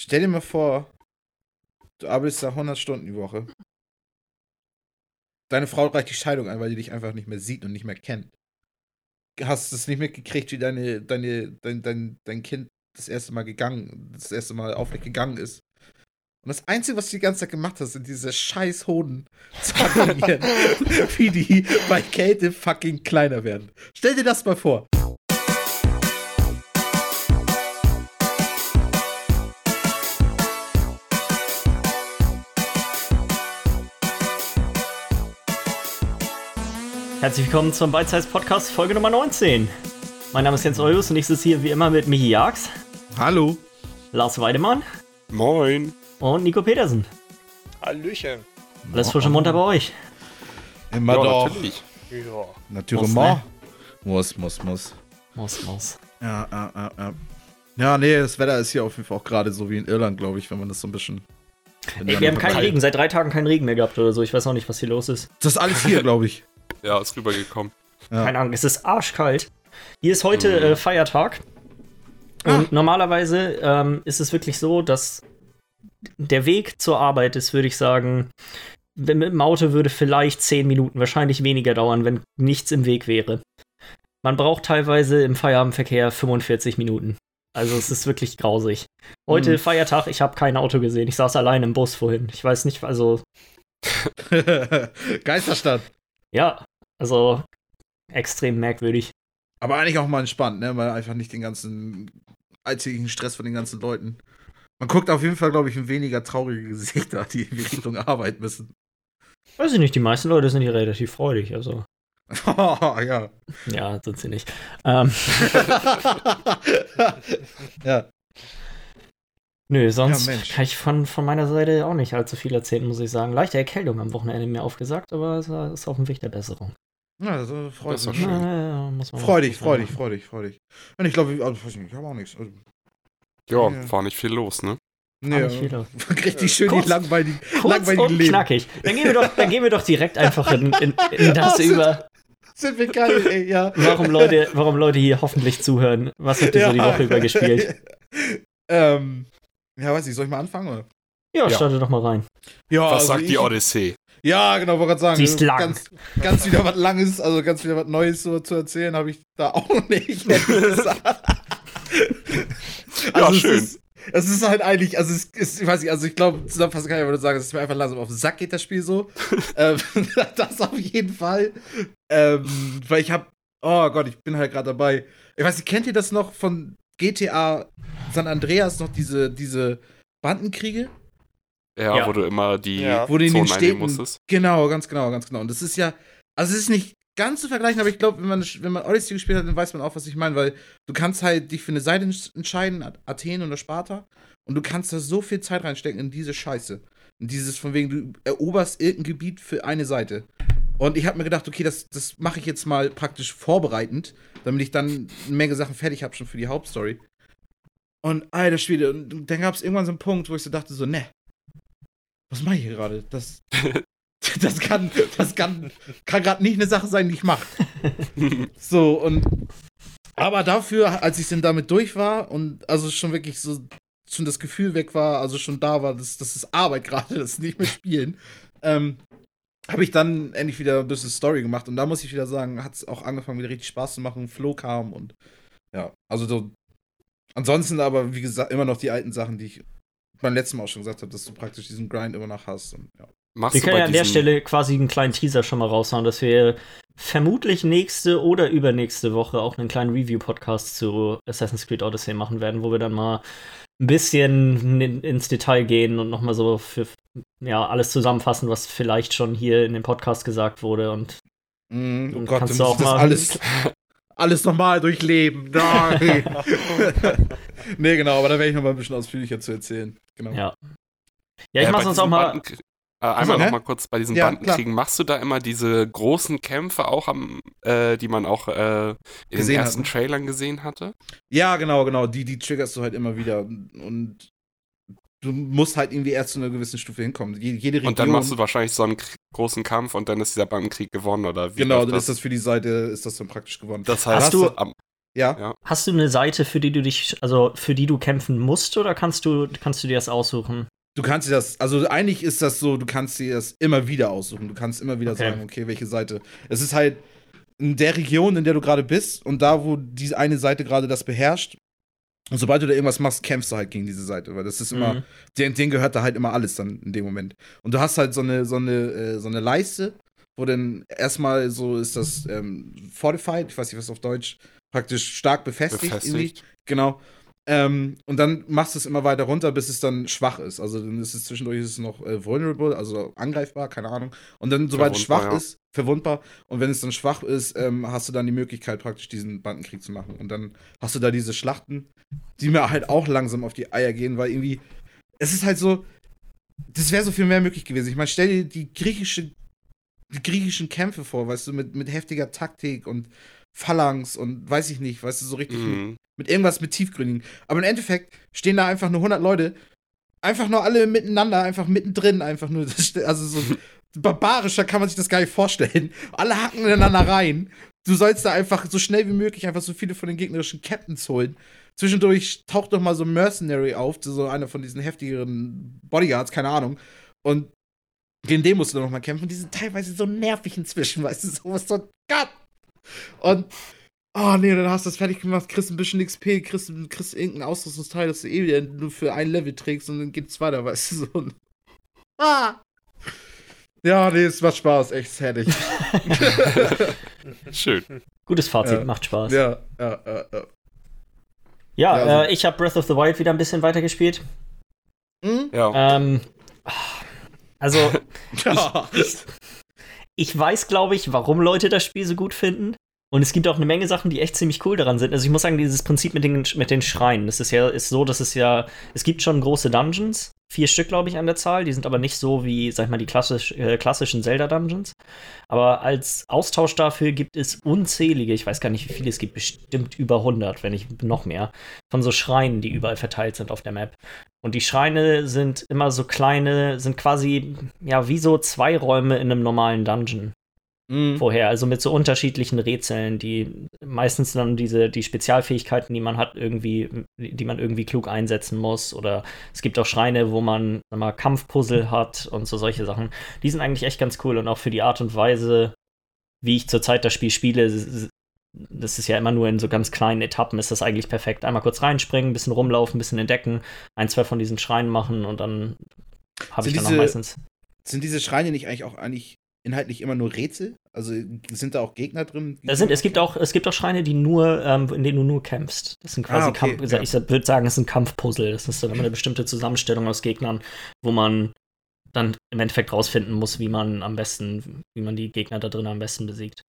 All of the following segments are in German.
Stell dir mal vor, du arbeitest da 100 Stunden die Woche. Deine Frau reicht die Scheidung ein, weil die dich einfach nicht mehr sieht und nicht mehr kennt. Hast es nicht mitgekriegt, wie deine, deine, dein, dein, dein Kind das erste Mal gegangen, das erste Mal aufrecht gegangen ist. Und das Einzige, was du die ganze Zeit gemacht hast, sind diese scheiß Hoden wie die bei Kälte fucking kleiner werden. Stell dir das mal vor. Herzlich willkommen zum Bite Size Podcast Folge Nummer 19. Mein Name ist Jens Eulus und ich sitze hier wie immer mit Michi Jags, Hallo. Lars Weidemann Moin. und Nico Petersen. Hallöchen. Alles frisch und munter bei euch. Immer ja, doch. natürlich. Ja. Natürlich. Muss, Muss, ne? muss, muss, muss. Muss, muss. Ja, ja, ja, ja. Ja, nee, das Wetter ist hier auf jeden Fall auch gerade so wie in Irland, glaube ich, wenn man das so ein bisschen. Ey, wir haben keinen Regen, seit drei Tagen keinen Regen mehr gehabt oder so. Ich weiß auch nicht, was hier los ist. Das ist alles hier, glaube ich. Ja, ist rübergekommen. Ja. Keine Ahnung, es ist arschkalt. Hier ist heute Mhm. äh, Feiertag. Und normalerweise ähm, ist es wirklich so, dass der Weg zur Arbeit ist, würde ich sagen, wenn mit dem Auto würde vielleicht 10 Minuten, wahrscheinlich weniger dauern, wenn nichts im Weg wäre. Man braucht teilweise im Feierabendverkehr 45 Minuten. Also es ist wirklich grausig. Heute Mhm. Feiertag, ich habe kein Auto gesehen. Ich saß allein im Bus vorhin. Ich weiß nicht, also Geisterstadt. Ja, also extrem merkwürdig. Aber eigentlich auch mal entspannt, ne? Weil einfach nicht den ganzen alltäglichen Stress von den ganzen Leuten. Man guckt auf jeden Fall, glaube ich, in weniger traurige Gesichter, die in die Richtung Arbeit müssen. Weiß ich nicht, die meisten Leute sind hier relativ freudig, also. ja. Ja, sind sie nicht. Ähm, ja. Nö, sonst Ja, kann ich von, von meiner Seite auch nicht allzu viel erzählen, muss ich sagen. Leichte Erkältung am Wochenende mir aufgesagt, aber es ist auf dem Weg der Besserung. Ja, also freut Das mich. schön. Ja, muss man Freudig, freudig, machen. freudig, freudig. Und ich glaube, also, weiß nicht, ich habe auch nichts. Also, Ja, Ja. war nicht viel los, ne? War nee, nicht viel los. richtig schön Kurz- die langweiligen, Kurz langweiligen und Leben. knackig. Dann gehen wir doch, dann gehen wir doch direkt einfach in, in, in das Das ist- über, Sind wir geil, ey, ja. warum Leute, warum Leute hier hoffentlich zuhören. Was habt ihr so die Woche über gespielt? ähm, ja, weiß ich, soll ich mal anfangen? Oder? Ja, Ja. starte doch mal rein. Ja, Was also sagt ich, die Odyssee? Ja, genau, wollte gerade sagen. Sie ist lang. Ganz, ganz wieder was Langes, also ganz wieder was Neues so zu erzählen, habe ich da auch nicht. gesagt. Ja, es schön. Ist, es ist halt eigentlich, also es ist, ich weiß nicht, also ich glaube, zusammenfassend kann ich aber sagen, es ist mir einfach langsam auf den Sack geht, das Spiel so. ähm, das auf jeden Fall. Ähm, weil ich habe, oh Gott, ich bin halt gerade dabei. Ich weiß nicht, kennt ihr das noch von GTA San Andreas, noch diese, diese Bandenkriege? Ja, Ja. wo du immer die Ja. Wo du in den Zonen Städten musstest. Genau, ganz genau, ganz genau. Und das ist ja, also es ist nicht ganz zu vergleichen, aber ich glaube, wenn man, wenn man Odyssey gespielt hat, dann weiß man auch, was ich meine, weil du kannst halt dich für eine Seite ents- entscheiden, Athen oder Sparta, und du kannst da so viel Zeit reinstecken in diese Scheiße. In dieses von wegen, du eroberst irgendein Gebiet für eine Seite. Und ich habe mir gedacht, okay, das, das mache ich jetzt mal praktisch vorbereitend, damit ich dann eine Menge Sachen fertig habe schon für die Hauptstory. Und alter Schwede, und dann gab es irgendwann so einen Punkt, wo ich so dachte, so, ne, was mache ich hier gerade? Das, das kann, das kann, kann gerade nicht eine Sache sein, die ich mache. So, und aber dafür, als ich dann damit durch war und also schon wirklich so schon das Gefühl weg war, also schon da war, das, das ist Arbeit gerade, das ist nicht mehr Spielen, ähm, habe ich dann endlich wieder ein bisschen Story gemacht und da muss ich wieder sagen, hat es auch angefangen, wieder richtig Spaß zu machen, Flow kam und ja, also so. Ansonsten aber, wie gesagt, immer noch die alten Sachen, die ich beim letzten Mal auch schon gesagt habe, dass du praktisch diesen Grind immer noch hast. Und, ja. Machst Wir können ja an der Stelle quasi einen kleinen Teaser schon mal raushauen, dass wir vermutlich nächste oder übernächste Woche auch einen kleinen Review-Podcast zu Assassin's Creed Odyssey machen werden, wo wir dann mal ein bisschen in, ins Detail gehen und nochmal so für ja, alles zusammenfassen, was vielleicht schon hier in dem Podcast gesagt wurde. Und Mm, oh Gott, kannst du auch mal- alles, alles nochmal durchleben. Nein. nee, genau, aber da werde ich nochmal ein bisschen ausführlicher zu erzählen. Genau. ja. Ja, ich mach's bei uns auch mal. Bandenkrie- Äh, einmal Achso, hä? noch mal kurz bei diesen Ja, Bandenkriegen. Machst du da immer diese großen Kämpfe auch am, äh, die man auch äh, in den Gesehen ersten hatten. Trailern gesehen hatte? Ja, genau, genau. Die, die triggerst du halt immer wieder. Und du musst halt irgendwie erst zu einer gewissen Stufe hinkommen. Je- Jede Region. Und dann machst du wahrscheinlich so einen großen Kampf und dann ist dieser Bandenkrieg gewonnen oder wie Genau, dann ist das für die Seite, ist das dann praktisch gewonnen. Das heißt, Hast du- am, Ja. Ja. Hast du eine Seite, für die du dich, also für die du kämpfen musst, oder kannst du, kannst du dir das aussuchen? Du kannst dir das, also eigentlich ist das so, du kannst dir das immer wieder aussuchen. Du kannst immer wieder Okay. sagen, okay, welche Seite. Es ist halt in der Region, in der du gerade bist und da, wo diese eine Seite gerade das beherrscht. Und sobald du da irgendwas machst, kämpfst du halt gegen diese Seite, weil das ist immer, Mhm. denen, denen gehört da halt immer alles dann in dem Moment. Und du hast halt so eine, so eine, äh, so eine Leiste, wo dann erstmal so ist das ähm, fortified, ich weiß nicht, was auf Deutsch, praktisch stark befestigt. irgendwie. Befestigt. Genau. Ähm, und dann machst du es immer weiter runter, bis es dann schwach ist. Also dann ist es zwischendurch ist es noch äh, vulnerable, also angreifbar, keine Ahnung. Und dann, sobald es schwach ja. ist, verwundbar. Und wenn es dann schwach ist, ähm, hast du dann die Möglichkeit, praktisch diesen Bandenkrieg zu machen. Und dann hast du da diese Schlachten, die mir halt auch langsam auf die Eier gehen, weil irgendwie, es ist halt so, das wäre so viel mehr möglich gewesen. Ich meine, stell dir die griechische, die griechischen Kämpfe vor, weißt du, mit, mit heftiger Taktik und Phalanx und weiß ich nicht, weißt du, so richtig mit, Mhm. mit irgendwas mit tiefgründigen. Aber im Endeffekt stehen da einfach nur 100 Leute, einfach nur alle miteinander, einfach mittendrin, einfach nur, also so barbarischer kann man sich das gar nicht vorstellen. Alle hacken ineinander rein. Du sollst da einfach so schnell wie möglich einfach so viele von den gegnerischen Captains holen. Zwischendurch taucht doch mal so ein Mercenary auf, so einer von diesen heftigeren Bodyguards, keine Ahnung. Und gegen den musst du noch mal kämpfen. Die sind teilweise so nervig inzwischen, weißt du, sowas so Gott. Und oh nee, dann hast du das fertig gemacht, kriegst ein bisschen XP, kriegst, kriegst irgendein Ausrüstungsteil, das du eh wieder nur für ein Level trägst und dann geht's weiter, weißt du, so. Ah! Ja, nee, es macht Spaß, echt herrlich. Schön. Gutes Fazit, Ja. macht Spaß. ja, ja, ja, ja. Ja, Ja, also- äh, ich habe Breath of the Wild wieder ein bisschen weitergespielt. Hm? Ja. Ähm, also, ja. ich weiß, glaube ich, warum Leute das Spiel so gut finden. Und es gibt auch eine Menge Sachen, die echt ziemlich cool daran sind. Also ich muss sagen, dieses Prinzip mit den, mit den Schreinen, das ist ja ist so, dass es ja, es gibt schon große Dungeons, vier Stück, glaube ich, an der Zahl. Die sind aber nicht so wie, sag ich mal, die klassisch, äh, klassischen Zelda-Dungeons. Aber als Austausch dafür gibt es unzählige, ich weiß gar nicht, wie viele es gibt, bestimmt über 100, wenn nicht noch mehr, von so Schreinen, die überall verteilt sind auf der Map. Und die Schreine sind immer so kleine, sind quasi, ja, wie so zwei Räume in einem normalen Dungeon Hm. vorher, also mit so unterschiedlichen Rätseln, die meistens dann diese, die Spezialfähigkeiten, die man hat, irgendwie, die man irgendwie klug einsetzen muss. Oder es gibt auch Schreine, wo man mal, Kampfpuzzle hat und so solche Sachen. Die sind eigentlich echt ganz cool und auch für die Art und Weise, wie ich zurzeit das Spiel spiele, das ist ja immer nur in so ganz kleinen Etappen, ist das eigentlich perfekt. Einmal kurz reinspringen, ein bisschen rumlaufen, ein bisschen entdecken, ein, zwei von diesen Schreinen machen und dann habe ich dann auch diese- meistens. Sind diese Schreine nicht eigentlich auch eigentlich inhaltlich immer nur Rätsel? Also sind da auch Gegner drin? Da sind, es, gibt auch, es gibt auch Schreine, die nur, ähm, in denen du nur kämpfst. Das sind quasi Ah, okay, Kampf, ja. ich würde sagen, es sind Kampfpuzzle. Das ist dann immer eine bestimmte Zusammenstellung aus Gegnern, wo man dann im Endeffekt rausfinden muss, wie man am besten, wie man die Gegner da drin am besten besiegt.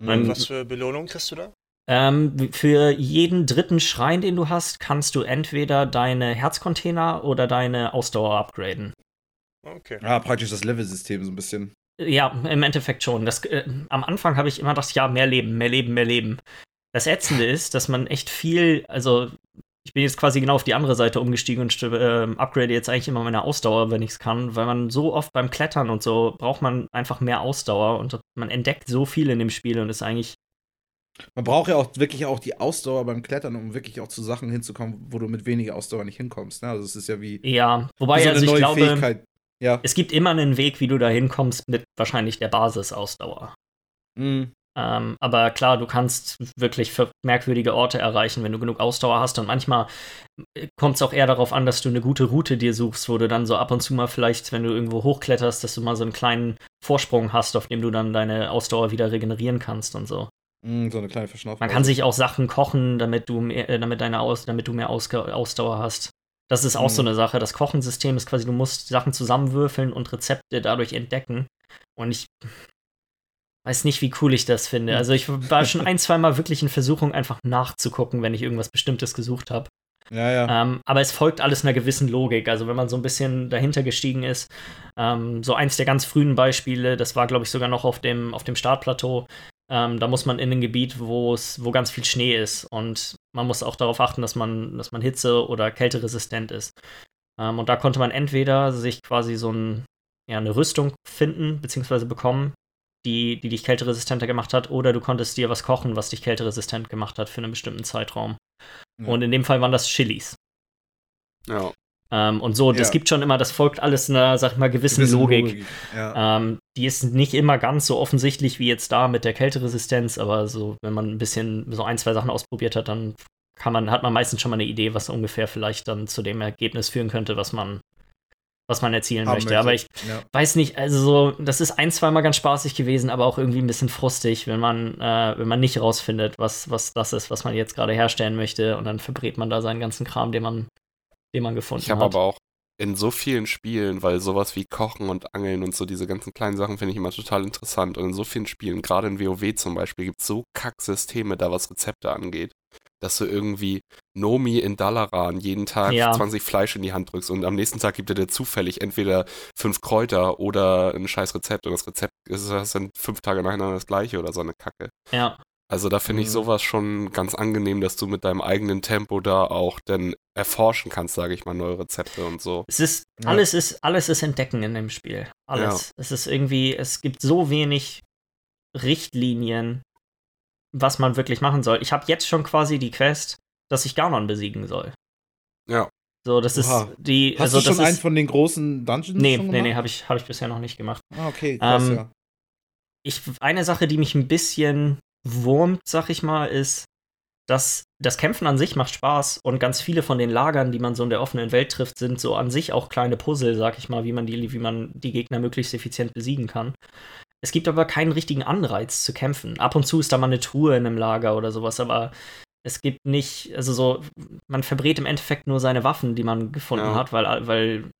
Mhm. Und Was für Belohnung kriegst du da? Ähm, für jeden dritten Schrein, den du hast, kannst du entweder deine Herzcontainer oder deine Ausdauer upgraden. Okay. Ah, praktisch das Level-System so ein bisschen. Ja, im Endeffekt schon. Das, äh, am Anfang habe ich immer gedacht, ja, mehr Leben, mehr Leben, mehr Leben. Das Ätzende ist, dass man echt viel, also ich bin jetzt quasi genau auf die andere Seite umgestiegen und äh, upgrade jetzt eigentlich immer meine Ausdauer, wenn ich es kann, weil man so oft beim Klettern und so braucht man einfach mehr Ausdauer und man entdeckt so viel in dem Spiel und ist eigentlich, Man braucht ja auch wirklich auch die Ausdauer beim Klettern, um wirklich auch zu Sachen hinzukommen, wo du mit weniger Ausdauer nicht hinkommst. Ne? Also es ist ja wie ja, wobei so also ich glaube, Ja. es gibt immer einen Weg, wie du da hinkommst mit wahrscheinlich der Basisausdauer. Mhm. Ähm, aber klar, du kannst wirklich merkwürdige Orte erreichen, wenn du genug Ausdauer hast. Und manchmal kommt es auch eher darauf an, dass du eine gute Route dir suchst, wo du dann so ab und zu mal vielleicht, wenn du irgendwo hochkletterst, dass du mal so einen kleinen Vorsprung hast, auf dem du dann deine Ausdauer wieder regenerieren kannst und so. Mhm, so eine kleine Verschnaufung. Man kann sich auch Sachen kochen, damit du mehr, äh, damit deine Aus, damit du mehr Ausdauer hast. Das ist auch so Mhm. eine Sache. Das Kochensystem ist quasi, du musst Sachen zusammenwürfeln und Rezepte dadurch entdecken. Und ich weiß nicht, wie cool ich das finde. Mhm. Also ich war schon ein, zwei Mal wirklich in Versuchung, einfach nachzugucken, wenn ich irgendwas Bestimmtes gesucht habe. Ja, ja. Ähm, aber es folgt alles einer gewissen Logik. Also wenn man so ein bisschen dahinter gestiegen ist, ähm, so eins der ganz frühen Beispiele, das war, glaube ich, sogar noch auf dem, auf dem Startplateau. Ähm, da muss man in ein Gebiet, wo es, wo ganz viel Schnee ist. Und man muss auch darauf achten, dass man, dass man hitze- oder kälteresistent ist. Ähm, und da konnte man entweder sich quasi so ein, ja, eine Rüstung finden, beziehungsweise bekommen, die, die dich kälteresistenter gemacht hat, oder du konntest dir was kochen, was dich kälteresistent gemacht hat für einen bestimmten Zeitraum. Ja. Und in dem Fall waren das Chilis. Ja. Ähm, und so, das Ja. gibt schon immer, das folgt alles einer, sag ich mal, gewissen Gewisse Logik. Ja. Ähm, die ist nicht immer ganz so offensichtlich wie jetzt da mit der Kälteresistenz, aber so, wenn man ein bisschen so ein, zwei Sachen ausprobiert hat, dann kann man, hat man meistens schon mal eine Idee, was ungefähr vielleicht dann zu dem Ergebnis führen könnte, was man, was man erzielen Haben möchte. Aber ich ja. weiß nicht, also so, das ist ein, zweimal ganz spaßig gewesen, aber auch irgendwie ein bisschen frustig, wenn man, äh, wenn man nicht rausfindet, was, was das ist, was man jetzt gerade herstellen möchte und dann verbrät man da seinen ganzen Kram, den man, den man gefunden Ich habe hat. aber auch in so vielen Spielen, weil sowas wie Kochen und Angeln und so diese ganzen kleinen Sachen finde ich immer total interessant. Und in so vielen Spielen, gerade in WoW zum Beispiel, gibt es so Kacksysteme da, was Rezepte angeht, dass du irgendwie Nomi in Dalaran jeden Tag Ja. 20 Fleisch in die Hand drückst und am nächsten Tag gibt er dir zufällig entweder fünf Kräuter oder ein scheiß Rezept und das Rezept ist das dann fünf Tage nacheinander das gleiche oder so eine Kacke. ja. Also da finde ich Mhm. sowas schon ganz angenehm, dass du mit deinem eigenen Tempo da auch dann erforschen kannst, sage ich mal, neue Rezepte und so. Es ist, Ja. alles ist, alles ist entdecken in dem Spiel. Alles. Es ist irgendwie, es gibt so wenig Richtlinien, was man wirklich machen soll. Ich habe jetzt schon quasi die Quest, dass ich Ganon besiegen soll. Ja. So, das Oha. ist die, Hast also du schon das einen ist, von den großen Dungeons nee, schon nee, nee, habe ich, hab ich bisher noch nicht gemacht. Ah, okay, krass, Ähm, ja. ich, eine Sache, die mich ein bisschen wurmt, sag ich mal, ist, dass das Kämpfen an sich macht Spaß und ganz viele von den Lagern, die man so in der offenen Welt trifft, sind so an sich auch kleine Puzzle, sag ich mal, wie man die, wie man die Gegner möglichst effizient besiegen kann. Es gibt aber keinen richtigen Anreiz zu kämpfen. Ab und zu ist da mal eine Truhe in einem Lager oder sowas, aber es gibt nicht, also so, man verbrät im Endeffekt nur seine Waffen, die man gefunden Ja. hat, weil, weil,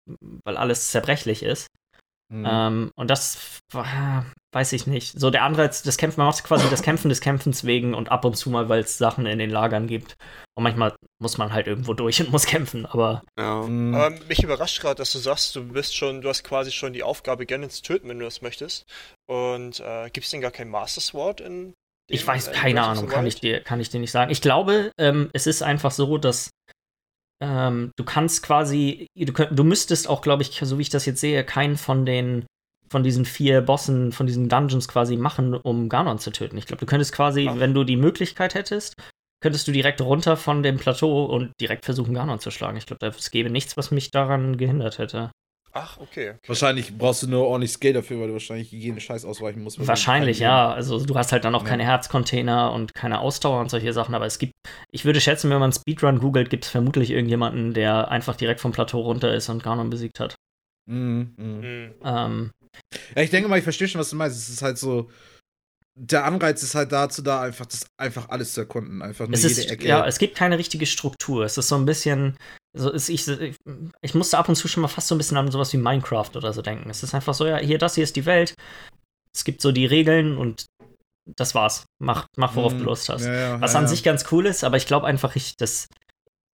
weil alles zerbrechlich ist. Mhm. Ähm, und das weiß ich nicht. So der Anreiz des Kämpfen, man macht quasi das Kämpfen des Kämpfens wegen und ab und zu mal, weil es Sachen in den Lagern gibt. Und manchmal muss man halt irgendwo durch und muss kämpfen, aber Ja. Mhm. Aber mich überrascht gerade, dass du sagst, du bist schon, du hast quasi schon die Aufgabe, Ganon zu töten, wenn du das möchtest. Und äh, gibt es denn gar kein Master Sword in ich dem, weiß äh, keine Ahnung, kann ich dir, kann ich dir nicht sagen. Ich glaube, ähm, es ist einfach so, dass ähm, du kannst quasi, du, könnt, du müsstest auch, glaube ich, so wie ich das jetzt sehe, keinen von den von diesen vier Bossen, von diesen Dungeons quasi machen, um Ganon zu töten. Ich glaube, du könntest quasi, Ach. wenn du die Möglichkeit hättest, könntest du direkt runter von dem Plateau und direkt versuchen, Ganon zu schlagen. Ich glaube, es gäbe nichts, was mich daran gehindert hätte. Ach, okay. okay. Wahrscheinlich brauchst du nur ordentlich Skill dafür, weil du wahrscheinlich jeden Scheiß ausweichen musst. Wahrscheinlich, ja. Also du hast halt dann auch Ja. keine Herzcontainer und keine Ausdauer und solche Sachen, aber es gibt, ich würde schätzen, wenn man Speedrun googelt, gibt es vermutlich irgendjemanden, der einfach direkt vom Plateau runter ist und Ganon besiegt hat. Mhm, mhm. Hm. Ähm, Ja, ich denke mal, ich verstehe schon, was du meinst. Es ist halt so. Der Anreiz ist halt dazu da, einfach das einfach alles zu erkunden. Einfach nur es jede ist, Ecke. ja, es gibt keine richtige Struktur. Es ist so ein bisschen, so ist, ich, ich, musste ab und zu schon mal fast so ein bisschen an sowas wie Minecraft oder so denken. Es ist einfach so, ja, hier, das hier ist die Welt. Es gibt so die Regeln und das war's. Mach, mach worauf Mhm. du Lust hast. Ja, ja, Was ja, an sich ganz cool ist, aber ich glaube einfach, ich, das,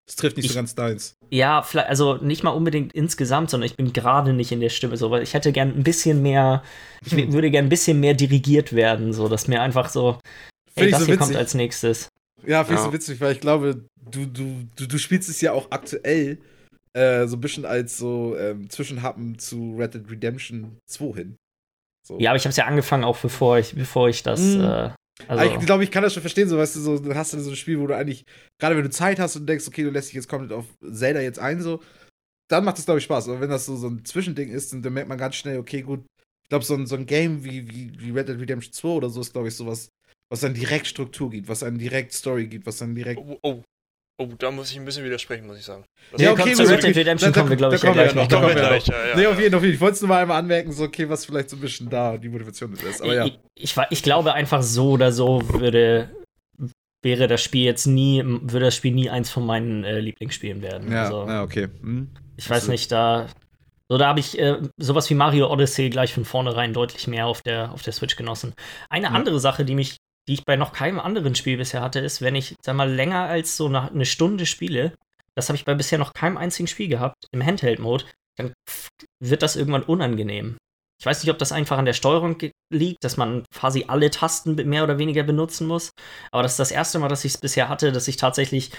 Das trifft nicht ich- so ganz deins. Ja, vielleicht, also nicht mal unbedingt insgesamt, sondern ich bin gerade nicht in der Stimme so, weil ich hätte gern ein bisschen mehr, ich Hm. würde gern ein bisschen mehr dirigiert werden, so, dass mir einfach so, Find ey, das so hier kommt witzig. als nächstes. Ja, finde ich Ja. so witzig, weil ich glaube, du, du, du, du spielst es ja auch aktuell äh, so ein bisschen als so ähm, Zwischenhappen zu Red Dead Redemption 2 hin. So. Ja, aber ich habe es ja angefangen, auch bevor ich, bevor ich das, Mhm. äh, Aber also, ich glaube, ich kann das schon verstehen, so weißt du, so dann hast du so ein Spiel, wo du eigentlich, gerade wenn du Zeit hast und denkst, okay, du lässt dich jetzt komplett auf Zelda jetzt ein, so, dann macht es, glaube ich, Spaß. Aber wenn das so, so ein Zwischending ist, dann, dann merkt man ganz schnell, okay, gut, ich glaube, so ein, so ein Game wie, wie, wie Red Dead Redemption 2 oder so ist, glaube ich, sowas, was dann direkt Struktur gibt, was dann direkt Story gibt, was dann direkt. Oh, oh, oh, da muss ich ein bisschen widersprechen, muss ich sagen. Das Ja, okay, zu Red. Dead Redemption kommen wir, glaub da ich, ja kommen wir gleich noch, noch. da kommen wir Ja, noch. ja, ja. Nee, auf jeden Fall. Ich wollte es nur mal einmal anmerken, so, okay, was vielleicht so ein bisschen da die Motivation ist. Aber ja. ich, ich, ich glaube einfach so oder so würde, wäre das Spiel jetzt nie, würde das Spiel nie eins von meinen äh, Lieblingsspielen werden. Ja, also, ja okay. Hm. Ich weiß nicht, da. So, da habe ich äh, sowas wie Mario Odyssey gleich von vornherein deutlich mehr auf der, auf der Switch genossen. Eine Ja. andere Sache, die mich, die ich bei noch keinem anderen Spiel bisher hatte, ist, wenn ich, sag mal, länger als so eine, Stunde spiele, das habe ich bei bisher noch keinem einzigen Spiel gehabt, im Handheld-Mode, dann wird das irgendwann unangenehm. Ich weiß nicht, ob das einfach an der Steuerung liegt, dass man quasi alle Tasten mehr oder weniger benutzen muss. Aber das ist das erste Mal, dass ich es bisher hatte, dass ich tatsächlich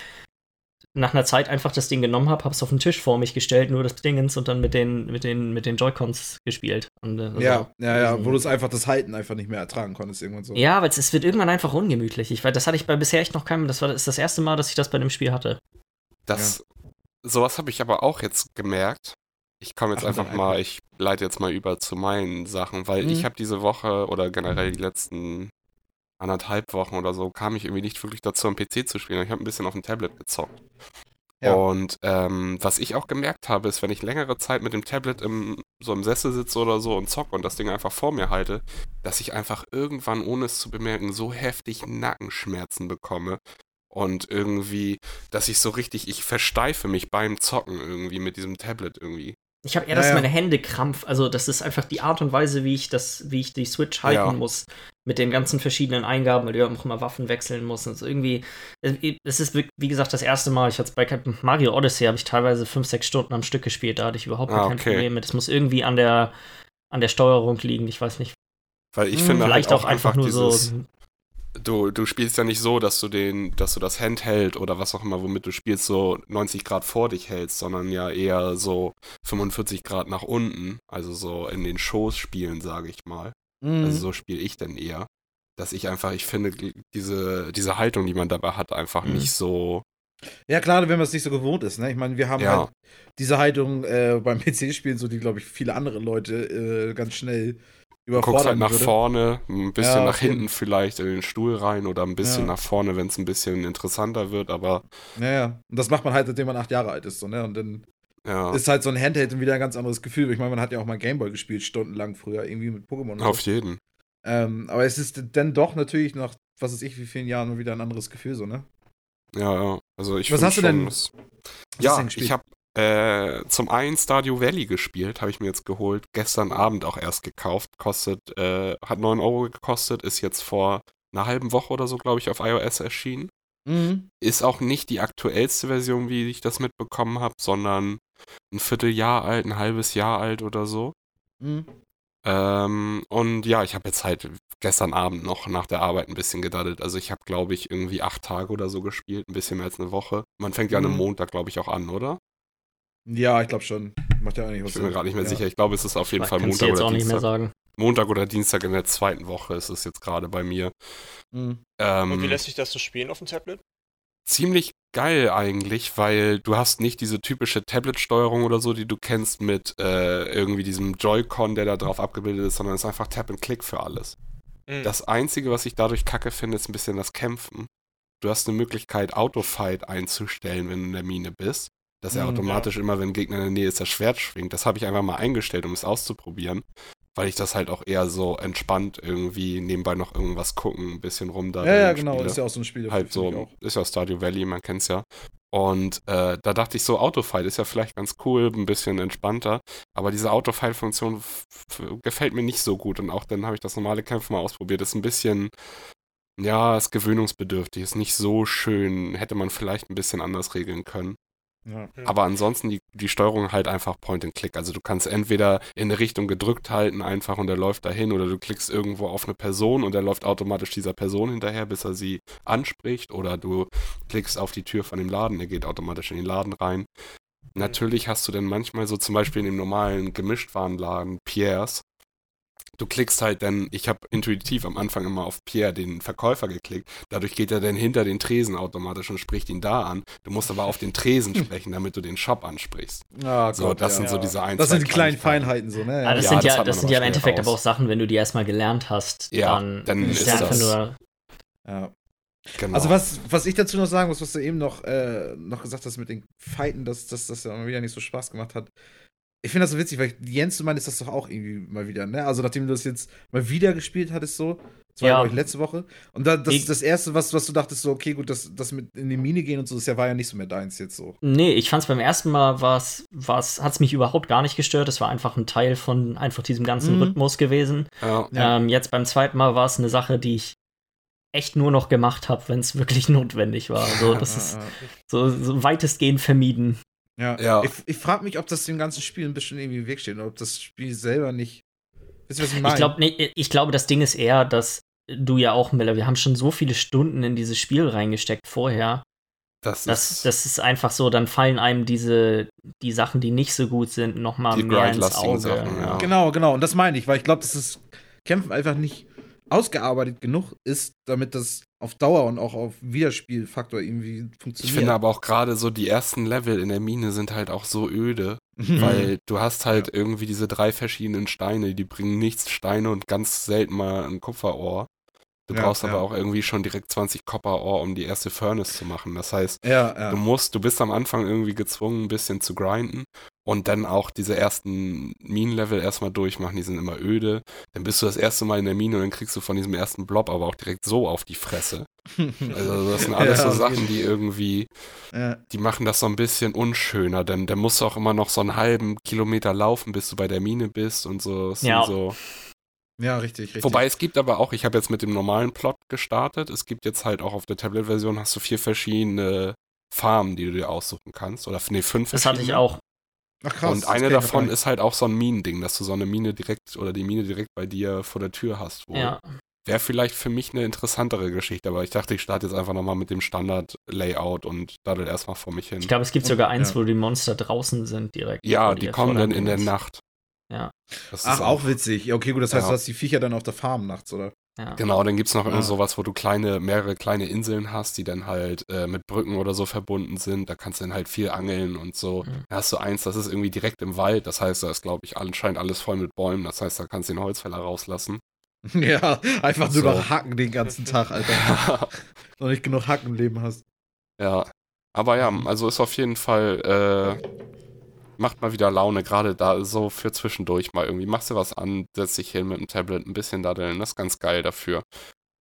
nach einer Zeit einfach das Ding genommen habe, habe es auf den Tisch vor mich gestellt, nur das Dingens und dann mit den, mit den, mit den Joy-Cons gespielt. Und, äh, also ja, ja, ja, wo du es einfach das Halten einfach nicht mehr ertragen konntest irgendwann so. Ja, weil es, es wird irgendwann einfach ungemütlich. Ich, weil das hatte ich bei bisher echt noch keinem, das war das, das erste Mal, dass ich das bei dem Spiel hatte. Das, ja. sowas habe ich aber auch jetzt gemerkt. Ich komme jetzt Ach, einfach mal, ich leite jetzt mal über zu meinen Sachen, weil mhm. ich habe diese Woche oder generell die letzten anderthalb Wochen oder so, kam ich irgendwie nicht wirklich dazu, am PC zu spielen. Ich habe ein bisschen auf dem Tablet gezockt. Ja. Und ähm, was ich auch gemerkt habe, ist, wenn ich längere Zeit mit dem Tablet im, so im Sessel sitze oder so und zocke und das Ding einfach vor mir halte, dass ich einfach irgendwann, ohne es zu bemerken, so heftig Nackenschmerzen bekomme. Und irgendwie, dass ich so richtig, ich versteife mich beim Zocken irgendwie mit diesem Tablet irgendwie. Ich habe eher, dass naja. meine Hände krampf. Also, das ist einfach die Art und Weise, wie ich das, wie ich die Switch halten ja. muss. Mit den ganzen verschiedenen Eingaben, weil du ja auch immer Waffen wechseln musst. Also irgendwie, es ist, wie gesagt, das erste Mal. Ich hatte bei Mario Odyssey habe ich teilweise fünf, sechs Stunden am Stück gespielt. Da hatte ich überhaupt ah, kein okay. Problem mit. Es muss irgendwie an der, an der Steuerung liegen. Ich weiß nicht. Weil ich hm, finde vielleicht halt auch, auch einfach nur dieses, so du, du spielst ja nicht so, dass du den, dass du das Handheld oder was auch immer, womit du spielst, so 90 Grad vor dich hältst, sondern ja eher so 45 Grad nach unten, also so in den Schoß spielen, sage ich mal. Mhm. Also so spiele ich denn eher. Dass ich einfach, ich finde, diese, diese Haltung, die man dabei hat, einfach mhm. nicht so. Ja, klar, wenn man es nicht so gewohnt ist, ne? Ich meine, wir haben ja. halt diese Haltung äh, beim PC-Spielen, so die, glaube ich, viele andere Leute äh, ganz schnell überfordern Guckst halt nach würde. vorne, ein bisschen ja, nach hinten vielleicht in den Stuhl rein oder ein bisschen ja. nach vorne, wenn es ein bisschen interessanter wird, aber. Naja, und das macht man halt, seitdem man acht Jahre alt ist, so, ne? Und dann ja. ist halt so ein Handheld wieder ein ganz anderes Gefühl. Ich meine, man hat ja auch mal Gameboy gespielt, stundenlang früher, irgendwie mit Pokémon. Auf so. jeden. Ähm, aber es ist dann doch natürlich nach, was weiß ich, wie vielen Jahren wieder ein anderes Gefühl, so, ne? Ja, ja. Also ich Was hast du denn? Das, ja, ich habe äh, zum einen Stardew Valley gespielt, habe ich mir jetzt geholt. Gestern Abend auch erst gekauft. Kostet, äh, hat 9 Euro gekostet, ist jetzt vor einer halben Woche oder so, glaube ich, auf iOS erschienen. Mhm. Ist auch nicht die aktuellste Version, wie ich das mitbekommen habe, sondern ein Vierteljahr alt, ein halbes Jahr alt oder so. Mhm. Ähm, und ja, ich habe jetzt halt gestern Abend noch nach der Arbeit ein bisschen gedaddelt. Also ich habe, glaube ich, irgendwie acht Tage oder so gespielt, ein bisschen mehr als eine Woche. Man fängt ja mhm. an einem Montag, glaube ich, auch an, oder? Ja, ich glaube schon. Macht ja eigentlich was. Ich bin mir gerade nicht mehr ja. sicher. Ich glaube, es ist auf jeden Fall Montag oder Dienstag. Montag oder Dienstag in der zweiten Woche ist es jetzt gerade bei mir. Mhm. Ähm, Und wie lässt sich das so spielen auf dem Tablet? Ziemlich geil eigentlich, weil du hast nicht diese typische Tablet-Steuerung oder so, die du kennst mit äh, irgendwie diesem Joy-Con, der da drauf abgebildet ist, sondern es ist einfach Tap and Click für alles. Mhm. Das Einzige, was ich dadurch kacke finde, ist ein bisschen das Kämpfen. Du hast eine Möglichkeit, Autofight einzustellen, wenn du in der Mine bist dass er hm, automatisch ja. immer, wenn ein Gegner in der Nähe ist, das Schwert schwingt. Das habe ich einfach mal eingestellt, um es auszuprobieren, weil ich das halt auch eher so entspannt irgendwie nebenbei noch irgendwas gucken, ein bisschen rum da. Ja, ja, genau, Spiele. ist ja auch so ein Spiel. Halt so, ist ja Stardew Valley, man kennt es ja. Und äh, da dachte ich so, Autofight ist ja vielleicht ganz cool, ein bisschen entspannter, aber diese Autofight-Funktion gefällt mir nicht so gut und auch dann habe ich das normale Kämpfen mal ausprobiert. Ist ein bisschen, ja, ist gewöhnungsbedürftig, ist nicht so schön, hätte man vielleicht ein bisschen anders regeln können. Ja. Aber ansonsten die, die Steuerung halt einfach Point and Click. Also du kannst entweder in eine Richtung gedrückt halten einfach und er läuft dahin oder du klickst irgendwo auf eine Person und er läuft automatisch dieser Person hinterher, bis er sie anspricht oder du klickst auf die Tür von dem Laden, er geht automatisch in den Laden rein. Natürlich hast du dann manchmal so zum Beispiel in dem normalen Gemischtwarenladen Pierres, du klickst halt dann, ich habe intuitiv am Anfang immer auf Pierre, den Verkäufer, geklickt. Dadurch geht er dann hinter den Tresen automatisch und spricht ihn da an. Du musst aber auf den Tresen sprechen, damit du den Shop ansprichst. Ah, so, Gott, das ja. sind so diese ein, Das sind die kleinen Feinheiten so, ne? Ja. das, ja, sind ja, das, das sind ja im Endeffekt raus. aber auch Sachen, wenn du die erstmal gelernt hast, ja, dann, dann ist das. einfach nur. Ja. Genau. Also was, was ich dazu noch sagen muss, was du eben noch, äh, noch gesagt hast mit den Fighten, dass das, das ja wieder nicht so Spaß gemacht hat. Ich finde das so witzig, weil Jens, du meinst das doch auch irgendwie mal wieder, ne? Also nachdem du das jetzt mal wieder gespielt hattest, so, das war ja, glaube ich letzte Woche. Und da, das, ich, das erste, was, was du dachtest, so, okay, gut, das, das mit in die Mine gehen und so, das war ja nicht so mehr deins jetzt so. Nee, ich fand's beim ersten Mal, war's, war's, hat's mich überhaupt gar nicht gestört. Es war einfach ein Teil von einfach diesem ganzen mhm. Rhythmus gewesen. Ja. Ähm, jetzt beim zweiten Mal war es eine Sache, die ich echt nur noch gemacht habe, wenn es wirklich notwendig war. Also das ist so, so weitestgehend vermieden. Ja. ja. Ich, ich frage mich, ob das dem ganzen Spiel ein bisschen irgendwie im Weg steht oder ob das Spiel selber nicht. Wisst ihr, was ich meine? Ich, glaub, nee, ich glaube, das Ding ist eher, dass du ja auch, Miller, wir haben schon so viele Stunden in dieses Spiel reingesteckt vorher. Das, Das, ist, das ist einfach so, dann fallen einem diese, die Sachen, die nicht so gut sind, nochmal mehr ins Auge. Sachen, ja. Genau, genau. Und das meine ich, weil ich glaube, dass das Kämpfen einfach nicht ausgearbeitet genug ist, damit das auf Dauer und auch auf Wiederspielfaktor irgendwie funktioniert. ich finde aber auch gerade so die ersten Level in der Mine sind halt auch so öde, weil du hast halt irgendwie diese drei verschiedenen Steine, die bringen nichts, Steine und ganz selten mal ein Kupferohr. Du Ja, brauchst aber ja. auch irgendwie schon direkt 20 Copper-Ohr, um die erste Furnace zu machen. Das heißt, ja, ja. Du musst, du bist am Anfang irgendwie gezwungen, ein bisschen zu grinden und dann auch diese ersten Minenlevel erstmal durchmachen, die sind immer öde. Dann bist du das erste Mal in der Mine und dann kriegst du von diesem ersten Blob aber auch direkt so auf die Fresse. Also das sind alles Ja, so Sachen, die irgendwie, ja. die machen das so ein bisschen unschöner, denn dann musst du auch immer noch so einen halben Kilometer laufen, bis du bei der Mine bist und so. Ja. so ja, richtig, richtig. Wobei es gibt aber auch, ich habe jetzt mit dem normalen Plot gestartet, es gibt jetzt halt auch auf der Tablet-Version hast du vier verschiedene Farmen, die du dir aussuchen kannst. Oder nee, fünf Das hatte ich auch. Ach, krass, und eine davon ist halt auch so ein Minending, dass du so eine Mine direkt oder die Mine direkt bei dir vor der Tür hast. Ja. Wäre vielleicht für mich eine interessantere Geschichte, aber ich dachte, ich starte jetzt einfach nochmal mit dem Standard-Layout und daddel erstmal vor mich hin. Ich glaube, es gibt sogar eins, ja. wo die Monster draußen sind direkt. ja, die kommen dann in der. Nacht. Ja. Das Ach, ist auch witzig. Ja, okay, gut, das heißt, Ja. du hast die Viecher dann auf der Farm nachts, oder? Ja. Genau, dann gibt's noch Ah. irgendwie sowas, wo du kleine, mehrere kleine Inseln hast, die dann halt äh, mit Brücken oder so verbunden sind. Da kannst du dann halt viel angeln und so. Mhm. Da hast du eins, das ist irgendwie direkt im Wald. Das heißt, da ist, glaube ich, anscheinend alles voll mit Bäumen. Das heißt, da kannst du den Holzfäller rauslassen. Ja, einfach nur So. noch hacken den ganzen Tag, Alter. noch nicht genug Hacken im Leben hast. ja. Aber ja, also ist auf jeden Fall, äh, macht mal wieder Laune, gerade da so für zwischendurch mal irgendwie. Machst du was an, setzt dich hin mit dem Tablet, ein bisschen daddeln. Das ist ganz geil dafür.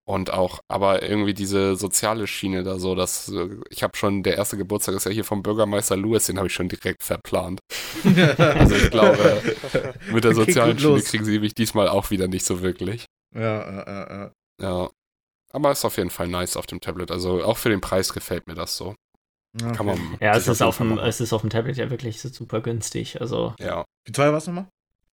Und auch, aber irgendwie diese soziale Schiene da so, dass äh, ich habe schon, der erste Geburtstag ist ja hier vom Bürgermeister Lewis, den habe ich schon direkt verplant. Also ich glaube, mit der sozialen Schiene los. kriegen sie mich diesmal auch wieder nicht so wirklich. Ja, ja, ja, ja. Ja. Aber ist auf jeden Fall nice auf dem Tablet. Also auch für den Preis gefällt mir das so. Ja. Kann okay. man. Ja, es ist, auf dem, es ist auf dem Tablet ja wirklich so super günstig. Also, Ja. Wie teuer war es nochmal?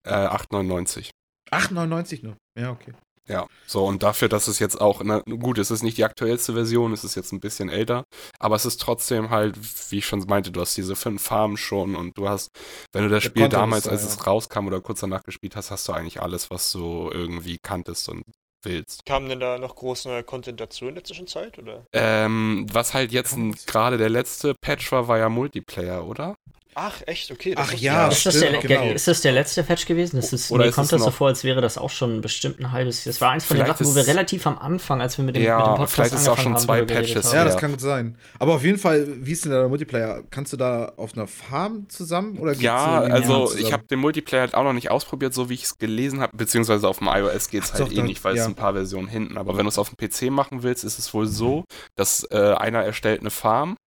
Äh, 8,99. 8,99 nur. Ja, okay. Ja, so und dafür, dass es jetzt auch, na, gut, es ist nicht die aktuellste Version, es ist jetzt ein bisschen älter, aber es ist trotzdem halt, wie ich schon meinte, du hast diese fünf Farben schon und du hast, wenn du das Der Spiel Content damals, da, als ja. es rauskam oder kurz danach gespielt hast, hast du eigentlich alles, was du irgendwie kanntest und willst. Kam denn da noch groß neuer Content dazu in der Zwischenzeit? Oder? Ähm, was halt jetzt gerade der letzte Patch war, war ja Multiplayer, oder? Ach, echt? Okay. Ach ja, ist, das stimmt, der, genau. ist das der letzte Patch gewesen? Das ist, Oder mir ist kommt es das so vor, als wäre das auch schon bestimmt ein halbes Jahr. Das war eins von den Vielleicht Sachen, wo wir relativ am Anfang, als wir mit dem, Ja, mit dem Podcast vielleicht ist es auch schon haben, zwei Patches haben. Ja, das kann gut sein. Aber auf jeden Fall, wie ist denn der Multiplayer? Kannst du da auf einer Farm zusammen? Oder Ja, also ich habe den Multiplayer halt auch noch nicht ausprobiert, so wie ich es gelesen habe, beziehungsweise auf dem iOS geht es halt doch, eh nicht, weil es ja. ein paar Versionen hinten. Aber wenn du es auf dem PC machen willst, ist es wohl so, dass äh, einer erstellt eine Farm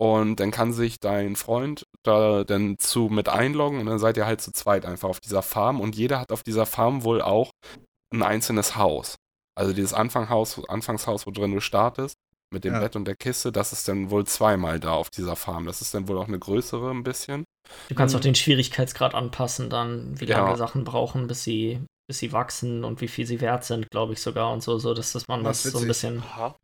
und dann kann sich dein Freund da dann zu mit einloggen und dann seid ihr halt zu zweit einfach auf dieser Farm und jeder hat auf dieser Farm wohl auch ein einzelnes Haus. Also dieses Anfanghaus, Anfangshaus, wo drin du startest, mit dem Ja. Bett und der Kiste, das ist dann wohl zweimal da auf dieser Farm. Das ist dann wohl auch eine größere ein bisschen. Du kannst Mhm. auch den Schwierigkeitsgrad anpassen, dann, wie Ja. lange Sachen brauchen, bis sie, bis sie wachsen und wie viel sie wert sind, glaube ich sogar und so, so dass, dass man Ach, das so ein bisschen. Aha.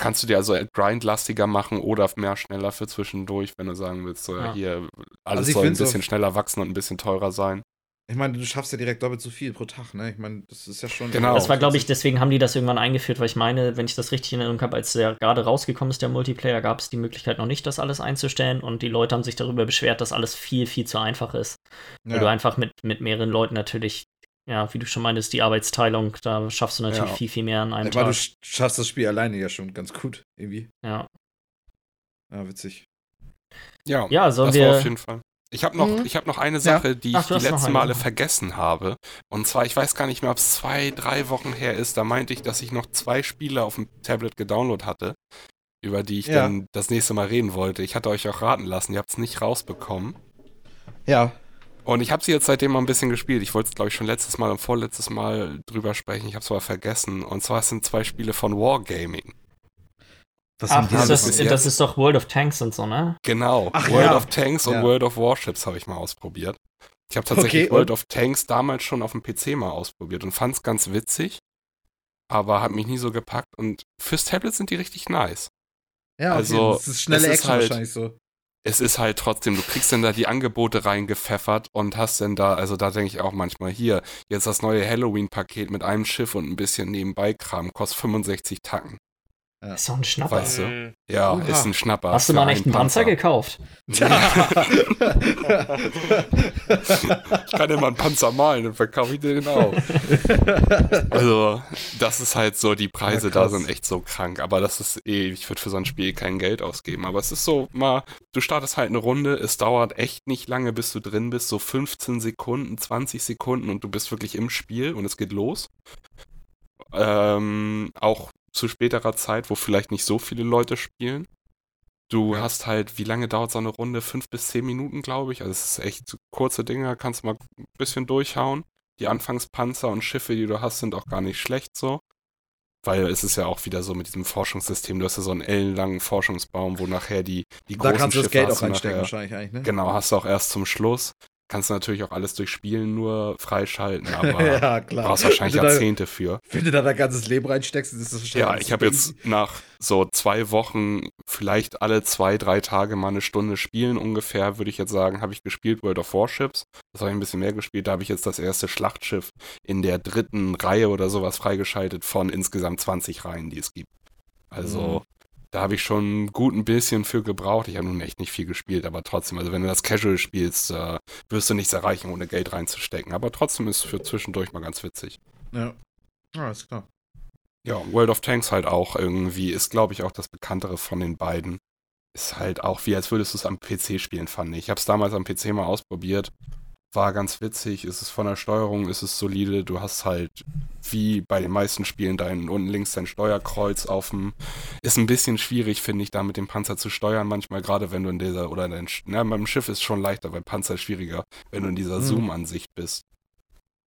Kannst du dir also grindlastiger machen oder mehr schneller für zwischendurch, wenn du sagen willst, so Ja. hier alles Also soll ein bisschen schneller wachsen und ein bisschen teurer sein. Ich meine, du schaffst ja direkt doppelt so viel pro Tag, ne? Ich meine, das ist ja schon. Genau. Das war, glaube ich, deswegen haben die das irgendwann eingeführt, weil ich meine, wenn ich das richtig in Erinnerung habe, als der gerade rausgekommen ist, der Multiplayer, gab es die Möglichkeit noch nicht, das alles einzustellen und die Leute haben sich darüber beschwert, dass alles viel, viel zu einfach ist. Weil du Ja. einfach mit, mit mehreren Leuten natürlich, ja, wie du schon meintest, die Arbeitsteilung, da schaffst du natürlich Ja. viel, viel mehr an einem Aber du Tag. sch- schaffst das Spiel alleine ja schon ganz gut, irgendwie. Ja. Ja, witzig. Ja, ja, sollen das war auf wir. jeden Fall. Ich habe noch, Mhm. ich hab noch eine Sache, die Ach, ich du die letzten Male vergessen habe. Und zwar, ich weiß gar nicht mehr, ob es zwei, drei Wochen her ist. Da meinte ich, dass ich noch zwei Spiele auf dem Tablet gedownloadet hatte, über die ich Ja. dann das nächste Mal reden wollte. Ich hatte euch auch raten lassen, ihr habt es nicht rausbekommen. Ja. Und ich habe sie jetzt seitdem mal ein bisschen gespielt. Ich wollte es, glaube ich, schon letztes Mal und vorletztes Mal drüber sprechen. Ich habe es aber vergessen. Und zwar es sind zwei Spiele von Wargaming. Was Ach, das, jetzt? das ist doch World of Tanks und so, ne? Genau. Ach World ja. of Tanks und Ja. World of Warships habe ich mal ausprobiert. Ich habe tatsächlich Okay, World of Tanks damals schon auf dem PC mal ausprobiert und fand es ganz witzig, aber hat mich nie so gepackt. Und fürs Tablet sind die richtig nice. Ja, Also, das ist schnelle es ist Action halt- wahrscheinlich so. Es ist halt trotzdem, du kriegst dann da die Angebote reingepfeffert und hast dann da, also da denke ich auch manchmal, hier, jetzt das neue Halloween-Paket mit einem Schiff und ein bisschen Nebenbei-Kram, kostet 65 Tacken. Ist doch ein Schnapper. Weißt du? Mhm. Ja, Oha. ist ein Schnapper. Hast du mal einen echten Panzer gekauft? Ich kann immer einen Panzer malen, dann verkaufe ich den auch. also, das ist halt so, die Preise Ja, da sind echt so krank. Aber das ist eh, ich würde für so ein Spiel kein Geld ausgeben. Aber es ist so, mal, du startest halt eine Runde, es dauert echt nicht lange, bis du drin bist, so 15 Sekunden, 20 Sekunden und du bist wirklich im Spiel und es geht los. Ähm, auch zu späterer Zeit, wo vielleicht nicht so viele Leute spielen. Du hast halt, wie lange dauert so eine Runde? Fünf bis zehn Minuten, glaube ich. Also es ist echt kurze Dinger, kannst mal ein bisschen durchhauen. Die Anfangspanzer und Schiffe, die du hast, sind auch gar nicht schlecht so. Weil es ist ja auch wieder so mit diesem Forschungssystem. Du hast ja so einen ellenlangen Forschungsbaum, wo nachher die, die Da großen kannst du das Geld auch du reinstecken, nachher- wahrscheinlich eigentlich, ne? Genau, hast du auch erst zum Schluss. Kannst du natürlich auch alles durch Spielen nur freischalten, aber ja, klar. brauchst wahrscheinlich da, Jahrzehnte für. wenn du da dein ganzes Leben reinsteckst, ist das wahrscheinlich. Ja, ich habe jetzt nach so zwei Wochen, vielleicht alle zwei, drei Tage mal eine Stunde spielen ungefähr, würde ich jetzt sagen, habe ich gespielt World of Warships. Das habe ich ein bisschen mehr gespielt. Da habe ich jetzt das erste Schlachtschiff in der dritten Reihe oder sowas freigeschaltet von insgesamt 20 Reihen, die es gibt. Also, da habe ich schon gut ein bisschen für gebraucht. Ich habe nun echt nicht viel gespielt, aber trotzdem, also wenn du das Casual spielst, äh, wirst du nichts erreichen, ohne Geld reinzustecken. Aber trotzdem ist es für zwischendurch mal ganz witzig. Ja. Ja, ist klar. Ja, World of Tanks halt auch irgendwie, ist glaube ich auch das bekanntere von den beiden. Ist halt auch wie, als würdest du es am PC spielen, fand ich. Ich habe es damals am PC mal ausprobiert. War ganz witzig, ist es von der Steuerung, ist es solide. Du hast halt, wie bei den meisten Spielen, dein unten links dein Steuerkreuz auf dem. Ist ein bisschen schwierig, finde ich, da mit dem Panzer zu steuern. Manchmal, gerade wenn du in dieser, oder dein, na, beim Schiff ist schon leichter, bei Panzer schwieriger, wenn du in dieser Mhm. Zoom-Ansicht bist.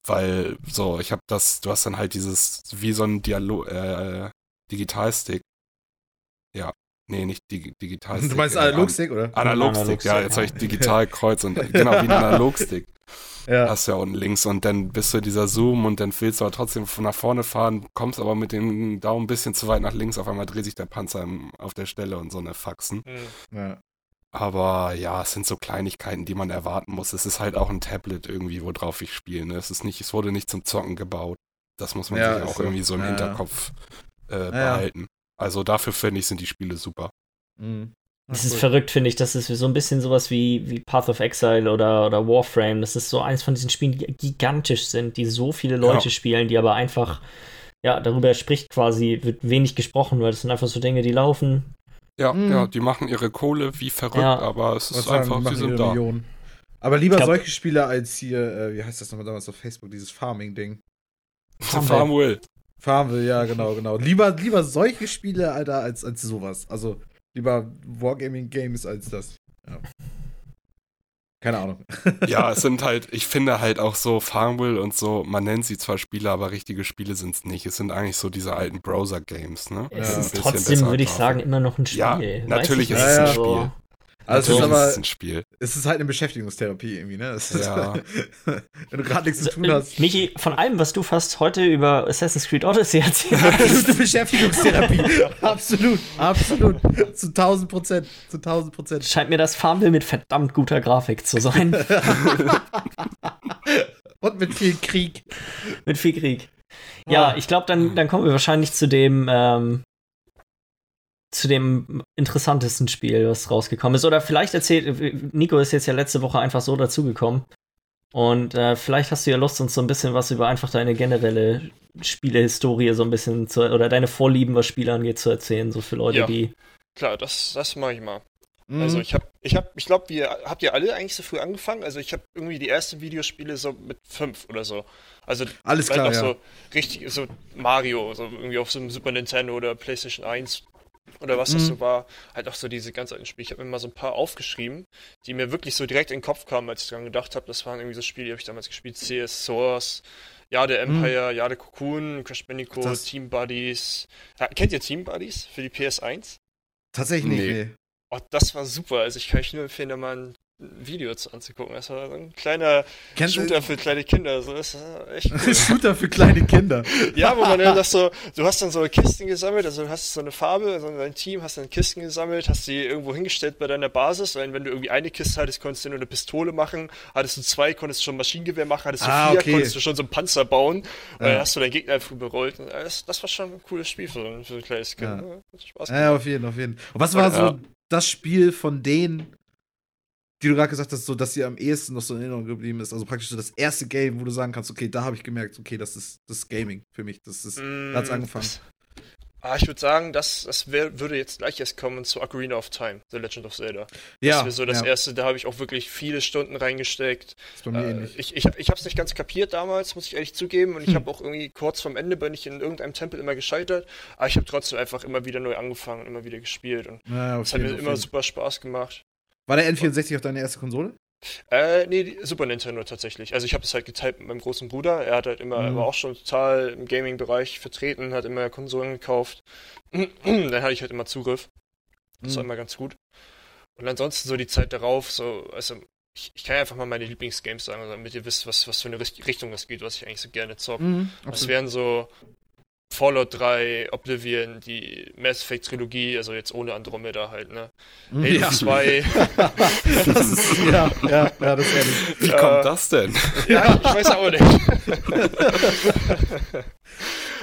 Weil, so, ich habe das, du hast dann halt dieses, wie so ein Dialog, äh, Digitalstick. Ja, nee, nicht Dig Digitalstick. Du meinst Analogstick, oder? An Analogstick, ja, jetzt habe ich ja. Digitalkreuz und genau, wie ein Analogstick Ja. hast du ja unten links und dann bist du dieser Zoom und dann willst du aber trotzdem von nach vorne fahren, kommst aber mit dem Daumen ein bisschen zu weit nach links, auf einmal dreht sich der Panzer auf der Stelle und so eine Faxen. Mhm. ja. Aber ja, es sind so Kleinigkeiten, die man erwarten muss. Es ist halt auch ein Tablet irgendwie, worauf ich spiele. Ne? Es ist nicht, es wurde nicht zum Zocken gebaut. Das muss man Ja, sich auch so. irgendwie so im Ja, ja. Hinterkopf äh, ja. behalten. Also dafür finde ich, sind die Spiele super. Mhm. Es ist cool. verrückt, finde ich. Das ist so ein bisschen sowas wie, wie Path of Exile oder, oder Warframe. Das ist so eins von diesen Spielen, die gigantisch sind, die so viele Leute Ja. spielen, die aber einfach, ja, darüber spricht quasi, wird wenig gesprochen, weil das sind einfach so Dinge, die laufen. Ja, Mhm. ja, die machen ihre Kohle wie verrückt, Ja. aber es Was ist sagen, einfach, sie sind da. Millionen. Aber lieber glaub- solche Spiele als hier, äh, wie heißt das nochmal damals auf Facebook, dieses Farming-Ding. Farmville. Farmville, ja, genau, genau. Lieber, lieber solche Spiele, Alter, als, als sowas. Also lieber Wargaming-Games als das. Ja. Keine Ahnung. Ja, es sind halt, ich finde halt auch so Farmville und so, man nennt sie zwar Spiele, aber richtige Spiele sind es nicht. Es sind eigentlich so diese alten Browser-Games, ne? Es Ja. ist trotzdem, würde ich sagen, immer noch ein Spiel. Ja, natürlich ich ist es ein Also, Spiel. Also es ist aber, es ein Spiel. es ist halt eine Beschäftigungstherapie irgendwie, ne? Es ist, Ja. wenn du gerade nichts zu tun äh, hast. Michi, von allem, was du fast heute über Assassin's Creed Odyssey erzählt hast, Absolute Beschäftigungstherapie. absolut, absolut. Zu 1000 Prozent. Zu 1000 Prozent. scheint mir das Farmville mit verdammt guter Grafik zu sein. Und mit viel Krieg. mit viel Krieg. Ja, Ah. ich glaube, dann, dann kommen wir wahrscheinlich zu dem, ähm, zu dem interessantesten Spiel, was rausgekommen ist. Oder vielleicht erzählt, Nico ist jetzt ja letzte Woche einfach so dazugekommen. Und äh, vielleicht hast du ja Lust, uns so ein bisschen was über einfach deine generelle Spielehistorie so ein bisschen zu, oder deine Vorlieben, was Spiele angeht, zu erzählen, so für Leute, Ja. die. Klar, das, das mache ich mal. Mhm. Also ich habe, ich habe, ich glaube, wir habt ihr alle eigentlich so früh angefangen. Also ich habe irgendwie die ersten Videospiele so mit fünf oder so. Also Alles klar, noch ja. so richtig, so Mario, so irgendwie auf so einem Super Nintendo oder PlayStation 1 oder was das Mhm. so war. Halt auch so diese ganz alten Spiele. Ich habe mir mal so ein paar aufgeschrieben, die mir wirklich so direkt in den Kopf kamen, als ich dran gedacht habe. Das waren irgendwie so Spiele, die habe ich damals gespielt. CS, Source, Ja, der Empire, ja, der Cocoon, Crash Bandicoot, Mhm. Das- Team Buddies. Ja, kennt ihr Team Buddies für die PS1? Tatsächlich nicht, Nee. nee. Oh, das war super. Also ich kann euch nur empfehlen, da mal ein Videos anzugucken. Das war so ein kleiner Kennst du- Shooter für kleine Kinder. So, das ist echt cool. Shooter für kleine Kinder. Ja, wo man dann das so, du hast dann so Kisten gesammelt, also du hast so eine Farbe, also dein Team hast dann Kisten gesammelt, hast die irgendwo hingestellt bei deiner Basis, weil wenn du irgendwie eine Kiste hattest, konntest du nur eine Pistole machen, hattest du zwei, konntest du schon Maschinengewehr machen, hattest du Ah, vier, okay. konntest du schon so einen Panzer bauen, und dann hast du deinen Gegner einfach überrollt. Das, das war schon ein cooles Spiel für, so ein- für ein kleines Kind. Ja. Spaß Ja, auf jeden, auf jeden. Und was war Ja. so das Spiel von denen, die du gerade gesagt hast, so dass dir am ehesten noch so in Erinnerung geblieben ist? Also praktisch so das erste Game, wo du sagen kannst, okay, da habe ich gemerkt, okay, das ist das ist Gaming für mich. Das ist, da hat's Mm, angefangen. Das, ah, ich würde sagen, das, das wär, würde jetzt gleich erst kommen zu Ocarina of Time, The Legend of Zelda. ja, das wäre so das ja, erste, da habe ich auch wirklich viele Stunden reingesteckt. ist bei mir Äh, ähnlich. ich ich, ich habe es nicht ganz kapiert damals, muss ich ehrlich zugeben. Und ich Hm. habe auch irgendwie kurz vorm Ende bin ich in irgendeinem Tempel immer gescheitert. Aber ich habe trotzdem einfach immer wieder neu angefangen und immer wieder gespielt. Und Ja, es hat jeden, mir immer super Spaß gemacht. War der N64 auf deine erste Konsole? Äh, nee, Super Nintendo tatsächlich. Also ich habe es halt geteilt mit meinem großen Bruder. Er hat halt immer, Mhm. war auch schon total im Gaming-Bereich vertreten, hat immer Konsolen gekauft. Dann hatte ich halt immer Zugriff. Das war Mhm. immer ganz gut. Und ansonsten so die Zeit darauf, so, also ich, ich kann ja einfach mal meine Lieblingsgames sagen, damit ihr wisst, was, was für eine Richt- Richtung das geht, was ich eigentlich so gerne zocke. Mhm, Das wären so Fallout 3, Oblivion, die Mass Effect Trilogie, also jetzt ohne Andromeda halt, ne? Mhm, Halo ja. 2. das ist, ja, ja, ja, das ist ehrlich. Wie Äh, kommt das denn? ja, ich weiß auch nicht.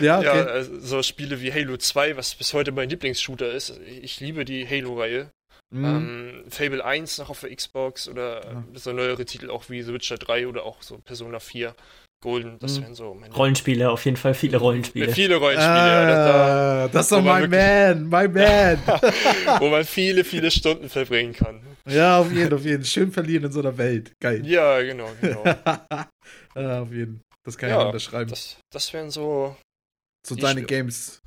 Ja, Ja, okay. also so Spiele wie Halo 2, was bis heute mein Lieblingsshooter ist. Ich liebe die Halo-Reihe. Mhm. Ähm, Fable 1 noch auf der Xbox oder Ja. so neuere Titel auch wie The Witcher 3 oder auch so Persona 4 Golden. Das Mhm. wären so meine Rollenspiele, auf jeden Fall viele Rollenspiele. viele Rollenspiele, ja, da, Ah, das ist doch man mein Man, my Man. wo man viele, viele Stunden verbringen kann. ja, auf jeden, auf jeden. Schön verlieren in so einer Welt. Geil. Ja, genau, genau. ja, auf jeden. Das kann ich Ja, ja, unterschreiben. Das, das wären so. so deine Spiele. Games.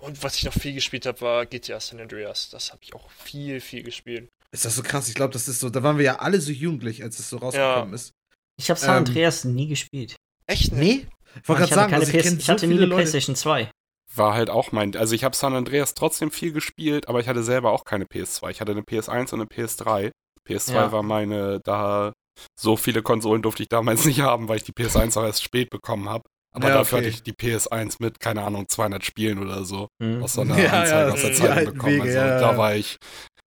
Und was ich noch viel gespielt habe, war GTA San Andreas. Das habe ich auch viel, viel gespielt. Ist das so krass? Ich glaube, das ist so, da waren wir ja alle so jugendlich, als es so rausgekommen ist. Ich habe San Ähm, Andreas nie gespielt. Echt nicht? Nee? Ich wollte ich, gerade hatte sagen, keine also ich, PS ich so hatte nie viele eine. PlayStation 2. War halt auch mein. Also ich habe San Andreas trotzdem viel gespielt, aber ich hatte selber auch keine PS2. Ich hatte eine PS1 und eine PS3. PS2 Ja. war meine, da so viele Konsolen durfte ich damals nicht haben, weil ich die PS1 auch erst spät bekommen habe. Aber Ja, dafür okay. hatte ich die PS1 mit, keine Ahnung, 200 Spielen oder so Hm. aus so einer Ja, Anzeige ja, aus der Zeitung bekommen. Wege, also ja, da war ich,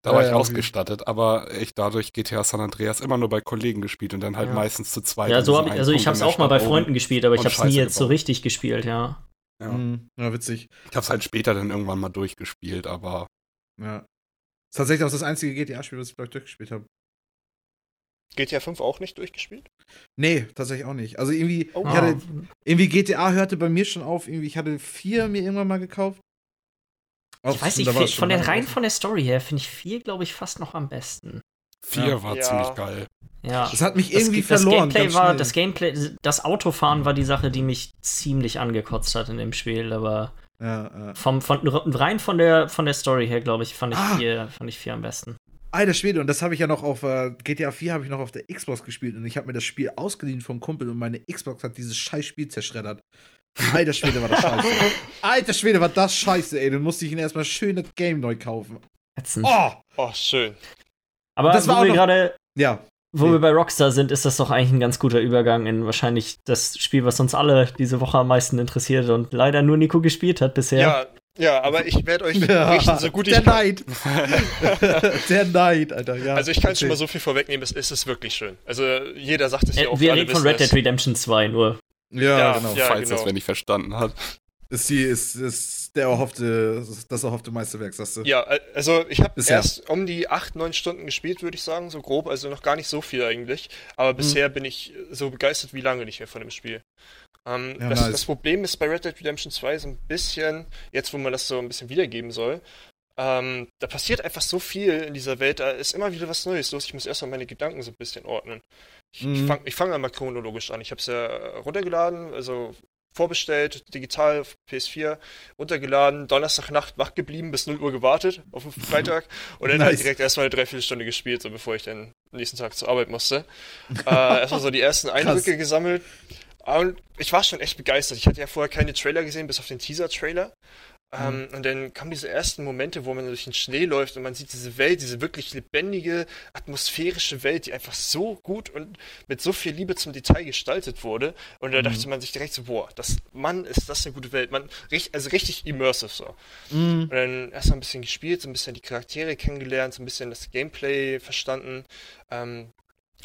da Ja, war ich ja, ausgestattet, aber ich dadurch GTA San Andreas immer nur bei Kollegen gespielt und dann halt Ja. meistens zu zweit. Ja, so habe ich, also ich der auch mal bei Freunden gespielt, aber ich habe es nie Scheiße jetzt so gebaut. richtig gespielt, ja. Ja. Mhm. Ja, witzig. Ich habe es halt später dann irgendwann mal durchgespielt, aber Ja. Ist tatsächlich auch das einzige GTA-Spiel, was ich, ich, durchgespielt habe. GTA 5 auch nicht durchgespielt? Nee, tatsächlich auch nicht. Also irgendwie, Oh. ich hatte, irgendwie GTA hörte bei mir schon auf. Irgendwie, ich hatte vier mir irgendwann mal gekauft. Ich Auch- weiß da nicht, viel- von der rein von der Story her finde ich vier, glaube ich, fast noch am besten. vier Ja. war Ja. ziemlich geil. Ja. Das hat mich Das, irgendwie das verloren. Gameplay ganz war, das Gameplay, das Autofahren war die Sache, die mich ziemlich angekotzt hat in dem Spiel, aber ja, ja. vom, von, rein von der, von der Story her, glaube ich, fand ich, Ah. vier, fand ich vier am besten. Alter Schwede, und das habe ich ja noch auf äh, GTA 4 habe ich noch auf der Xbox gespielt und ich habe mir das Spiel ausgeliehen vom Kumpel und meine Xbox hat dieses scheiß Spiel zerschreddert. Alter Schwede, war das scheiße. Alter Schwede, war das scheiße, ey. Dann musste ich ihn erstmal schön das Game neu kaufen. Ätzend. Oh! Oh, schön. aber das war wir gerade Ja. Wo Nee. wir bei Rockstar sind, ist das doch eigentlich ein ganz guter Übergang in wahrscheinlich das Spiel, was uns alle diese Woche am meisten interessiert und leider nur Nico gespielt hat bisher. Ja, ja, aber ich werde euch ja. berichten, so gut ich Der kann. Neid. der Neid, Alter. Ja. Also ich kann schon mal so viel vorwegnehmen, es, es ist wirklich schön. Also jeder sagt es ja Äh, auch. wir alle reden von Red. Dead Redemption 2 nur. Ja, Ja, genau. ja. Falls genau. das wer nicht verstanden hat. Ist, die, ist, ist der erhoffte, das erhoffte Meisterwerk, sagst du? Ja, äh, also ich habe Bisher. erst um die 8, 9 Stunden gespielt, würde ich sagen, so grob, also noch gar nicht so viel eigentlich. Aber bisher bin ich so begeistert wie lange nicht mehr von dem Spiel. Ähm, Ja, das, nice. das Problem ist bei Red Dead Redemption 2 so ein bisschen, jetzt wo man das so ein bisschen wiedergeben soll, ähm, da passiert einfach so viel in dieser Welt, da ist immer wieder was Neues los. Ich muss erstmal meine Gedanken so ein bisschen ordnen. Ich, ich Mhm. fange ich fang mal chronologisch an. Ich habe es ja runtergeladen, also vorbestellt, digital auf PS4, runtergeladen, Donnerstagnacht wach geblieben, bis 0 Uhr gewartet auf den Freitag und dann halt Nice. direkt erstmal eine Dreiviertelstunde gespielt, so bevor ich dann nächsten Tag zur Arbeit musste. äh, erstmal so die ersten Eindrücke gesammelt und ich war schon echt begeistert. Ich hatte ja vorher keine Trailer gesehen, bis auf den Teaser-Trailer. Ähm, und dann kamen diese ersten Momente, wo man durch den Schnee läuft und man sieht diese Welt, diese wirklich lebendige, atmosphärische Welt, die einfach so gut und mit so viel Liebe zum Detail gestaltet wurde. Und da Mhm. dachte man sich direkt so, boah, das, Mann, ist das eine gute Welt. Man, also richtig immersive so. Mhm. Und dann erst mal ein bisschen gespielt, so ein bisschen die Charaktere kennengelernt, so ein bisschen das Gameplay verstanden. Ähm,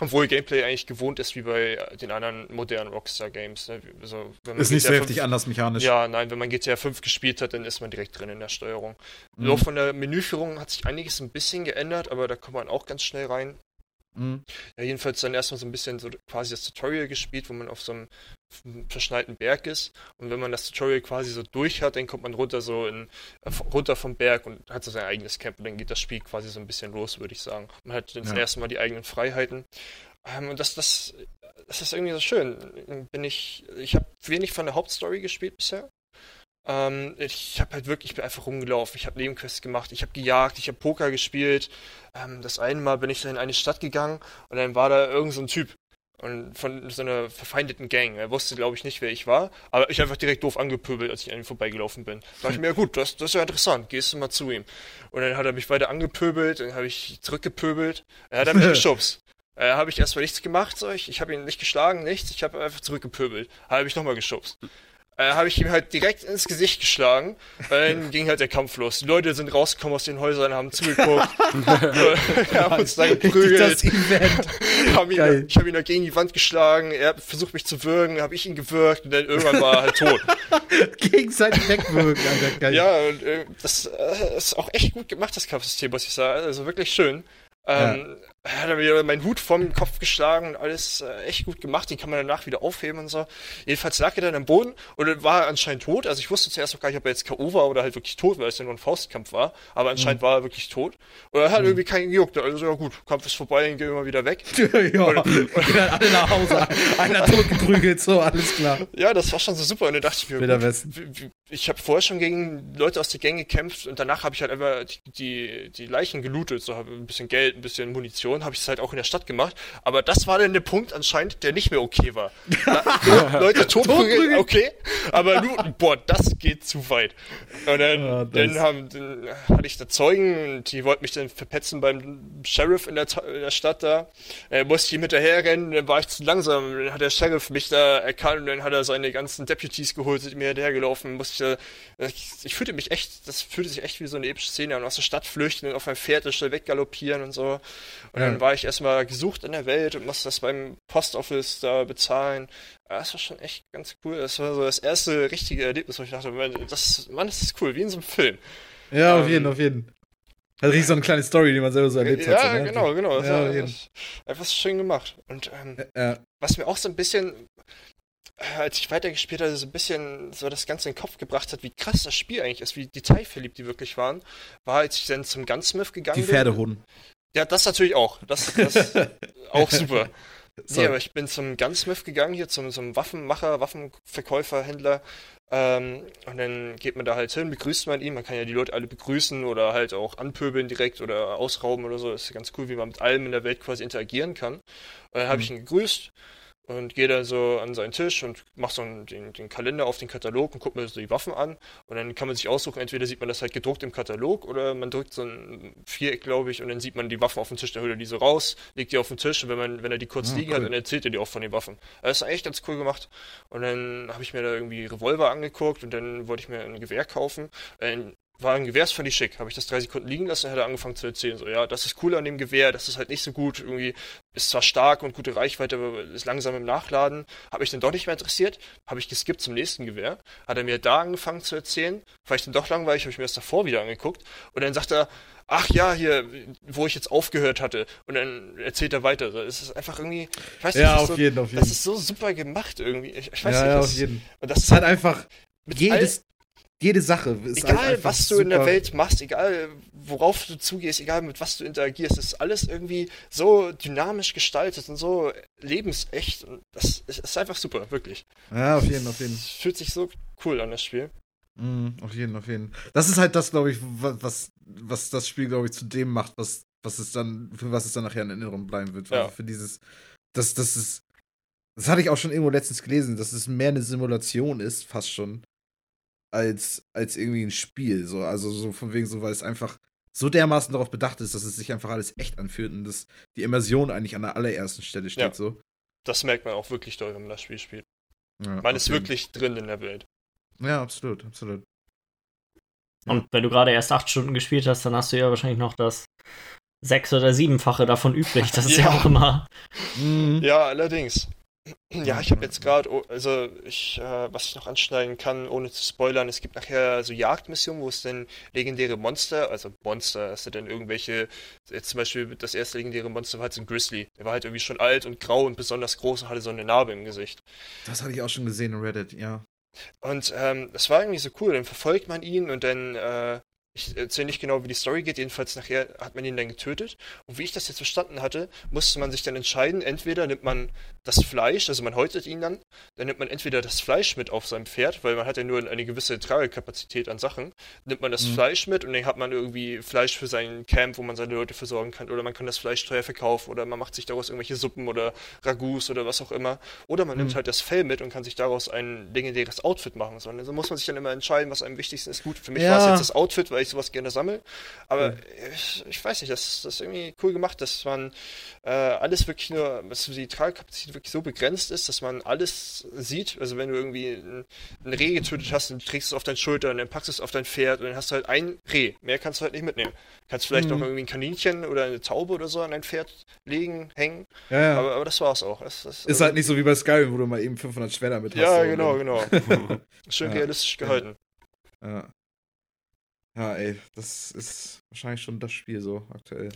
obwohl Gameplay eigentlich gewohnt ist wie bei den anderen modernen Rockstar-Games. Ne? Also, Ist nicht so heftig 5 anders mechanisch. Ja, nein, wenn man GTA 5 gespielt hat, dann ist man direkt drin in der Steuerung. Mhm. Nur von der Menüführung hat sich einiges ein bisschen geändert, aber da kommt man auch ganz schnell rein. Mhm. Ja, jedenfalls dann erstmal so ein bisschen so quasi das Tutorial gespielt, wo man auf so einem verschneiten Berg ist. Und wenn man das Tutorial quasi so durch hat, dann kommt man runter so in, äh, runter vom Berg und hat so sein eigenes Camp und dann geht das Spiel quasi so ein bisschen los, würde ich sagen. Man hat dann das Ja. erste Mal die eigenen Freiheiten. Ähm, und das, das, das ist irgendwie so schön. Bin ich, ich habe wenig von der Hauptstory gespielt bisher. Ähm, ich habe halt wirklich, ich bin einfach rumgelaufen, ich habe Nebenquests gemacht, ich habe gejagt, ich habe Poker gespielt. Ähm, das eine Mal bin ich so in eine Stadt gegangen und dann war da irgend so ein Typ und von so einer verfeindeten Gang. Er wusste, glaube ich, nicht, wer ich war, aber ich einfach direkt doof angepöbelt, als ich an ihm vorbeigelaufen bin. Da dachte ich mir, ja gut, das, das ist ja interessant, gehst du mal zu ihm. Und dann hat er mich weiter angepöbelt, dann habe ich zurückgepöbelt, er hat er mich geschubst. Äh, habe ich erstmal nichts gemacht, so ich, ich habe ihn nicht geschlagen, nichts, ich habe einfach zurückgepöbelt. Habe ich nochmal geschubst. Äh, habe ich ihm halt direkt ins Gesicht geschlagen. Dann ging halt der Kampf los. Die Leute sind rausgekommen aus den Häusern, haben zugeguckt, haben uns dann geprügelt. das Event. Hab ihn, Geil. ich habe ihn da gegen die Wand geschlagen, er hat versucht mich zu würgen, habe ich ihn gewürgt und dann irgendwann war er halt tot. Gegenseitig wegwirken, Alter. Geil. ja, und äh, das äh, ist auch echt gut gemacht, das Kampfsystem, muss ich sagen. Also wirklich schön. Ähm, Er hat mir meinen Hut vom Kopf geschlagen und alles äh, echt gut gemacht. Den kann man danach wieder aufheben und so. Jedenfalls lag er dann am Boden und war er anscheinend tot. Also ich wusste zuerst noch gar nicht, ob er jetzt K.O. war oder halt wirklich tot, weil es ja nur ein Faustkampf war. Aber anscheinend war er wirklich tot. Und er hat irgendwie keinen gejuckt. Also ja gut, Kampf ist vorbei, dann gehen wir mal wieder weg. ja. Gehen dann alle nach Hause. Einer totgeprügelt, so, alles klar. Ja, das war schon so super. Und dann dachte ich mir, gut, ich habe vorher schon gegen Leute aus der Gang gekämpft und danach habe ich halt einfach die, die, die Leichen gelootet. So hab ein bisschen Geld, ein bisschen Munition, habe ich es halt auch in der Stadt gemacht. Aber das war dann der Punkt anscheinend, der nicht mehr okay war. Da, Leute Totprügeln? okay, aber looten, boah, das geht zu weit. Und dann, das- dann, haben, dann hatte ich da Zeugen und die wollten mich dann verpetzen beim Sheriff in der, in der Stadt da. Äh, musste ich hinterherrennen, dann war ich zu langsam. Dann hat der Sheriff mich da erkannt und dann hat er seine ganzen Deputies geholt, sind mir hinterhergelaufen. Musste ich, da, ich, ich fühlte mich echt, das fühlte sich echt wie so eine epische Szene an. Aus der Stadt flüchten und auf ein Pferd schnell weggaloppieren und so. Und Ja. Dann war ich erstmal gesucht in der Welt und musste das beim Postoffice da bezahlen. Das war schon echt ganz cool. Das war so das erste richtige Erlebnis, wo ich dachte, Mann, das, Mann, das ist cool, wie in so einem Film. Ja, auf Ähm, jeden, auf jeden. Also richtig so eine kleine Story, die man selber so erlebt ja, hat. so, ne? genau, genau. Das Ja, war, das, einfach schön gemacht. Und ähm, Ja, was mir auch so ein bisschen, äh, als ich weitergespielt hatte, so ein bisschen so das Ganze in den Kopf gebracht hat, wie krass das Spiel eigentlich ist, wie detailverliebt die wirklich waren, war, als ich dann zum Gunsmith gegangen die bin. Ja, das natürlich auch. Das, das auch super. Nee, Sorry. aber ich bin zum Gunsmith gegangen, hier zum, zum Waffenmacher, Waffenverkäufer, Händler. Ähm, und dann geht man da halt hin, begrüßt man ihn. Man kann ja die Leute alle begrüßen oder halt auch anpöbeln direkt oder ausrauben oder so. Das ist ganz cool, wie man mit allem in der Welt quasi interagieren kann. Und dann habe ich ihn gegrüßt und gehe dann so an seinen Tisch und mache so einen, den, den Kalender auf den Katalog und gucke mir so die Waffen an. Und dann kann man sich aussuchen, entweder sieht man das halt gedruckt im Katalog oder man drückt so ein Viereck, glaube ich, und dann sieht man die Waffen auf dem Tisch, dann holt er die so raus, legt die auf den Tisch und wenn, man, wenn er die kurz Ah, liegen cool. hat, dann erzählt er die auch von den Waffen. Das ist eigentlich ganz cool gemacht. Und dann habe ich mir da irgendwie Revolver angeguckt und dann wollte ich mir ein Gewehr kaufen. Ein, war ein Gewehr, das fand ich schick. Habe ich das drei Sekunden liegen lassen, hat er angefangen zu erzählen, so, ja, das ist cool an dem Gewehr, das ist halt nicht so gut, irgendwie ist zwar stark und gute Reichweite, aber ist langsam im Nachladen. Habe ich dann doch nicht mehr interessiert, habe ich geskippt zum nächsten Gewehr. Hat er mir da angefangen zu erzählen, war ich dann doch langweilig, habe ich mir das davor wieder angeguckt. Und dann sagt er, ach ja, hier, wo ich jetzt aufgehört hatte. Und dann erzählt er weiter. So, Es ist einfach irgendwie, ich weiß nicht, Ja, das ist auf so, jeden, auf jeden. das ist so super gemacht irgendwie. Ich, ich weiß ja, nicht, ja, das, auf jeden. Und das ist halt einfach mit jedes, jede Sache. Ist Egal, halt was du in der Welt machst, egal worauf du zugehst, egal mit was du interagierst, ist alles irgendwie so dynamisch gestaltet und so lebensecht. Und das ist, einfach super, wirklich. Ja, auf jeden, auf jeden. Es fühlt sich so cool an, das Spiel. Mhm, auf jeden, auf jeden. Das ist halt das, glaube ich, wa- was, was das Spiel, glaube ich, zu dem macht, was, was es dann, für was es dann nachher in Erinnerung bleiben wird. Ja. Also für dieses, das, das ist, das hatte ich auch schon irgendwo letztens gelesen, dass es mehr eine Simulation ist, fast schon, als, als irgendwie ein Spiel. So, also so von wegen so, weil es einfach so dermaßen darauf bedacht ist, dass es sich einfach alles echt anfühlt und dass die Immersion eigentlich an der allerersten Stelle steht. Ja. So. Das merkt man auch wirklich doll, wenn man das Spiel spielt. Ja, Man ist wirklich drin in der Welt. Ja, absolut, absolut. Und wenn du gerade erst acht Stunden gespielt hast, dann hast du ja wahrscheinlich noch das sechs- oder siebenfache davon übrig. Das ist ja, Ja. auch immer. Mhm. Ja, allerdings. Ja, ich habe jetzt gerade, also ich, äh, was ich noch anschneiden kann, ohne zu spoilern, es gibt nachher so Jagdmissionen, wo es dann legendäre Monster, also Monster, hast du dann irgendwelche, jetzt zum Beispiel das erste legendäre Monster war halt so ein Grizzly. Der war halt irgendwie schon alt und grau und besonders groß und hatte so eine Narbe im Gesicht. Das hatte ich auch schon gesehen in Reddit, ja. Und ähm, das war irgendwie so cool. Dann verfolgt man ihn und dann, äh, ich erzähle nicht genau, wie die Story geht, jedenfalls nachher hat man ihn dann getötet. Und wie ich das jetzt verstanden hatte, musste man sich dann entscheiden, entweder nimmt man das Fleisch, also man häutet ihn dann, dann nimmt man entweder das Fleisch mit auf seinem Pferd, weil man hat ja nur eine gewisse Tragekapazität an Sachen, nimmt man das Mhm. Fleisch mit und dann hat man irgendwie Fleisch für sein Camp, wo man seine Leute versorgen kann, oder man kann das Fleisch teuer verkaufen, oder man macht sich daraus irgendwelche Suppen oder Ragouts oder was auch immer, oder man nimmt Mhm. halt das Fell mit und kann sich daraus ein legendäres Outfit machen. So, also muss man sich dann immer entscheiden, was am wichtigsten ist. Gut, für mich Ja. war es jetzt das Outfit, weil ich sowas gerne sammle, aber Mhm. ich, ich weiß nicht, das, das ist irgendwie cool gemacht, dass man äh, alles wirklich nur, dass die Tragekapazität wirklich so begrenzt ist, dass man alles sieht. Also wenn du irgendwie ein, ein Reh getötet hast, dann trägst du es auf deine Schulter und dann packst du es auf dein Pferd und dann hast du halt ein Reh. Mehr kannst du halt nicht mitnehmen. Kannst vielleicht Mhm. noch irgendwie ein Kaninchen oder eine Taube oder so an dein Pferd legen, hängen, Ja, ja. aber, aber das war's auch. Das, das, ist halt nicht so wie bei Skyrim, wo du mal eben 500 Schwerter mit hast. Ja, genau, genau. Schön Ja. realistisch gehalten. Ja. Ja, ey, das ist wahrscheinlich schon das Spiel so aktuell.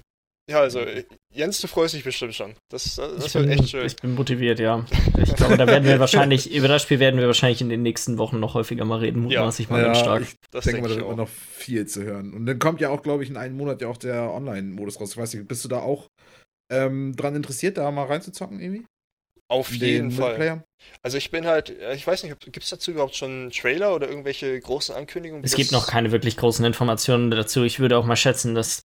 Ja, also äh, Jens, du freust dich bestimmt schon. Das, das Ich wird bin, echt schön. ich bin motiviert, ja. Ich glaube, da werden wir wahrscheinlich, über das Spiel werden wir wahrscheinlich in den nächsten Wochen noch häufiger mal reden, mutmaßlich mal ganz stark. ich Das denke mal, da wird man noch viel zu hören. Und dann kommt ja auch, glaube ich, in einem Monat ja auch der Online-Modus raus. Ich weiß nicht, bist du da auch ähm, dran interessiert, da mal reinzuzocken irgendwie? Auf jeden den Fall. Also ich bin halt, äh, ich weiß nicht, gibt es dazu überhaupt schon einen Trailer oder irgendwelche großen Ankündigungen? Es gibt noch keine wirklich großen Informationen dazu. Ich würde auch mal schätzen, dass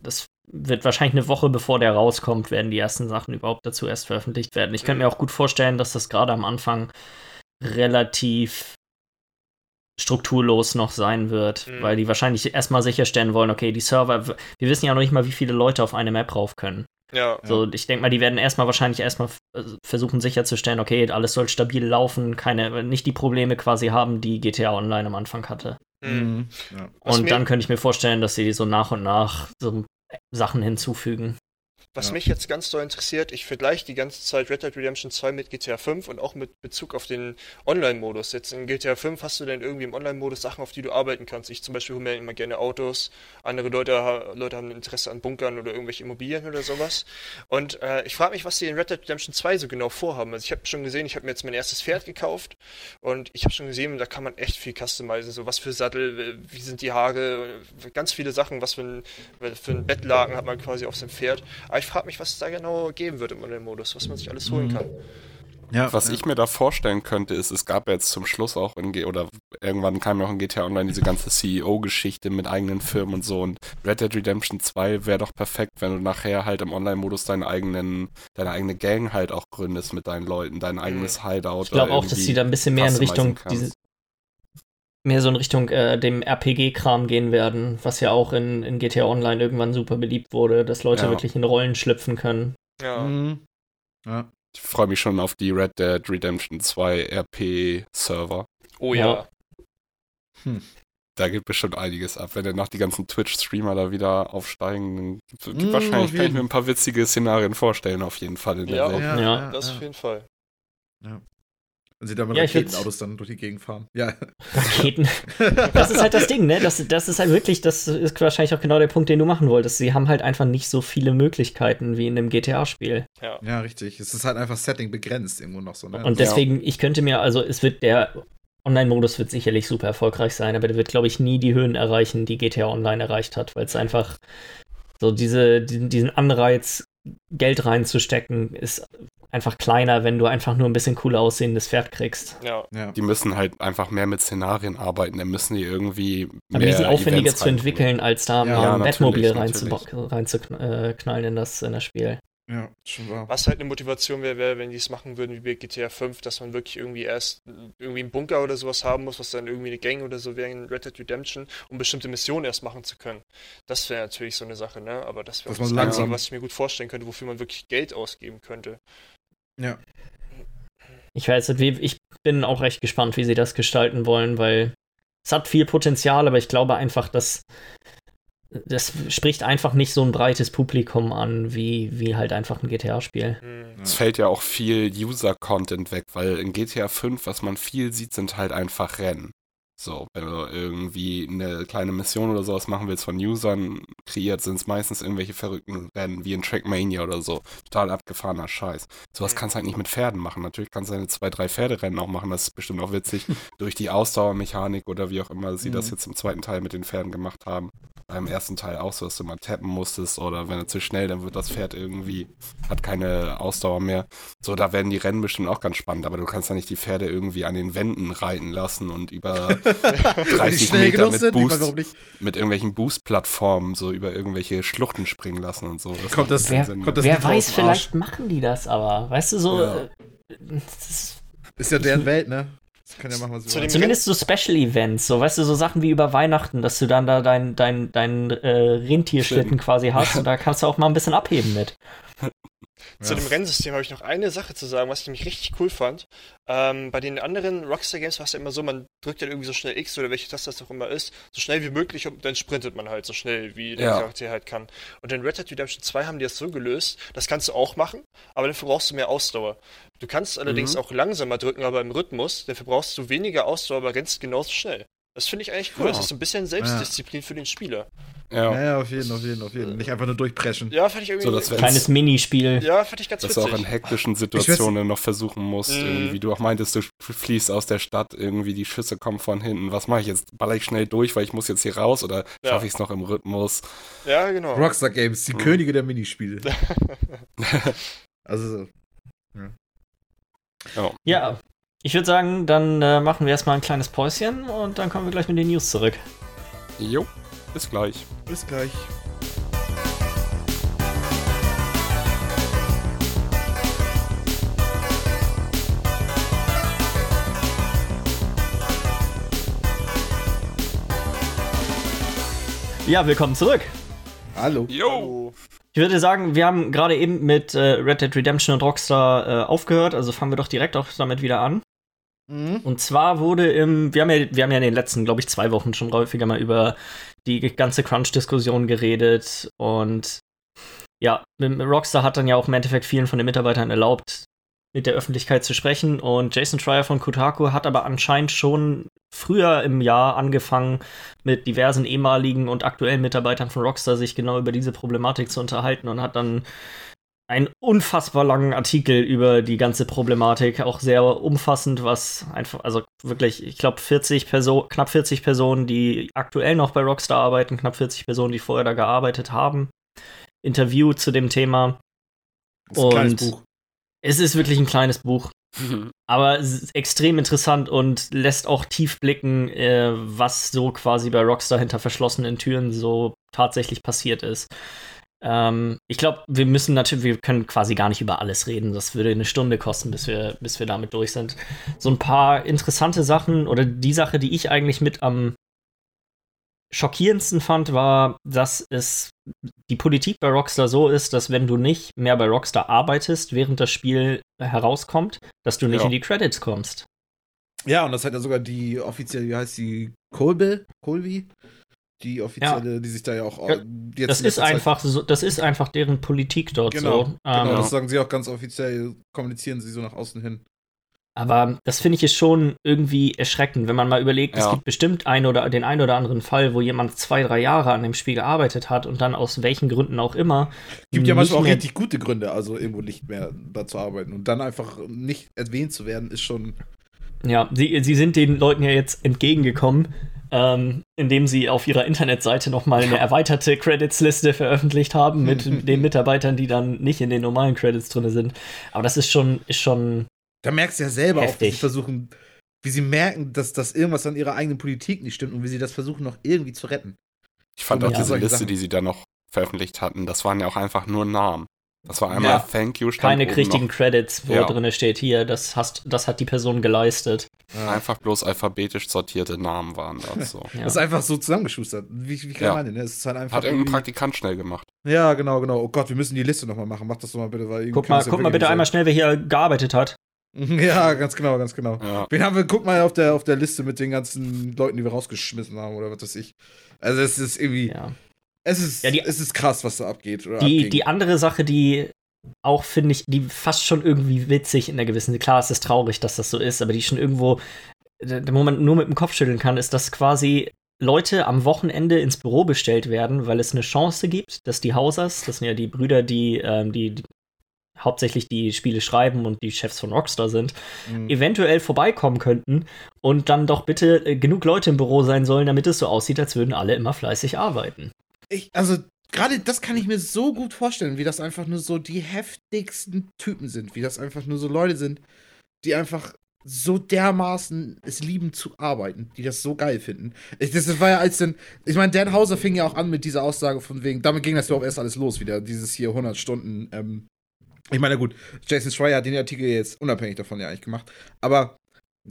das wird wahrscheinlich eine Woche bevor der rauskommt, werden die ersten Sachen überhaupt dazu erst veröffentlicht werden. Ich könnte mir auch gut vorstellen, dass das gerade am Anfang relativ strukturlos noch sein wird, Mhm. weil die wahrscheinlich erstmal sicherstellen wollen, okay, die Server, wir wissen ja noch nicht mal, wie viele Leute auf eine Map rauf können. Ja, So, ich denke mal, die werden erstmal wahrscheinlich erstmal äh, versuchen sicherzustellen, okay, alles soll stabil laufen, keine, nicht die Probleme quasi haben, die GTA Online am Anfang hatte. mhm. Ja. Und dann könnte ich mir vorstellen, dass sie so nach und nach so Sachen hinzufügen. Was Ja. mich jetzt ganz doll interessiert, ich vergleiche die ganze Zeit Red Dead Redemption 2 mit GTA 5 und auch mit Bezug auf den Online-Modus. Jetzt in GTA 5 hast du denn irgendwie im Online-Modus Sachen, auf die du arbeiten kannst. Ich zum Beispiel hole mir immer gerne Autos, andere Leute, Leute haben Interesse an Bunkern oder irgendwelche Immobilien oder sowas. Und äh, ich frage mich, was die in Red Dead Redemption 2 so genau vorhaben. Also ich habe schon gesehen, ich habe mir jetzt mein erstes Pferd gekauft und ich habe schon gesehen, da kann man echt viel customizen. So was für Sattel, wie sind die Haare, ganz viele Sachen, was für ein, für ein Bettlaken hat man quasi auf seinem Pferd. Aber ich frage mich, was es da genau geben wird im Online-Modus, was man sich alles holen Mhm. kann. Ja, Was ja. ich mir da vorstellen könnte, ist, es gab ja jetzt zum Schluss auch in G oder irgendwann kam ja auch in GTA Online diese ganze CEO-Geschichte mit eigenen Firmen und so und Red Dead Redemption 2 wäre doch perfekt, wenn du nachher halt im Online-Modus deinen eigenen, deine eigene Gang halt auch gründest mit deinen Leuten, dein eigenes Hideout. Ich glaube auch, dass sie da ein bisschen mehr in Richtung diese, mehr so in Richtung äh, dem RPG-Kram gehen werden, was ja auch in, in GTA Online irgendwann super beliebt wurde, dass Leute Ja. wirklich in Rollen schlüpfen können. Ja. Mhm. Ja. Ich freue mich schon auf die Red Dead Redemption 2 RP-Server. Oh Ja. ja. Da geht bestimmt einiges ab. Wenn dann noch die ganzen Twitch-Streamer da wieder aufsteigen, dann gibt, gibt Mm, wahrscheinlich, kann ich mir ein paar witzige Szenarien vorstellen, auf jeden Fall in der Ja, Welt. Ja, Ja. Das auf jeden Fall. Und sie da mit Ja, Raketenautos dann durch die Gegend fahren. Ja. Raketen. Das ist halt das Ding, ne? Das, das ist halt wirklich, das ist wahrscheinlich auch genau der Punkt, den du machen wolltest. Sie haben halt einfach nicht so viele Möglichkeiten wie in einem GTA-Spiel. Ja. ja, richtig. Es ist halt einfach Setting begrenzt irgendwo noch so. Ne? Und Ja. deswegen, ich könnte mir, also es wird der Online-Modus wird sicherlich super erfolgreich sein, aber der wird, glaube ich, nie die Höhen erreichen, die GTA Online erreicht hat, weil es einfach so diese, diesen, diesen Anreiz, Geld reinzustecken, ist einfach kleiner, wenn du einfach nur ein bisschen cooler aussehendes Pferd kriegst. Ja. ja. Die müssen halt einfach mehr mit Szenarien arbeiten, dann müssen die irgendwie Aber die sind mehr aufwendiger Events zu entwickeln, als da Ja, mal ein natürlich, Bettmobil natürlich. reinzuknallen in das, in das Spiel. Ja, schon wahr. Was halt eine Motivation wäre, wär, wenn die es machen würden wie bei GTA 5, dass man wirklich irgendwie erst irgendwie einen Bunker oder sowas haben muss, was dann irgendwie eine Gang oder so wäre in Red Dead Redemption, um bestimmte Missionen erst machen zu können. Das wäre natürlich so eine Sache, ne? Aber das wäre das Einzige, langsam- was ich mir gut vorstellen könnte, wofür man wirklich Geld ausgeben könnte. Ja. Ich weiß nicht, wie, ich bin auch recht gespannt, wie sie das gestalten wollen, weil es hat viel Potenzial, aber ich glaube einfach, dass das spricht einfach nicht so ein breites Publikum an, wie, wie halt einfach ein GTA-Spiel. Hm. Es fällt ja auch viel User-Content weg, weil in GTA 5, was man viel sieht, sind halt einfach Rennen. So, wenn du irgendwie eine kleine Mission oder sowas machen willst von Usern kreiert, sind es meistens irgendwelche verrückten Rennen, wie in Trackmania oder so. Total abgefahrener Scheiß. Sowas kannst du halt nicht mit Pferden machen. Natürlich kannst du eine zwei, drei Pferderennen auch machen, das ist bestimmt auch witzig. Durch die Ausdauermechanik oder wie auch immer sie das Mhm. jetzt im zweiten Teil mit den Pferden gemacht haben. Beim ersten Teil auch so, dass du mal tappen musstest oder wenn du zu schnell, dann wird das Pferd irgendwie, hat keine Ausdauer mehr. So, da werden die Rennen bestimmt auch ganz spannend, aber du kannst ja nicht die Pferde irgendwie an den Wänden reiten lassen und über Wenn die 30 schnell Meter genug mit sind, Boost, warum nicht? mit irgendwelchen Boost-Plattformen so über irgendwelche Schluchten springen lassen und so. Das Kommt das- wer- Sinn. kommt das- Wer weiß, vielleicht machen die das aber. Weißt du, so. Ja. äh, das ist, Ist ja deren Welt, ne? Das kann ja machen, was Zu zumindest so Special Events, so weißt du, so Sachen wie über Weihnachten, dass du dann da dein, dein, dein äh, Rentierschlitten Schlitten. quasi hast und da kannst du auch mal ein bisschen abheben mit. Zu dem Rennsystem habe ich noch eine Sache zu sagen, was ich nämlich richtig cool fand. Ähm, bei den anderen Rockstar Games war es ja immer so, man drückt dann irgendwie so schnell X oder welche Taste das auch immer ist, so schnell wie möglich und dann sprintet man halt so schnell, wie der Ja. Charakter halt kann. Und in Red Dead Redemption 2 haben die das so gelöst, das kannst du auch machen, aber dafür brauchst du mehr Ausdauer. Du kannst allerdings Mhm. auch langsamer drücken, aber im Rhythmus, dafür brauchst du weniger Ausdauer, aber rennst genauso schnell. Das finde ich eigentlich cool. Ja. Das ist so ein bisschen Selbstdisziplin für den Spieler. ja. Ja, ja, auf jeden, auf jeden, auf jeden. Nicht einfach nur durchpreschen. Ja, fand ich irgendwie. So, das wär- Kleines Minispiel. ja, fand ich ganz Dass du auch in hektischen Situationen noch versuchen musst, Mhm. irgendwie, wie du auch meintest, du fließt aus der Stadt, irgendwie die Schüsse kommen von hinten. Was mache ich jetzt? Baller ich schnell durch, weil ich muss jetzt hier raus oder Ja. schaffe ich es noch im Rhythmus? Ja, genau. Rockstar Games, die Mhm. Könige der Minispiele. also, so. Ja. Ja, ich würde sagen, dann äh, machen wir erstmal ein kleines Päuschen und dann kommen wir gleich mit den News zurück. Jo, bis gleich. bis gleich. Ja, willkommen zurück. Hallo. Jo! Ich würde sagen, wir haben gerade eben mit äh, Red Dead Redemption und Rockstar äh, aufgehört, also fangen wir doch direkt auch damit wieder an. Mhm. Und zwar wurde im, wir haben ja, wir haben ja in den letzten, glaube ich, zwei Wochen schon häufiger mal über die ganze Crunch-Diskussion geredet und ja, Rockstar hat dann ja auch im Endeffekt vielen von den Mitarbeitern erlaubt, mit der Öffentlichkeit zu sprechen und Jason Schreier von Kotaku hat aber anscheinend schon früher im Jahr angefangen, mit diversen ehemaligen und aktuellen Mitarbeitern von Rockstar sich genau über diese Problematik zu unterhalten und hat dann einen unfassbar langen Artikel über die ganze Problematik, auch sehr umfassend, was einfach, also wirklich, ich glaube, 40 Personen, knapp 40 Personen, die aktuell noch bei Rockstar arbeiten, knapp 40 Personen, die vorher da gearbeitet haben, Interview zu dem Thema. Das ist ein kleines Und- Buch. Es ist wirklich ein kleines Buch, aber es ist extrem interessant und lässt auch tief blicken, äh, was so quasi bei Rockstar hinter verschlossenen Türen so tatsächlich passiert ist. Ähm, ich glaube, wir müssen natürlich, wir können quasi gar nicht über alles reden. Das würde eine Stunde kosten, bis wir, bis wir damit durch sind. So ein paar interessante Sachen oder die Sache, die ich eigentlich mit am schockierendsten fand, war, dass es die Politik bei Rockstar so ist, dass wenn du nicht mehr bei Rockstar arbeitest, während das Spiel herauskommt, dass du nicht Ja. in die Credits kommst. Ja, und das hat ja sogar die offizielle, wie heißt die, Colby? Colby? Die offizielle, die sich da ja auch Ja, jetzt Das ist einfach so, das ist einfach deren Politik dort Genau, so. Genau, Ähm, das sagen sie auch ganz offiziell, kommunizieren sie so nach außen hin. Aber das finde ich ist schon irgendwie erschreckend, wenn man mal überlegt, es Ja. gibt bestimmt ein oder den einen oder anderen Fall, wo jemand zwei, drei Jahre an dem Spiel gearbeitet hat und dann aus welchen Gründen auch immer. Gibt ja manchmal auch richtig gute Gründe, also irgendwo nicht mehr da zu arbeiten. Und dann einfach nicht erwähnt zu werden, ist schon. Ja, sie, sie sind den Leuten ja jetzt entgegengekommen, ähm, indem sie auf ihrer Internetseite nochmal eine erweiterte Credits-Liste veröffentlicht haben mit den Mitarbeitern, die dann nicht in den normalen Credits drin sind. Aber das ist schon, ist schon, Da merkst du ja selber auch, wie Heftig. sie versuchen, wie sie merken, dass, dass irgendwas an ihrer eigenen Politik nicht stimmt und wie sie das versuchen, noch irgendwie zu retten. Ich fand Ja. auch diese Solche Liste, Sachen. die sie da noch veröffentlicht hatten, das waren ja auch einfach nur Namen. Das war einmal Ja. Thank you. stand Keine richtigen noch. Credits, wo Ja. drin steht hier, das, hast, das hat die Person geleistet. Ja. Einfach bloß alphabetisch sortierte Namen waren das so. Ja. Das ist einfach so zusammengeschustert. Wie, wie kann Ja. man denn? ne? Es ist halt einfach. Hat irgendein irgendwie- Praktikant schnell gemacht. Ja, genau, genau. Oh Gott, wir müssen die Liste nochmal machen. Mach das doch mal bitte, weil irgendwie Guck mal, das guck mal bitte einmal schnell, wer hier gearbeitet hat. Ja, ganz genau, ganz genau. Ja. Wen haben wir, guck mal auf der, auf der Liste mit den ganzen Leuten, die wir rausgeschmissen haben oder was weiß ich. Also es ist irgendwie, Ja. Es ist, Ja, die- es ist krass, was da abgeht. Oder Die, abging. die andere Sache, die auch, finde ich, die fast schon irgendwie witzig in der gewissen, klar, es ist traurig, dass das so ist, aber die schon irgendwo, wo man nur mit dem Kopf schütteln kann, ist, dass quasi Leute am Wochenende ins Büro bestellt werden, weil es eine Chance gibt, dass die Hausers, das sind ja die Brüder, die, ähm, die, die hauptsächlich die Spiele schreiben und die Chefs von Rockstar sind, Mhm. eventuell vorbeikommen könnten und dann doch bitte äh, genug Leute im Büro sein sollen, damit es so aussieht, als würden alle immer fleißig arbeiten. Ich, also, gerade das kann ich mir so gut vorstellen, wie das einfach nur so die heftigsten Typen sind. Wie das einfach nur so Leute sind, die einfach so dermaßen es lieben zu arbeiten, die das so geil finden. Ich, das war ja als denn, ich meine, Dan Hauser fing ja auch an mit dieser Aussage von wegen, damit ging das überhaupt erst alles los wieder, dieses hier 100 Stunden. Ähm, ich meine, gut, Jason Schreier hat den Artikel jetzt unabhängig davon ja eigentlich gemacht, aber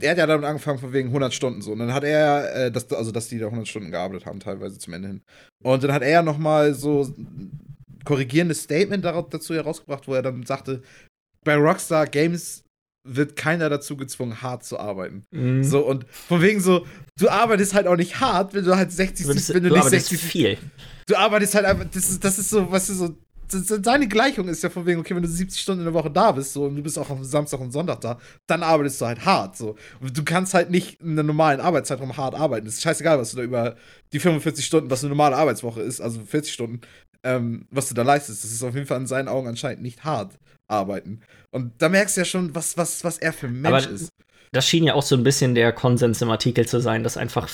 er hat ja damit angefangen von wegen 100 Stunden so. Und dann hat er, äh, das, also dass die da 100 Stunden gearbeitet haben, teilweise zum Ende hin. Und dann hat er noch mal so ein korrigierendes Statement dazu herausgebracht, wo er dann sagte, bei Rockstar Games wird keiner dazu gezwungen, hart zu arbeiten. Mhm. So, und von wegen so, du arbeitest halt auch nicht hart, wenn du halt 60, Du, wenn du du nicht arbeitest 60, viel. du arbeitest halt einfach, das ist, das ist so, was ist so, deine Gleichung ist ja von wegen, okay, wenn du 70 Stunden in der Woche da bist, so, und du bist auch am Samstag und Sonntag da, dann arbeitest du halt hart, so. Und du kannst halt nicht in einer normalen Arbeitszeitraum hart arbeiten. Es ist scheißegal, was du da über die 45 Stunden, was eine normale Arbeitswoche ist, also 40 Stunden, ähm, was du da leistest. Das ist auf jeden Fall in seinen Augen anscheinend nicht hart arbeiten. Und da merkst du ja schon, was, was, was er für ein Mensch Aber ist. Das schien ja auch so ein bisschen der Konsens im Artikel zu sein, dass einfach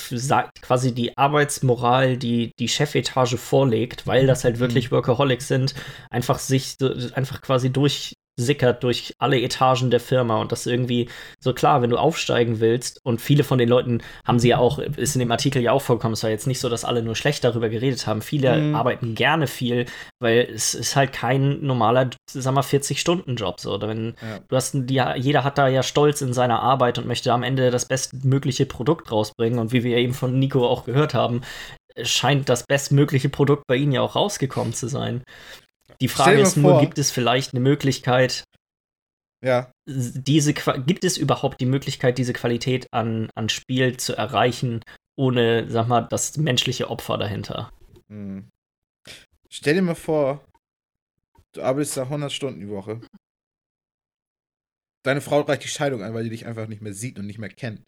quasi die Arbeitsmoral, die die Chefetage vorlegt, weil das halt wirklich Workaholics sind, einfach sich einfach quasi durchsickert durch alle Etagen der Firma und das irgendwie so klar, wenn du aufsteigen willst und viele von den Leuten haben sie ja auch, ist in dem Artikel ja auch vorgekommen, es war jetzt nicht so, dass alle nur schlecht darüber geredet haben. Viele Mhm. arbeiten gerne viel, weil es ist halt kein normaler, sag mal, 40-Stunden-Job. So. Wenn Ja. du hast, die, jeder hat da ja Stolz in seiner Arbeit und möchte am Ende das bestmögliche Produkt rausbringen. Und wie wir eben von Nico auch gehört haben, scheint das bestmögliche Produkt bei ihnen ja auch rausgekommen zu sein. Die Frage ist nur, vor- gibt es vielleicht eine Möglichkeit, Ja. diese gibt es überhaupt die Möglichkeit, diese Qualität an, an Spiel zu erreichen, ohne, sag mal, das menschliche Opfer dahinter? Hm. Stell dir mal vor, du arbeitest da 100 Stunden die Woche. Deine Frau reicht die Scheidung ein, weil die dich einfach nicht mehr sieht und nicht mehr kennt.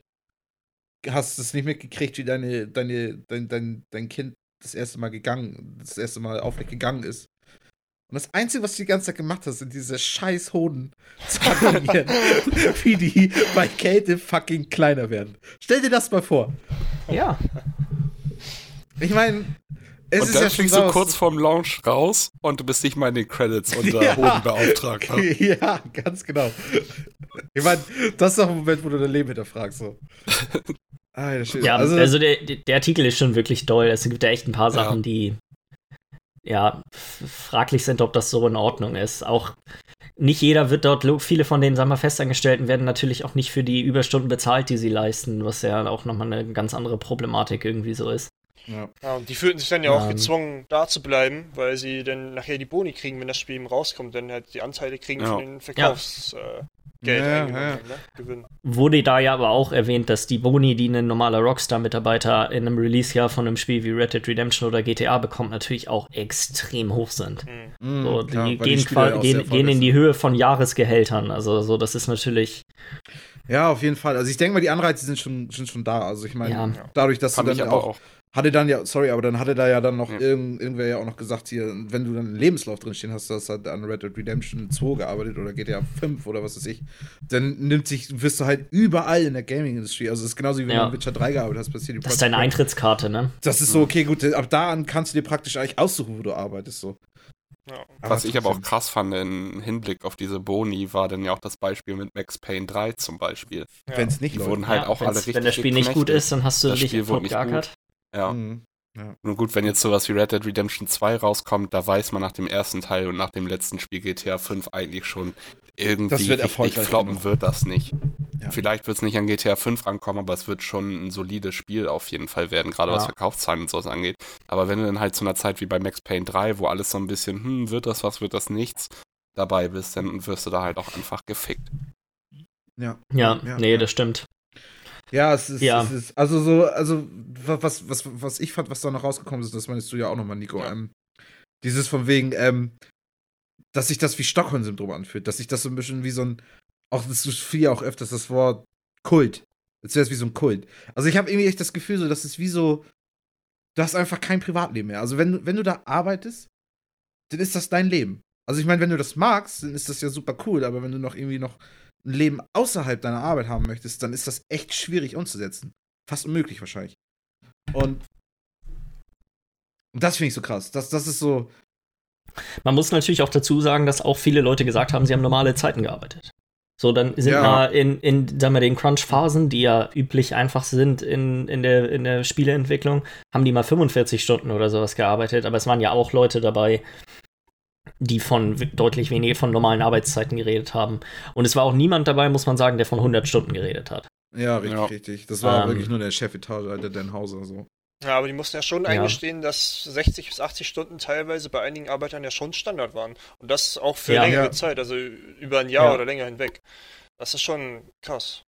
Hast es nicht mitgekriegt, wie deine, deine, dein, dein, dein Kind das erste Mal gegangen, das erste Mal aufrecht gegangen ist. Und das Einzige, was du die ganze Zeit gemacht hast, sind diese scheiß Hoden zu animieren, wie die bei Kälte fucking kleiner werden. Stell dir das mal vor. Ja. Ich meine, es und ist dann ja schon fliegst du kurz vorm Launch raus und du bist nicht mal in den Credits unter Ja. Hodenbeauftragter. Ja, ganz genau. Ich meine, das ist doch ein Moment, wo du dein Leben hinterfragst. So. Schwede. Ja, also, der, der Artikel ist schon wirklich toll. Es gibt da echt ein paar Ja. Sachen, die ja fraglich sind, ob das so in Ordnung ist. Auch nicht jeder wird dort, viele von den, sagen wir, Festangestellten werden natürlich auch nicht für die Überstunden bezahlt, die sie leisten, was ja auch nochmal eine ganz andere Problematik irgendwie so ist. ja. Ja, und die fühlten sich dann ja auch Ähm. gezwungen, da zu bleiben, weil sie dann nachher die Boni kriegen, wenn das Spiel eben rauskommt, dann halt die Anteile kriegen Ja. von den Verkaufsgeld äh, Geld Ja, eingenommen ja. ne? Gewinn. Wurde da ja aber auch erwähnt, dass die Boni, die ein normaler Rockstar-Mitarbeiter in einem Release-Jahr von einem Spiel wie Red Dead Redemption oder GTA bekommt, natürlich auch extrem hoch sind. Mhm. So, Mhm, die klar, gehen, Spieler ja gehen, gehen in die Höhe von Jahresgehältern. Also so, das ist natürlich. Ja, auf jeden Fall. Also ich denke mal, die Anreize sind schon, sind schon da. Also ich meine, Ja. dadurch, dass Fand du dann auch, auch. Hatte dann ja, sorry, aber dann hatte da ja dann noch Ja. irgend, irgendwer ja auch noch gesagt hier, wenn du dann einen Lebenslauf drinstehen hast, dass du an Red Dead Redemption 2 gearbeitet oder GTA 5 oder was weiß ich, dann nimmt sich, wirst du halt überall in der Gaming-Industrie. Also es ist genauso wie wenn Ja. du an Witcher 3 gearbeitet hast, passiert die Das ist deine Eintrittskarte, ne? Das ist so, okay, gut, ab da an kannst du dir praktisch eigentlich aussuchen, wo du arbeitest. So. Ja. Was ich aber auch krass fand im Hinblick auf diese Boni, war dann ja auch das Beispiel mit Max Payne 3 zum Beispiel. Ja. Wenn es nicht Die läuft. wurden halt Ja, auch alle richtig Wenn das Spiel nicht gut geknechtet. ist, dann hast du Das dich Spiel wurde nicht vergackert. Ja. Mhm. Ja. Nur gut, wenn jetzt sowas wie Red Dead Redemption 2 rauskommt, da weiß man nach dem ersten Teil und nach dem letzten Spiel GTA 5 eigentlich schon, irgendwie wird richtig floppen wird das nicht. Ja. Vielleicht wird es nicht an GTA 5 rankommen, aber es wird schon ein solides Spiel auf jeden Fall werden, gerade Ja. was Verkaufszahlen und sowas angeht. Aber wenn du dann halt zu einer Zeit wie bei Max Payne 3, wo alles so ein bisschen, hm, wird das was, wird das nichts, dabei bist, dann wirst du da halt auch einfach gefickt. Ja. Ja, Ja, nee, ja. das stimmt. Ja, es ist, Ja. es ist also so, also was, was, was ich fand, was da noch rausgekommen ist, das meinst du ja auch nochmal, Nico. Ja. Ähm, dieses von wegen, ähm, dass sich das wie Stockholm-Syndrom anfühlt, dass sich das so ein bisschen wie so ein, auch das ist viel auch öfters das Wort Kult. Jetzt wäre es wie so ein Kult. Also ich habe irgendwie echt das Gefühl, so, das ist wie so, du hast einfach kein Privatleben mehr. Also wenn, wenn du da arbeitest, dann ist das dein Leben. Also ich meine, wenn du das magst, dann ist das ja super cool, aber wenn du noch irgendwie noch ein Leben außerhalb deiner Arbeit haben möchtest, dann ist das echt schwierig umzusetzen. Fast unmöglich wahrscheinlich. Und, das finde ich so krass. Das, das ist so, Man muss natürlich auch dazu sagen, dass auch viele Leute gesagt haben, sie haben normale Zeiten gearbeitet. So, dann sind Ja. mal in, in sagen wir, den Crunch-Phasen, die ja üblich einfach sind in, in, der, in der Spieleentwicklung, haben die mal 45 Stunden oder sowas gearbeitet. Aber es waren ja auch Leute dabei, die von deutlich weniger von normalen Arbeitszeiten geredet haben. Und es war auch niemand dabei, muss man sagen, der von 100 Stunden geredet hat. ja, richtig, Ja. richtig. Das war Ähm. wirklich nur der Chefetage, der Dan Hauser so. Ja, aber die mussten ja schon Ja. eingestehen, dass 60 bis 80 Stunden teilweise bei einigen Arbeitern ja schon Standard waren. Und das auch für Ja. längere Ja. Zeit, also über ein Jahr Ja. oder länger hinweg. Das ist schon krass.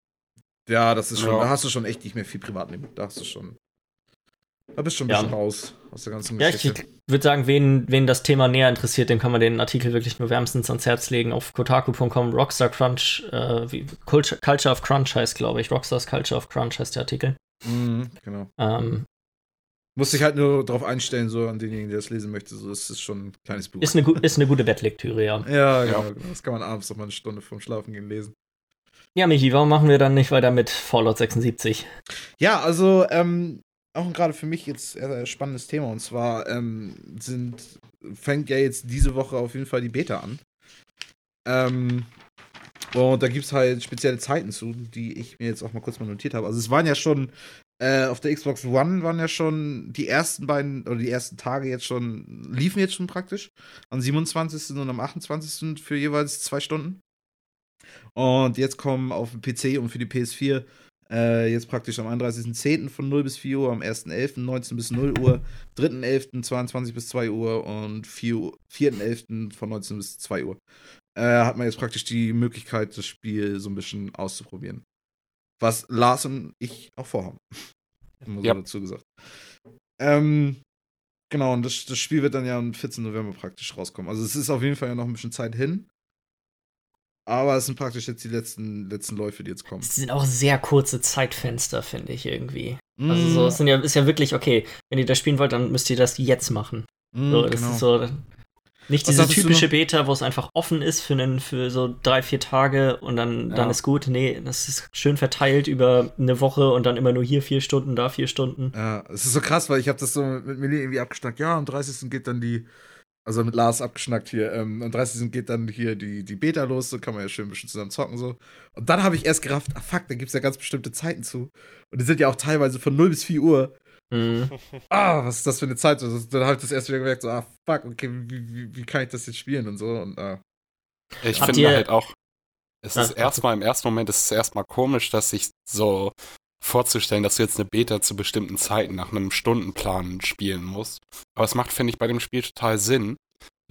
Ja, das ist schon, Ja. da hast du schon echt nicht mehr viel Privatleben. Da hast du schon. Da bist du schon ein Ja. bisschen raus aus der ganzen Ja, ich Geschichte. würde sagen, wen, wen das Thema näher interessiert, dem kann man den Artikel wirklich nur wärmstens ans Herz legen. Auf kotaku.com, Rockstar Crunch, äh, wie, Culture, Culture of Crunch heißt, glaube ich. Rockstars Culture of Crunch heißt der Artikel. Mhm, genau. Ähm, Muss ich halt nur darauf einstellen, so an denjenigen, der das lesen möchte. So, es ist schon ein kleines Buch. ist, eine, ist eine gute Bettlektüre, ja. ja, Ja. genau, genau. Das kann man abends noch mal eine Stunde vorm Schlafen gehen lesen. Ja, Michi, warum machen wir dann nicht weiter mit Fallout 76? Ja, also, ähm, auch gerade für mich jetzt ein spannendes Thema. Und zwar ähm, sind, fängt ja jetzt diese Woche auf jeden Fall die Beta an. Ähm, und da gibt es halt spezielle Zeiten zu, die ich mir jetzt auch mal kurz mal notiert habe. Also es waren ja schon, äh, auf der Xbox One waren ja schon die ersten beiden, oder die ersten Tage jetzt schon, liefen jetzt schon praktisch. Am 27. und am 28. für jeweils zwei Stunden. Und jetzt kommen auf dem PC und für die PS4 äh, jetzt praktisch am 31.10. von 0 bis 4 Uhr, am 1.11. 19 bis 0 Uhr, 3.11. 22 bis 2 Uhr und 4 4.11. von 19 bis 2 Uhr. Äh, hat man jetzt praktisch die Möglichkeit, das Spiel so ein bisschen auszuprobieren. Was Lars und ich auch vorhaben. Immer so Ja. dazu gesagt. Ähm, genau, und das, das Spiel wird dann ja am 14. November praktisch rauskommen. Also es ist auf jeden Fall ja noch ein bisschen Zeit hin. Aber es sind praktisch jetzt die letzten, letzten Läufe, die jetzt kommen. Das sind auch sehr kurze Zeitfenster, finde ich irgendwie. Also Mm, so, es sind ja, ist ja wirklich, okay, wenn ihr das spielen wollt, dann müsst ihr das jetzt machen. mm, So, das genau. ist so nicht diese typische? Beta, wo es einfach offen ist für, einen, für so drei, vier Tage und dann, dann Ja. ist gut. Nee, das ist schön verteilt über eine Woche und dann immer nur hier vier Stunden, da vier Stunden. Ja, es ist so krass, weil ich habe das so mit Millie irgendwie abgeschnackt. Ja, am 30. geht dann die, also mit Lars abgeschnackt hier, ähm, am 30. geht dann hier die, die Beta los, so kann man ja schön ein bisschen zusammen zocken so. Und dann habe ich erst gerafft, ah fuck, da gibt es ja ganz bestimmte Zeiten zu. Und die sind ja auch teilweise von 0 bis 4 Uhr. Mhm. Ah, was ist das für eine Zeit? Das- Dann habe ich das erst wieder gemerkt, so, ah fuck, okay, wie, wie, wie kann ich das jetzt spielen und so. Und ah. Ich Habt finde halt auch, es ist erstmal im ersten Moment, es ist erstmal komisch, dass sich so vorzustellen, dass du jetzt eine Beta zu bestimmten Zeiten nach einem Stundenplan spielen musst. Aber es macht, finde ich, bei dem Spiel total Sinn,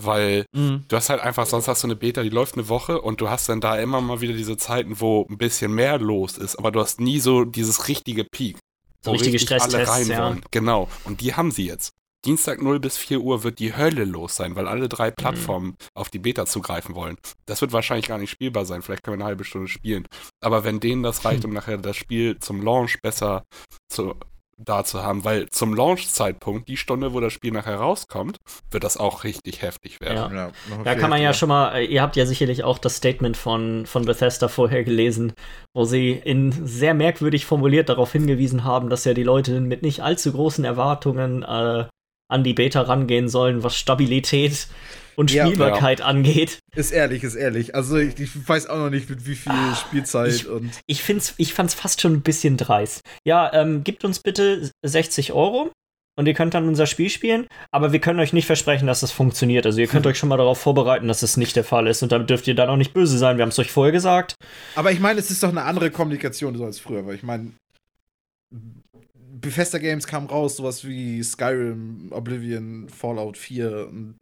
weil du hast halt einfach, sonst hast du eine Beta, die läuft eine Woche und du hast dann da immer mal wieder diese Zeiten, wo ein bisschen mehr los ist, aber du hast nie so dieses richtige Peak. So richtige richtig alle Stresstests, rein ja. wollen. Genau. Und die haben sie jetzt. Dienstag 0 bis 4 Uhr wird die Hölle los sein, weil alle drei Plattformen auf die Beta zugreifen wollen. Das wird wahrscheinlich gar nicht spielbar sein. Vielleicht können wir eine halbe Stunde spielen. Aber wenn denen das reicht, um nachher das Spiel zum Launch besser zu, da zu haben, weil zum Launch-Zeitpunkt, die Stunde, wo das Spiel nachher rauskommt, wird das auch richtig heftig werden. Ja. Ja, Da kann man ja schon mal, äh, ihr habt ja sicherlich auch das Statement von, von Bethesda vorher gelesen, wo sie in sehr merkwürdig formuliert darauf hingewiesen haben, dass ja die Leute mit nicht allzu großen Erwartungen äh, an die Beta rangehen sollen, was Stabilität und Ja. Spielbarkeit angeht. Ist ehrlich, ist ehrlich. Also ich, ich weiß auch noch nicht, mit wie viel Spielzeit Ah, ich- und. Ich, find's, ich fand's fast schon ein bisschen dreist. Ja, ähm, gibt uns bitte 60 Euro und ihr könnt dann unser Spiel spielen, aber wir können euch nicht versprechen, dass das funktioniert. Also ihr könnt euch schon mal darauf vorbereiten, dass es nicht der Fall ist und damit dürft ihr dann auch nicht böse sein. Wir haben es euch vorher gesagt. Aber ich meine, es ist doch eine andere Kommunikation so als früher, weil ich meine, Bethesda Games kam raus, sowas wie Skyrim, Oblivion, Fallout 4 und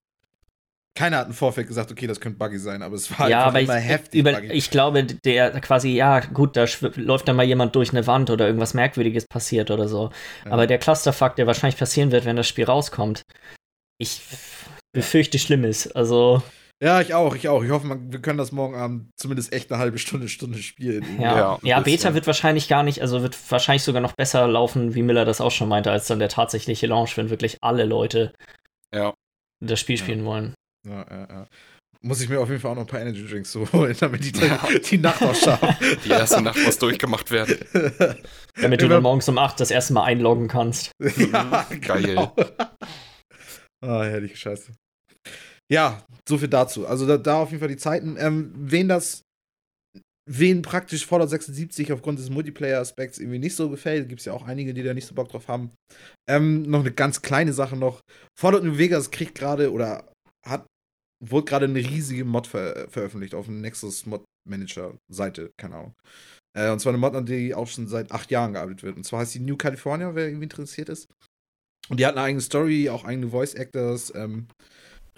keiner hat im Vorfeld gesagt, okay, das könnte buggy sein, aber es war ja, aber immer ich, heftig über, buggy. ich glaube, der quasi, ja, gut, da läuft dann mal jemand durch eine Wand oder irgendwas Merkwürdiges passiert oder so. Ja. Aber der Clusterfuck, der wahrscheinlich passieren wird, wenn das Spiel rauskommt, ich befürchte Schlimmes. Also, ja, ich auch, ich auch. Ich hoffe, man, wir können das morgen Abend zumindest echt eine halbe Stunde, Stunde spielen. ja. Ja, Ja, Beta äh, wird wahrscheinlich gar nicht, also wird wahrscheinlich sogar noch besser laufen, wie Miller das auch schon meinte, als dann der tatsächliche Launch, wenn wirklich alle Leute Ja. das Spiel Ja. spielen wollen. Ja, ja, ja. Muss ich mir auf jeden Fall auch noch ein paar Energy Drinks so holen, damit die, die Nacht auch schaffe. Die erste Nacht muss durchgemacht werden. Damit du Über- dann morgens um 8 das erste Mal einloggen kannst. ja, Geil. genau. Ah, herrliche Scheiße. Ja, so viel dazu. Also da, da auf jeden Fall die Zeiten. Ähm, wen das, wen praktisch Fallout 76 aufgrund des Multiplayer-Aspekts irgendwie nicht so gefällt, gibt es ja auch einige, die da nicht so Bock drauf haben. Ähm, noch eine ganz kleine Sache noch. Fallout New Vegas kriegt gerade oder hat, wurde gerade eine riesige Mod ver veröffentlicht auf dem Nexus Mod Manager Seite, keine Ahnung. Äh, und zwar eine Mod, an die auch schon seit acht Jahren gearbeitet wird. Und zwar heißt die New California, wer irgendwie interessiert ist. Und die hat eine eigene Story, auch eigene Voice Actors, ähm,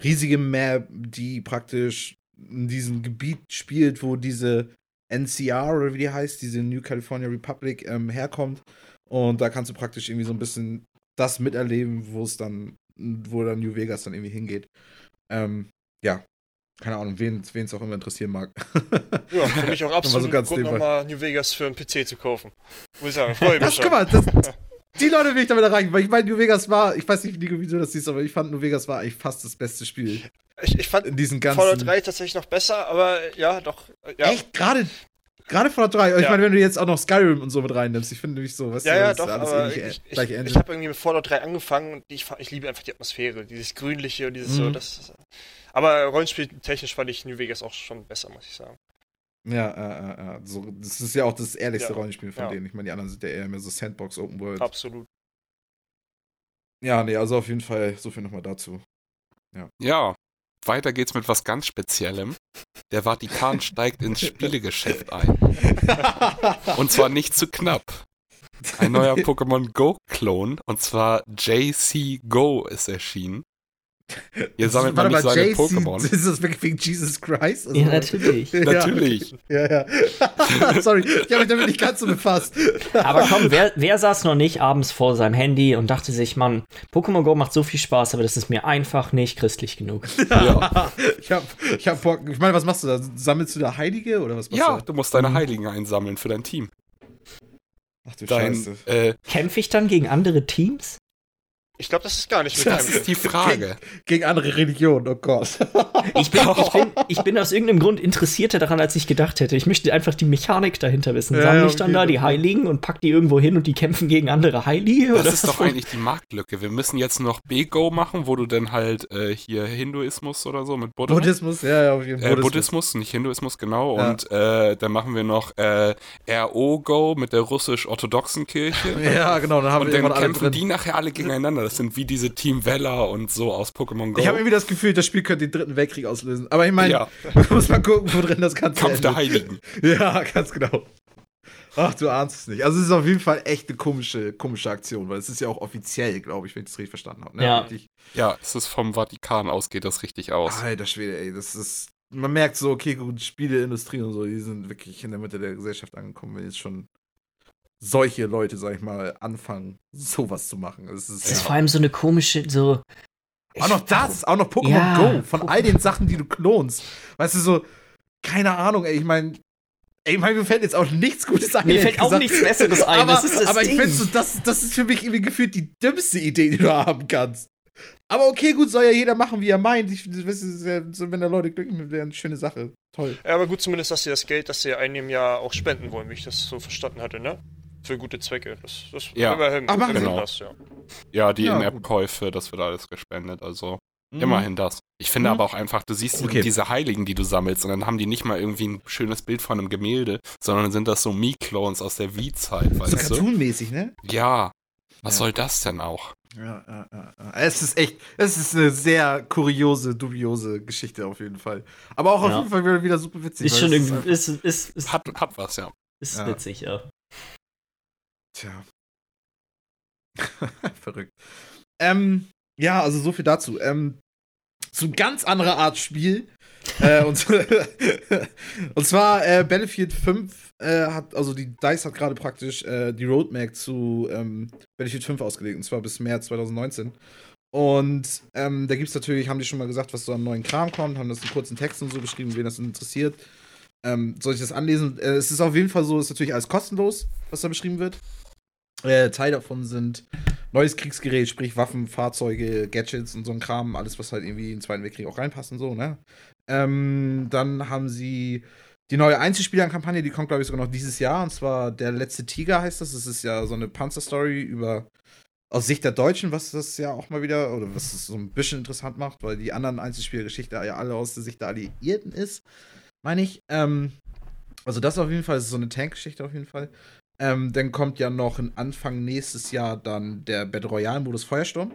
riesige Map, die praktisch in diesem Gebiet spielt, wo diese NCR oder wie die heißt, diese New California Republic ähm, herkommt. Und da kannst du praktisch irgendwie so ein bisschen das miterleben, wo es dann, wo dann New Vegas dann irgendwie hingeht. Ähm, ja, keine Ahnung, wen es auch immer interessieren mag. Ja, für mich auch absolut so ganz Grund, nochmal New Vegas für einen PC zu kaufen. Muss ich sagen, freue ich mich Das, schon. guck mal, das, die Leute will ich damit erreichen, weil ich meine, New Vegas war, ich weiß nicht, wie du das siehst, aber ich fand New Vegas war eigentlich fast das beste Spiel Ich, ich fand in diesen ganzen. Fallout 3 tatsächlich noch besser, aber ja, doch. Ja, Echt? Gerade gerade Fallout 3. Ich Ja. meine, wenn du jetzt auch noch Skyrim und so mit reinnimmst, ich finde nämlich so, weißt ja, du, ja, doch, alles aber ähnliche- ich, ich, ich, habe irgendwie mit Fallout 3 angefangen und ich, ich liebe einfach die Atmosphäre, dieses Grünliche und dieses so, Mhm. das. Aber rollenspieltechnisch fand ich New Vegas auch schon besser, muss ich sagen. Ja, äh, äh, äh, so, das ist ja auch das ehrlichste Ja. Rollenspiel von Ja. denen. Ich meine, die anderen sind ja eher mehr so Sandbox, Open World. Absolut. Ja, nee, also auf jeden Fall so viel nochmal dazu. Ja, weiter geht's mit was ganz Speziellem. Der Vatikan steigt ins Spielegeschäft ein. Und zwar nicht zu knapp. Ein neuer Pokémon Go-Klon, und zwar JC Go, ist erschienen. Hier sammelt man nicht seine Pokémon. Ist das wirklich wegen Jesus Christ? Also, Ja, natürlich. Ja. Natürlich. Ja, ja. Sorry, ich habe mich damit nicht ganz so befasst. Aber komm, wer, wer saß noch nicht abends vor seinem Handy und dachte sich, Mann, Pokémon Go macht so viel Spaß, aber das ist mir einfach nicht christlich genug. Ja. ich hab, ich hab Bock. Ich meine, was machst du da? Sammelst du da Heilige oder was machst Ja, du? du musst deine Heiligen einsammeln für dein Team. Ach du Dein, Scheiße. äh, Kämpfe ich dann gegen andere Teams? Ich glaube, das ist gar nicht mit Das ist die Frage. Gegen andere Religionen, oh Gott. Ich bin, ich, bin, ich bin aus irgendeinem Grund interessierter daran, als ich gedacht hätte. Ich möchte einfach die Mechanik dahinter wissen. Ja, Sammle ja, ich dann okay, da die. Heiligen und pack die irgendwo hin und die kämpfen gegen andere Heilige? Das oder ist doch was? eigentlich die Marktlücke. Wir müssen jetzt noch B-Go machen, wo du dann halt äh, hier Hinduismus oder so mit Buddha. Buddhismus, ja, ja, auf jeden Fall. Äh, Buddhismus, nicht Hinduismus, genau. Ja. Und äh, dann machen wir noch äh, RO-Go mit der russisch-orthodoxen Kirche. Ja, genau, dann haben Und wir dann kämpfen die nachher alle gegeneinander. Das sind wie diese Team Valor und so aus Pokémon Go. Ich habe irgendwie das Gefühl, das Spiel könnte den dritten Weltkrieg auslösen. Aber ich meine, Ja. muss mal gucken, wo drin das Ganze Kampf der endet. Heiligen. Ja, ganz genau. Ach, du ahnst es nicht. Also es ist auf jeden Fall echt eine komische, komische Aktion, weil es ist ja auch offiziell, glaube ich, wenn ich das richtig verstanden habe. Ne? Ja. Ja, es ist vom Vatikan aus, geht das richtig aus. Alter Schwede, ey, das ist. Man merkt so, okay, gut, Spieleindustrie und so, die sind wirklich in der Mitte der Gesellschaft angekommen, wenn jetzt schon solche Leute, sag ich mal, anfangen, sowas zu machen. Es ist, Das ist vor allem so eine komische, so. Auch noch das, auch noch Pokémon Ja, Go, von all den Sachen, die du klonst. Weißt du, so, keine Ahnung, ey, ich meine, ey, ich meine, mir fällt jetzt auch nichts Gutes ein. Mir fällt auch gesagt. nichts Besseres ein, Aber, das ist das aber ich finde so, das, das ist für mich irgendwie gefühlt die dümmste Idee, die du haben kannst. Aber okay, gut, soll ja jeder machen, wie er meint. Ich, das ist ja, so, wenn da Leute glücklich mit wäre, eine schöne Sache. Toll. Ja, aber gut, zumindest, dass sie das Geld, das sie einnehmen, ja auch spenden wollen, wie ich das so verstanden hatte, ne? Für gute Zwecke. Das, das Ja. immerhin, Ach, machen sie. immerhin Genau. das, ja. Ja, die Ja, In-App-Käufe, das wird alles gespendet. Also Mhm. immerhin das. Ich finde Mhm. aber auch einfach, du siehst Okay. diese Heiligen, die du sammelst, und dann haben die nicht mal irgendwie ein schönes Bild von einem Gemälde, sondern sind das so Me-Clones aus der Wii-Zeit, So weißt du? cartoonmäßig, ne? Ja. Was Ja. soll das denn auch? Ja, ja, ja. Es ist echt, es ist eine sehr kuriose, dubiose Geschichte auf jeden Fall. Aber auch auf jeden Fall wieder, wieder super witzig. Ist schon es irgendwie, ist, ist, ist, Hat, hat was, ja. ist Ja. witzig, ja. Tja. Verrückt. Ähm, ja, also so viel dazu. Ähm, zu ganz anderer Art Spiel. äh, und, und zwar äh, Battlefield 5 äh, hat, also die DICE hat gerade praktisch äh, die Roadmap zu ähm, Battlefield 5 ausgelegt, und zwar bis März 2019. Und ähm, da gibt es natürlich, haben die schon mal gesagt, was so an neuen Kram kommt, haben das in kurzen Texten so beschrieben, wen das interessiert. Ähm, soll ich das anlesen? Äh, es ist auf jeden Fall so, es ist natürlich alles kostenlos, was da beschrieben wird. Äh, Teil davon sind neues Kriegsgerät, sprich Waffen, Fahrzeuge, Gadgets und so ein Kram, alles, was halt irgendwie in den Zweiten Weltkrieg auch reinpasst und so, ne? Ähm, dann haben sie die neue Einzelspieler-Kampagne, die kommt, glaube ich, sogar noch dieses Jahr, und zwar Der letzte Tiger heißt das. Das ist ja so eine Panzerstory über aus Sicht der Deutschen, was das ja auch mal wieder, oder was es so ein bisschen interessant macht, weil die anderen Einzelspielergeschichte ja alle aus der Sicht der Alliierten ist, meine ich. Ähm, also das auf jeden Fall, das ist so eine Tankgeschichte auf jeden Fall. Ähm, dann kommt ja noch Anfang nächstes Jahr dann der Battle Royale-Modus Feuersturm.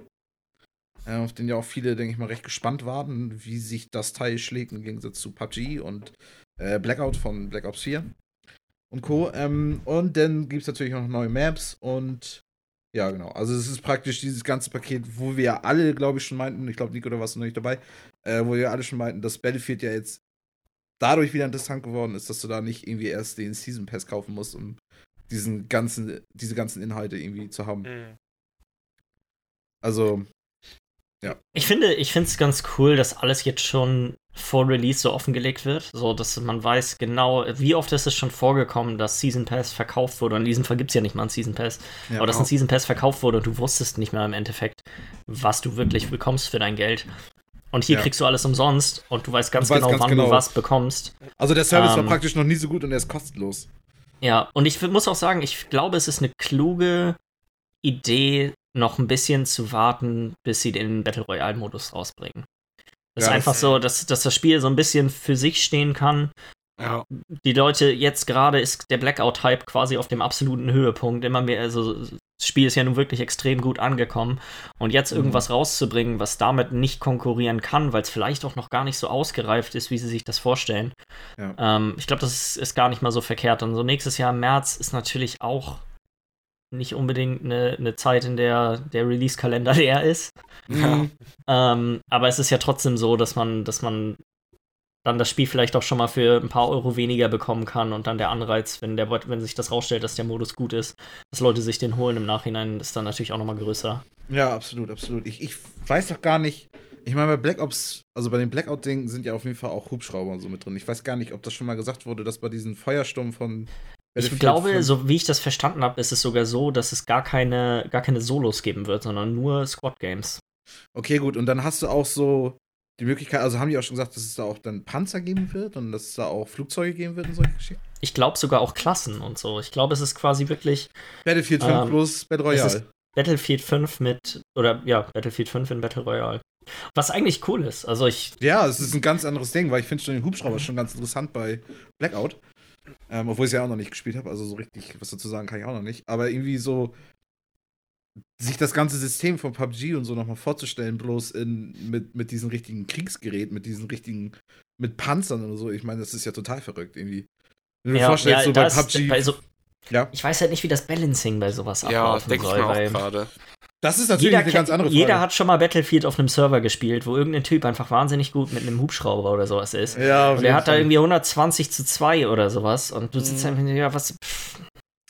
Äh, auf den ja auch viele, denke ich mal, recht gespannt waren, wie sich das Teil schlägt im Gegensatz zu PUBG und äh, Blackout von Black Ops 4 und Co. Ähm, und dann gibt es natürlich noch neue Maps und ja, genau. Also es ist praktisch dieses ganze Paket, wo wir alle, glaube ich, schon meinten, ich glaube, Nico, da warst du noch nicht dabei, äh, wo wir alle schon meinten, dass Battlefield ja jetzt dadurch wieder interessant geworden ist, dass du da nicht irgendwie erst den Season Pass kaufen musst, um diesen ganzen, diese ganzen Inhalte irgendwie zu haben. Mhm. Also, Ich finde, ich finde es ganz cool, dass alles jetzt schon vor Release so offengelegt wird, so dass man weiß genau, wie oft ist es schon vorgekommen, dass Season Pass verkauft wurde. Und in diesem Fall gibt es ja nicht mal einen Season Pass, ja, aber dass ein Season Pass verkauft wurde und du wusstest nicht mehr im Endeffekt, was du wirklich bekommst für dein Geld. Und hier Ja. kriegst du alles umsonst und du weißt ganz Du weißt genau, ganz wann genau. du was bekommst. also der Service war ähm, praktisch noch nie so gut und er ist kostenlos. Ja, und ich muss auch sagen, ich glaube, es ist eine kluge Idee, noch ein bisschen zu warten, bis sie den Battle Royale-Modus rausbringen. Das Ja, ist einfach das- so, dass, dass das Spiel so ein bisschen für sich stehen kann. Ja. Die Leute, jetzt gerade ist der Blackout-Hype quasi auf dem absoluten Höhepunkt. Immer mehr, also das Spiel ist ja nun wirklich extrem gut angekommen. Und jetzt Mhm. irgendwas rauszubringen, was damit nicht konkurrieren kann, weil es vielleicht auch noch gar nicht so ausgereift ist, wie sie sich das vorstellen. Ja. Ähm, ich glaube, das ist, ist gar nicht mal so verkehrt. Und so nächstes Jahr im März ist natürlich auch nicht unbedingt eine, eine Zeit, in der der Release-Kalender leer ist. Mhm. Ähm, aber es ist ja trotzdem so, dass man, dass man dann das Spiel vielleicht auch schon mal für ein paar Euro weniger bekommen kann und dann der Anreiz, wenn der wenn sich das rausstellt, dass der Modus gut ist, dass Leute sich den holen im Nachhinein, ist dann natürlich auch nochmal größer. Ja, absolut, absolut. Ich, ich weiß doch gar nicht. Ich meine, bei Black Ops, also bei den Blackout-Dingen sind ja auf jeden Fall auch Hubschrauber und so mit drin. Ich weiß gar nicht, ob das schon mal gesagt wurde, dass bei diesen Feuersturm von. Ich glaube, 5 so wie ich das verstanden habe, ist es sogar so, dass es gar keine, gar keine Solos geben wird, sondern nur Squad-Games. Okay, gut. Und dann hast du auch so die Möglichkeit, also haben die auch schon gesagt, dass es da auch dann Panzer geben wird und dass es da auch Flugzeuge geben wird und solche Geschichten. Ich glaube sogar auch Klassen und so. Ich glaube, es ist quasi wirklich Battlefield 5 Ähm, plus Battle Royale. Battlefield 5 mit, oder ja, Battlefield 5 in Battle Royale. Was eigentlich cool ist. Also ich, Ja, es ist ein ganz anderes Ding, weil ich finde schon den Hubschrauber schon ganz interessant bei Blackout. Ähm, obwohl ich es ja auch noch nicht gespielt habe, also so richtig was dazu sagen kann ich auch noch nicht. Aber irgendwie so sich das ganze System von PUBG und so nochmal vorzustellen, bloß in, mit, mit diesen richtigen Kriegsgeräten, mit diesen richtigen, mit Panzern und so. Ich meine, das ist ja total verrückt irgendwie. Wenn du dir ja, vorstellst, ja, so bei ist- PUBG. bei so, ja, ich weiß halt nicht, wie das Balancing bei sowas Ja, ablaufen denke ich soll. mir auch weil gerade. das ist natürlich jeder, eine ganz andere Frage. jeder hat schon mal Battlefield auf einem Server gespielt, wo irgendein Typ einfach wahnsinnig gut mit einem Hubschrauber oder sowas ist. ja, Und er hat da irgendwie 120 zu 2 oder sowas. Und du sitzt Mhm. einfach, ja, was. Pff,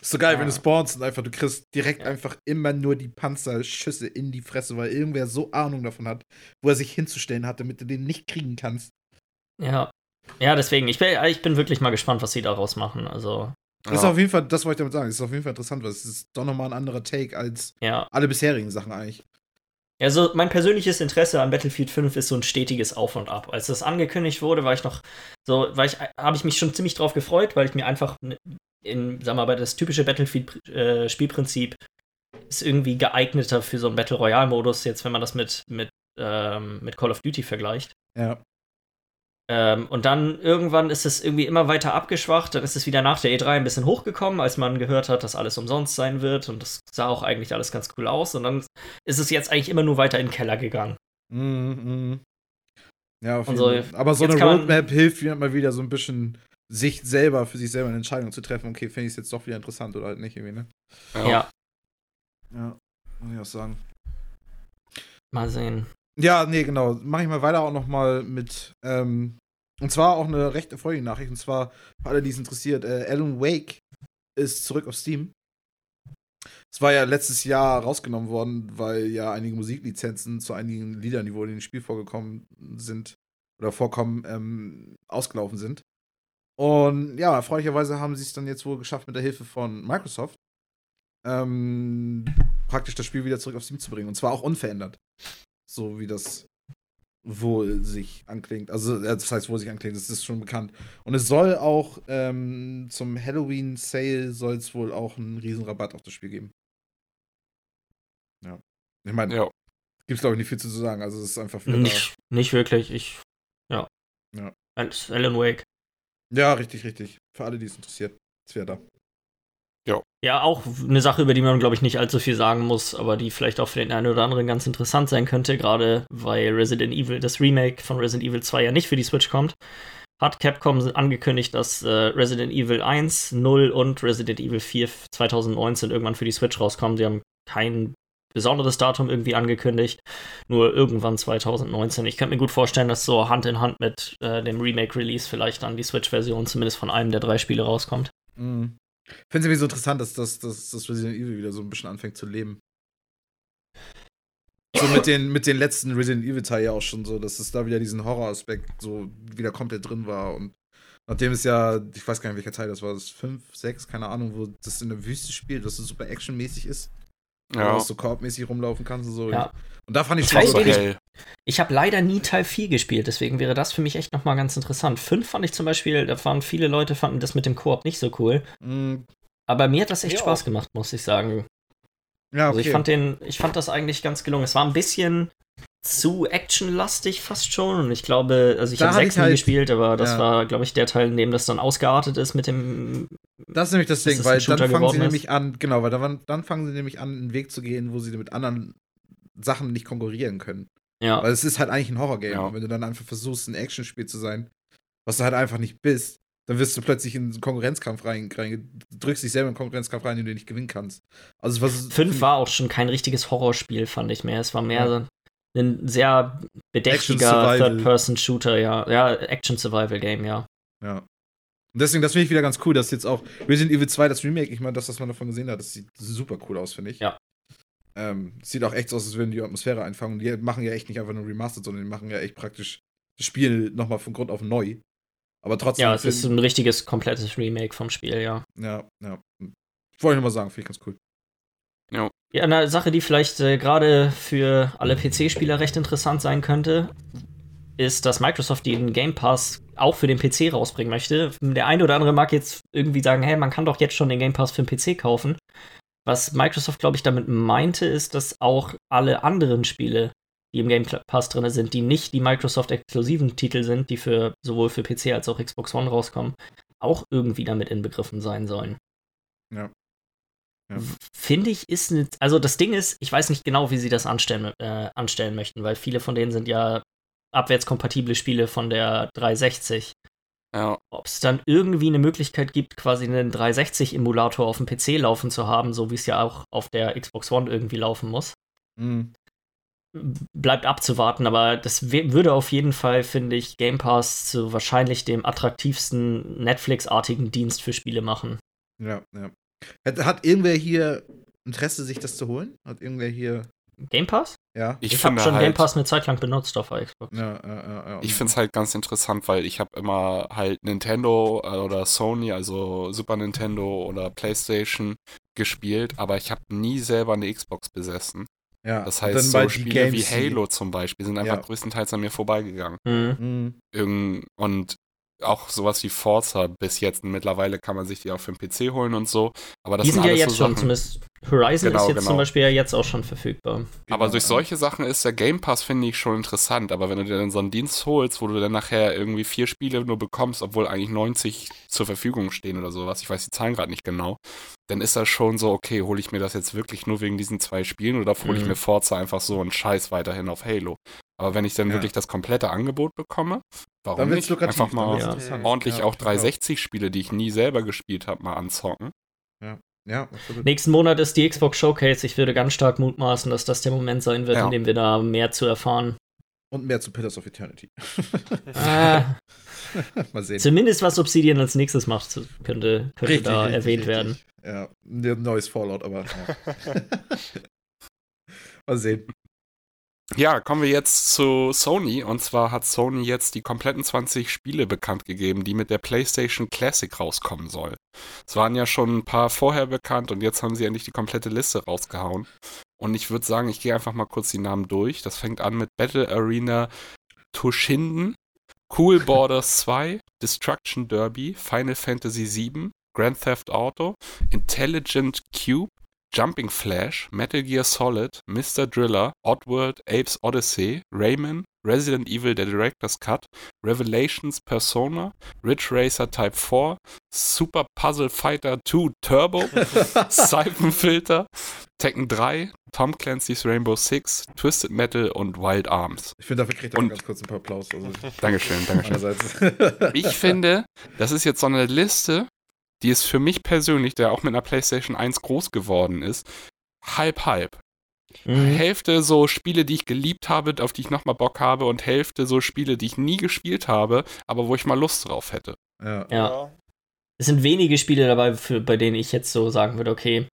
Ist so geil, wenn Ja. du spawnst und einfach, du kriegst direkt einfach immer nur die Panzerschüsse in die Fresse, weil irgendwer so Ahnung davon hat, wo er sich hinzustellen hat, damit du den nicht kriegen kannst. ja. Ja, deswegen, ich bin, ich bin wirklich mal gespannt, was sie daraus machen. Also, Das ist Ja. auf jeden Fall, das wollte ich damit sagen, das ist auf jeden Fall interessant, weil es ist doch nochmal ein anderer Take als ja. alle bisherigen Sachen eigentlich. Also, mein persönliches Interesse an Battlefield 5 ist so ein stetiges Auf und Ab. Als das angekündigt wurde, war ich noch so, war ich, habe ich mich schon ziemlich drauf gefreut, weil ich mir einfach in, sag mal, das typische Battlefield-Spielprinzip ist irgendwie geeigneter für so einen Battle Royale-Modus, jetzt wenn man das mit, mit, ähm, mit Call of Duty vergleicht. Ja. Ähm, und dann irgendwann ist es irgendwie immer weiter abgeschwacht. Dann ist es wieder nach der E3 ein bisschen hochgekommen, als man gehört hat, dass alles umsonst sein wird. Und das sah auch eigentlich alles ganz cool aus. Und dann ist es jetzt eigentlich immer nur weiter in den Keller gegangen. Mhm, Ja, auf jeden so, Fall. Aber so eine Roadmap hilft mir mal wieder so ein bisschen sich selber, für sich selber eine Entscheidung zu treffen. Okay, finde ich es jetzt doch wieder interessant oder halt nicht irgendwie, ne? Ja, Ja, muss ich auch sagen. mal sehen. Ja, nee, genau. Mache ich mal weiter auch noch mal mit, ähm, und zwar auch eine recht erfreuliche Nachricht, und zwar für alle, die es interessiert, äh, Alan Wake ist zurück auf Steam. Es war ja letztes Jahr rausgenommen worden, weil ja einige Musiklizenzen zu einigen Liedern, die wohl in dem Spiel vorgekommen sind oder vorkommen, ähm, ausgelaufen sind. Und ja, erfreulicherweise haben sie es dann jetzt wohl geschafft, mit der Hilfe von Microsoft ähm, praktisch das Spiel wieder zurück auf Steam zu bringen. Und zwar auch unverändert. So wie das wohl sich anklingt. Also, äh, das heißt, wohl sich anklingt, das ist schon bekannt. Und es soll auch ähm, zum Halloween-Sale soll es wohl auch einen Riesenrabatt auf das Spiel geben. Ja. Ich meine, Ja. gibt's glaube ich nicht viel zu sagen. Also es ist einfach wieder Nicht, nicht wirklich. Ich. Ja. Ja. Als Alan Wake. Ja, richtig, richtig. Für alle, die es interessiert. Ist wieder da. Ja, auch eine Sache, über die man, glaube ich, nicht allzu viel sagen muss, aber die vielleicht auch für den einen oder anderen ganz interessant sein könnte, gerade weil Resident Evil, das Remake von Resident Evil 2 ja nicht für die Switch kommt, hat Capcom angekündigt, dass äh, Resident Evil 1, 0 und Resident Evil 4 2019 irgendwann für die Switch rauskommen. Sie haben kein besonderes Datum irgendwie angekündigt, nur irgendwann 2019. Ich könnte mir gut vorstellen, dass so Hand in Hand mit äh, dem Remake-Release vielleicht dann die Switch-Version zumindest von einem der drei Spiele rauskommt. Mhm. Ich finde es irgendwie so interessant, dass das dass, dass Resident Evil wieder so ein bisschen anfängt zu leben. So mit den, mit den letzten Resident Evil-Teil ja auch schon so, dass es da wieder diesen Horroraspekt so wieder komplett drin war. Und nachdem es ja, ich weiß gar nicht, welcher Teil das war, das 5, 6, keine Ahnung, wo das in der Wüste spielt, dass es super actionmäßig ist. Ja. Wo du so korbmäßig rumlaufen kannst und so. Ja. Und da fand ich Teil, schon so, ich-. Ich habe leider nie Teil 4 gespielt, deswegen wäre das für mich echt nochmal ganz interessant. 5 fand ich zum Beispiel, da waren viele Leute, fanden das mit dem Koop nicht so cool. mm, Aber mir hat das echt Mir Spaß gemacht, muss ich sagen. ja, Also okay. ich fand den, ich fand das eigentlich ganz gelungen. Es war ein bisschen zu actionlastig fast schon. Und ich glaube, also ich habe hatte 6 ich nie halt- gespielt, aber das ja. war, glaube ich, der Teil, in dem das dann ausgeartet ist mit dem. Das ist nämlich das Ding, weil dann fangen sie ist. nämlich an, genau, weil dann, dann fangen sie nämlich an, einen Weg zu gehen, wo sie mit anderen Sachen nicht konkurrieren können. Ja, Weil es ist halt eigentlich ein Horrorgame. Ja. Wenn du dann einfach versuchst, ein Actionspiel zu sein, was du halt einfach nicht bist, dann wirst du plötzlich in einen Konkurrenzkampf rein, rein drückst dich selber in einen Konkurrenzkampf rein, den du nicht gewinnen kannst. Also was 5 war auch schon kein richtiges Horrorspiel, fand ich mehr. Es war mehr Ja. Ein sehr bedächtiger. Third-Person-Shooter, ja. Ja, Action-Survival-Game, ja. Ja. Und deswegen, das finde ich wieder ganz cool, dass jetzt auch Resident Evil 2, das Remake, ich meine, das, was man davon gesehen hat, das sieht super cool aus, finde ich. Ja. Ähm, sieht auch echt so aus, als würden die Atmosphäre einfangen. Die machen ja echt nicht einfach nur Remastered, sondern die machen ja echt praktisch das Spiel nochmal von Grund auf neu. Aber trotzdem. Ja, es ist ein richtiges, komplettes Remake vom Spiel, ja. Ja, ja. Wollte ich nochmal sagen, finde ich ganz cool. Ja, eine Sache, die vielleicht äh, gerade für alle PC-Spieler recht interessant sein könnte, ist, dass Microsoft den Game Pass auch für den PC rausbringen möchte. Der eine oder andere mag jetzt irgendwie sagen, hey, man kann doch jetzt schon den Game Pass für den PC kaufen. Was Microsoft, glaube ich, damit meinte, ist, dass auch alle anderen Spiele, die im Game Pass drin sind, die nicht die Microsoft-exklusiven Titel sind, die für sowohl für PC als auch Xbox One rauskommen, auch irgendwie damit inbegriffen sein sollen. Ja. Ja. Finde ich, ist ne, also das Ding ist, ich weiß nicht genau, wie sie das anstellen, äh, anstellen möchten, weil viele von denen sind ja abwärtskompatible Spiele von der 360. Ja. Ob es dann irgendwie eine Möglichkeit gibt, quasi einen 360-Emulator auf dem PC laufen zu haben, so wie es ja auch auf der Xbox One irgendwie laufen muss, Mhm. bleibt abzuwarten, aber das würde auf jeden Fall, finde ich, Game Pass zu wahrscheinlich dem attraktivsten Netflix-artigen Dienst für Spiele machen. Ja, ja. Hat, hat irgendwer hier Interesse, sich das zu holen? Hat irgendwer hier. Game Pass? Ja. Ich, Ich, habe schon halt, Game Pass eine Zeit lang benutzt auf der Xbox. Ja, ja, ja, ja. Ich finde es halt ganz interessant, weil ich habe immer halt Nintendo äh, oder Sony, also Super Nintendo oder PlayStation gespielt, aber ich habe nie selber eine Xbox besessen. ja. Das heißt, so Spiele wie Halo zum Beispiel sind einfach Ja. größtenteils an mir vorbeigegangen. Mhm. Mhm. Irgend und auch sowas wie Forza bis jetzt. Mittlerweile kann man sich die auch für den PC holen und so. Aber das Die sind ja alles jetzt so schon, Sachen- zumindest Horizon Genau, ist jetzt genau. zum Beispiel ja jetzt auch schon verfügbar. Aber Genau, durch ja. solche Sachen ist der Game Pass, finde ich, schon interessant. Aber wenn du dir dann so einen Dienst holst, wo du dann nachher irgendwie vier Spiele nur bekommst, obwohl eigentlich 90 zur Verfügung stehen oder sowas, ich weiß die Zahlen gerade nicht genau, dann ist das schon so, okay, hole ich mir das jetzt wirklich nur wegen diesen zwei Spielen oder hole ich Mhm. mir Forza einfach so einen Scheiß weiterhin auf Halo? Aber wenn ich dann Ja. wirklich das komplette Angebot bekomme, warum Dann nicht? lukrativ. Einfach mal Ja. ordentlich Ja, auch total. 360-Spiele, die ich nie selber gespielt habe, mal anzocken. Ja, absolut. Nächsten Monat ist die Xbox Showcase. Ich würde ganz stark mutmaßen, dass das der Moment sein wird, Ja. in dem wir da mehr zu erfahren. Und mehr zu Pillars of Eternity. Ah, Mal sehen. zumindest was Obsidian als nächstes macht, könnte, könnte da erwähnt werden. Ja, ein neues Fallout, aber. Ja. Mal sehen. Ja, kommen wir jetzt zu Sony. Und zwar hat Sony jetzt die kompletten 20 Spiele bekannt gegeben, die mit der PlayStation Classic rauskommen sollen. Es waren ja schon ein paar vorher bekannt und jetzt haben sie endlich die komplette Liste rausgehauen. Und ich würde sagen, ich gehe einfach mal kurz die Namen durch. Das fängt an mit Battle Arena Toshinden, Cool Borders 2, Destruction Derby, Final Fantasy VII, Grand Theft Auto, Intelligent Cube, Jumping Flash, Metal Gear Solid, Mr. Driller, Oddworld, Apes Odyssey, Rayman, Resident Evil der Director's Cut, Revelations Persona, Ridge Racer Type 4, Super Puzzle Fighter 2 Turbo, Siphon Filter, Tekken 3, Tom Clancy's Rainbow Six, Twisted Metal und Wild Arms. Ich finde, dafür kriegt er Und- ganz kurz ein paar Applaus. Also, Dankeschön, Dankeschön. Ich finde, das ist jetzt so eine Liste, die ist für mich persönlich, der auch mit einer PlayStation 1 groß geworden ist, halb halb. Mhm. Hälfte so Spiele, die ich geliebt habe, auf die ich nochmal Bock habe, und Hälfte so Spiele, die ich nie gespielt habe, aber wo ich mal Lust drauf hätte. ja. Ja. Es sind wenige Spiele dabei, für, bei denen ich jetzt so sagen würde, okay,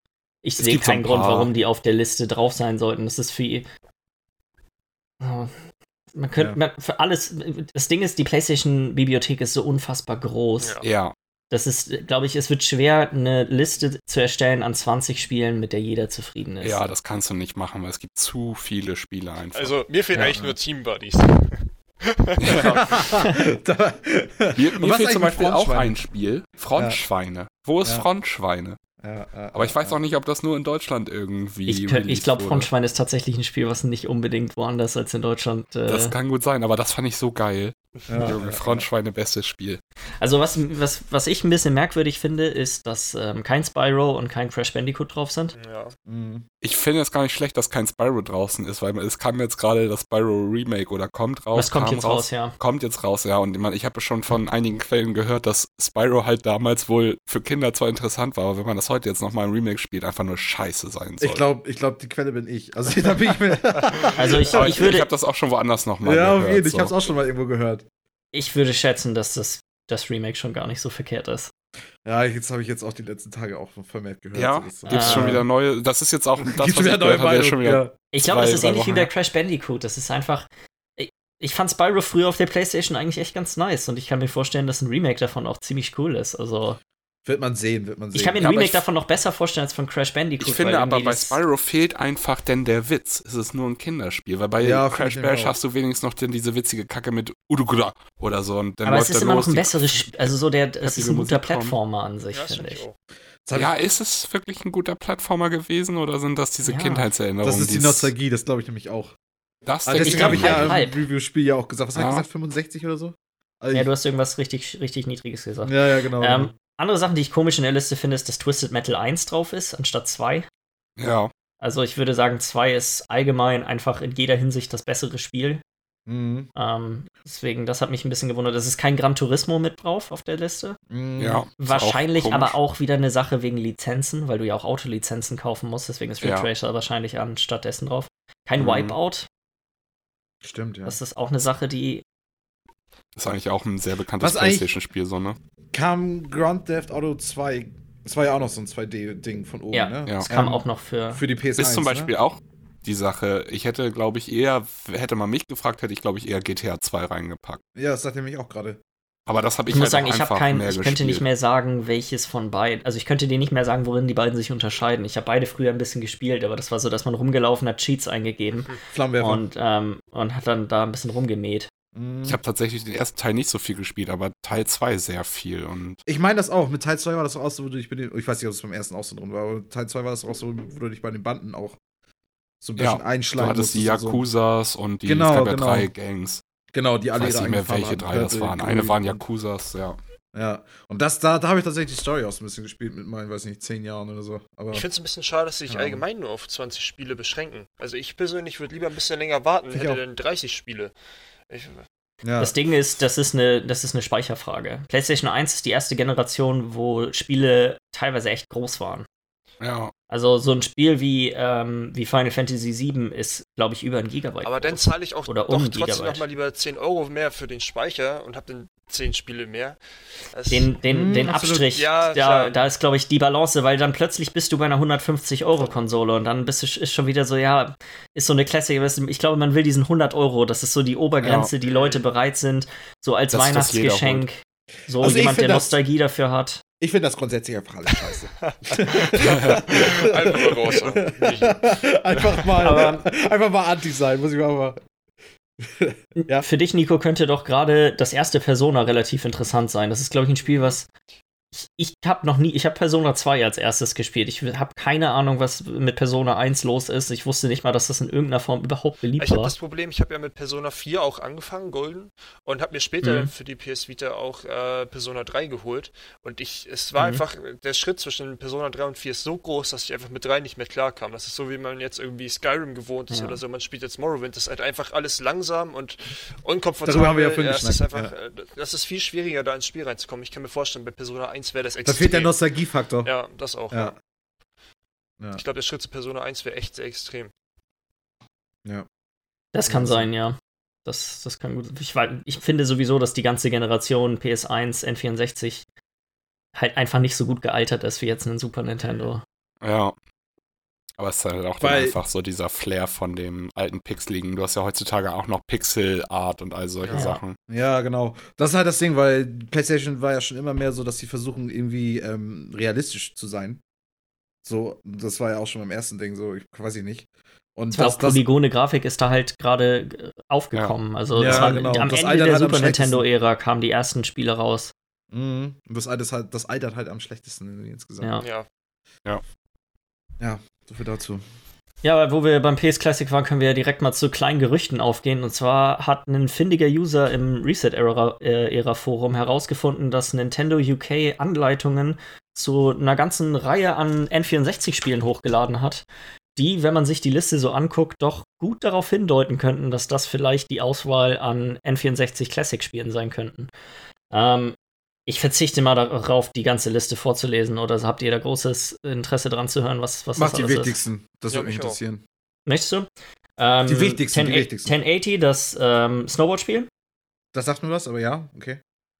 ich Es sehe keinen ein Grund, warum die auf der Liste drauf sein sollten. Das ist für. Oh, Man könnte, Ja. man, für alles, das Ding ist, die PlayStation-Bibliothek ist so unfassbar groß. Ja. Ja, Das ist, glaube ich, es wird schwer, eine Liste zu erstellen an 20 Spielen, mit der jeder zufrieden ist. ja, das kannst du nicht machen, weil es gibt zu viele Spiele einfach. Also, mir fehlen Ja. eigentlich nur Team Buddies. da, mir mir fehlt zum Beispiel auch ein Spiel, Frontschweine. Wo ist Ja. Frontschweine? ja, ja, Aber ich weiß ja. auch nicht, ob das nur in Deutschland irgendwie. Ich, könnt- ich glaube, wurde. Frontschwein ist tatsächlich ein Spiel, was nicht unbedingt woanders als in Deutschland. Äh, Das kann gut sein, aber das fand ich so geil. Ja, Junge, Frontschweine, bestes Spiel. Also was, was, was ich ein bisschen merkwürdig finde, ist, dass ähm, kein Spyro und kein Crash Bandicoot drauf sind. Ja. ja. Mhm. Ich finde es gar nicht schlecht, dass kein Spyro draußen ist, weil es kam jetzt gerade das Spyro Remake oder kommt raus. Was kommt jetzt raus, ja. Kommt jetzt raus, ja. Und ich, meine, ich habe schon von einigen Quellen gehört, dass Spyro halt damals wohl für Kinder zwar interessant war, aber wenn man das heute jetzt nochmal im Remake spielt, einfach nur scheiße sein soll. Ich glaube, ich glaub, die Quelle bin ich. Also da bin ich mir. Also ich, Aber ich ich, würde, ich habe das auch schon woanders nochmal ja, gehört. auf jeden Fall. Ich so. hab's auch schon mal irgendwo gehört. ich würde schätzen, dass das, das Remake schon gar nicht so verkehrt ist. Ja, jetzt habe ich jetzt auch die letzten Tage auch vermehrt gehört. Ja, So, das- Gibt es Ah. schon wieder neue. Das ist jetzt auch das, Gibt was wieder ich neue ist schon Meinung. wieder. Ja. Ich glaube, das Zwei, ist ähnlich wie Wochen bei her. Crash Bandicoot. Das ist einfach. Ich, ich fand Spyro früher auf der PlayStation eigentlich echt ganz nice und ich kann mir vorstellen, dass ein Remake davon auch ziemlich cool ist. Also, Wird man sehen, wird man sehen. ich kann mir ein Remake davon noch besser vorstellen als von Crash Bandicoot. Ich finde aber bei Spyro fehlt einfach denn der Witz. Es ist nur ein Kinderspiel, weil bei Ja, Crash Bash hast du wenigstens noch denn diese witzige Kacke mit Udugula oder so und dann Aber es ist er immer los. noch ein besseres Spiel. Also, so der, es ist ein guter. Plattformer an sich, finde ich Ja, ist es wirklich ein guter Plattformer gewesen oder sind das diese Ja. Kindheitserinnerungen? das ist die Nostalgie, das glaube ich nämlich auch. Das denke deswegen habe ich ja im Review-Spiel ja auch gesagt. Was habe Ja. ich gesagt? 65 oder so? Also Ja, ich- du hast irgendwas richtig, richtig Niedriges gesagt. ja, ja, genau. Andere Sachen, die ich komisch in der Liste finde, ist, dass Twisted Metal 1 drauf ist, anstatt 2. Ja, Also ich würde sagen, 2 ist allgemein einfach in jeder Hinsicht das bessere Spiel. Mhm. Ähm, deswegen, das hat mich ein bisschen gewundert. Es ist kein Gran Turismo mit drauf auf der Liste. Mhm. ja. ist Wahrscheinlich auch aber auch wieder eine Sache wegen Lizenzen, weil du ja auch Autolizenzen kaufen musst. Deswegen ist Ridge Ja. Racer wahrscheinlich anstatt dessen drauf. Kein Mhm. Wipeout. Stimmt, ja. Das ist auch eine Sache, die. Ist eigentlich auch ein sehr bekanntes Playstation-Spiel, so, ne? Kam Grand Theft Auto 2. Das war ja auch noch so ein 2D-Ding von oben, Ja, ne? Ja. Das kam Ähm, auch noch für. Für die PS1. Ist zum ne? Beispiel auch die Sache, ich hätte, glaube ich, eher, hätte man mich gefragt, hätte ich, glaube ich, eher GTA 2 reingepackt. Ja, das sagt er mich auch gerade. Aber das habe ich, Ich muss halt sagen, ich habe einfach kein, mehr ich könnte nicht gespielt. mehr sagen, welches von beiden. Also ich könnte dir nicht mehr sagen, worin die beiden sich unterscheiden. Ich habe beide früher ein bisschen gespielt, aber das war so, dass man rumgelaufen hat, Cheats eingegeben Flammenwerfer. und, ähm, und hat dann da ein bisschen rumgemäht. Mhm. Ich habe tatsächlich den ersten Teil nicht so viel gespielt, aber Teil 2 sehr viel. Und Ich meine das auch. Mit Teil 2 war das auch so, wo du dich mit den, ich weiß nicht, ob es beim ersten auch so drin war, aber Teil 2 war das auch so, wo du dich bei den Banden auch so ein bisschen Ja, einschleimen du hattest die musstest und so. Yakuzas und die Genau, es gab ja genau. drei Gangs. Genau, die Ich alle weiß ihre nicht mehr, welche drei das waren. Eine waren. Yakuzas, ja. Ja. Und das, da, da habe ich tatsächlich die Story auch so ein bisschen gespielt mit meinen, weiß nicht, zehn Jahren oder so. Aber Ich finde es ein bisschen schade, dass sie sich Ja. allgemein nur auf 20 Spiele beschränken. Also ich persönlich würde lieber ein bisschen länger warten, Ich hätte auch. dann 30 Spiele. Ich, ja. Das Ding ist, das ist, eine, das ist eine Speicherfrage. PlayStation 1 ist die erste Generation, wo Spiele teilweise echt groß waren. Ja, Also so ein Spiel wie, ähm, wie Final Fantasy VII ist, glaube ich, über ein Gigabyte. aber dann zahle ich auch Oder doch um trotzdem Gigabyte. nochmal lieber 10 Euro mehr für den Speicher und habe dann 10 Spiele mehr. Das- den, den, Hm, den. Abstrich, Ja, da, da ist, glaube ich, die Balance, weil dann plötzlich bist du bei einer 150-Euro-Konsole und dann bist du ist schon wieder so, ja, ist so eine Classic. du, Ich glaube, man will diesen 100 Euro, das ist so die Obergrenze, die Leute bereit sind, so als das Weihnachtsgeschenk. So Also jemand, der Nostalgie dafür hat. Ich finde das grundsätzlich einfach alles scheiße. Einfach mal raus. oder? einfach mal, Aber- einfach mal anti sein, muss ich mal. mal. Ja. Für dich, Nico, könnte doch gerade das erste Persona relativ interessant sein. Das ist, glaube ich, ein Spiel, was ich, ich habe noch nie, ich habe Persona 2 als erstes gespielt. Ich habe keine Ahnung, was mit Persona 1 los ist. Ich wusste nicht mal, dass das in irgendeiner Form überhaupt beliebt Ich habe war. das Problem, ich habe ja mit Persona 4 auch angefangen, Golden, und habe mir später Mhm. für die PS Vita auch äh, Persona 3 geholt. Und ich, es war Mhm. einfach, der Schritt zwischen Persona 3 und 4 ist so groß, dass ich einfach mit 3 nicht mehr klarkam. Das ist so, wie man jetzt irgendwie Skyrim gewohnt ist Ja. oder so. Man spielt jetzt Morrowind. Das ist halt einfach alles langsam und unkomfortabel. Darüber haben wir ja vorhin es ist einfach, äh, das ist viel schwieriger, da ins Spiel reinzukommen. Ich kann mir vorstellen, bei Persona 1 wäre das Da extrem. fehlt der Nostalgiefaktor. ja, das auch. Ja. Ja. Ich glaube, der Schritt zu Persona 1 wäre echt sehr extrem. Das kann sein, ja. Das, das kann gut. Ich, ich finde sowieso, dass die ganze Generation PS1, N64 halt einfach nicht so gut gealtert ist wie jetzt ein Super Nintendo. ja. Aber es ist halt auch dann Weil- einfach so dieser Flair von dem alten Pixeligen. Du hast ja heutzutage auch noch Pixel-Art und all solche Ja. Sachen. Ja, genau. Das ist halt das Ding, weil PlayStation war ja schon immer mehr so, dass sie versuchen, irgendwie ähm, realistisch zu sein. So, das war ja auch schon beim ersten Ding so, ich weiß ich nicht. Und Zwar das, auch das, polygone Grafik ist da halt gerade äh, aufgekommen. Also Ja, das war, genau. am Das Ende altert der halt Super schlechtesten. Nintendo-Ära kamen die ersten Spiele raus. Mhm. das, altert halt, das altert halt am schlechtesten insgesamt. Ja. Ja. Ja, so viel dazu. Ja, aber wo wir beim PS Classic waren, können wir ja direkt mal zu kleinen Gerüchten aufgehen. Und zwar hat ein findiger User im Reset-Ära-Forum herausgefunden, dass Nintendo UK Anleitungen zu einer ganzen Reihe an N64-Spielen hochgeladen hat, die, wenn man sich die Liste so anguckt, doch gut darauf hindeuten könnten, dass das vielleicht die Auswahl an N64 Classic-Spielen sein könnten. Ähm, ich verzichte mal darauf, die ganze Liste vorzulesen, oder habt ihr da großes Interesse dran zu hören, was, was Mach das die alles ist? wichtigsten. Das Ja, würde mich mich auch. interessieren. Möchtest du? Ähm, Die wichtigsten, die 10, wichtigsten. 1080, das ähm, Snowboard-Spiel. Das sagt mir was, aber ja, okay.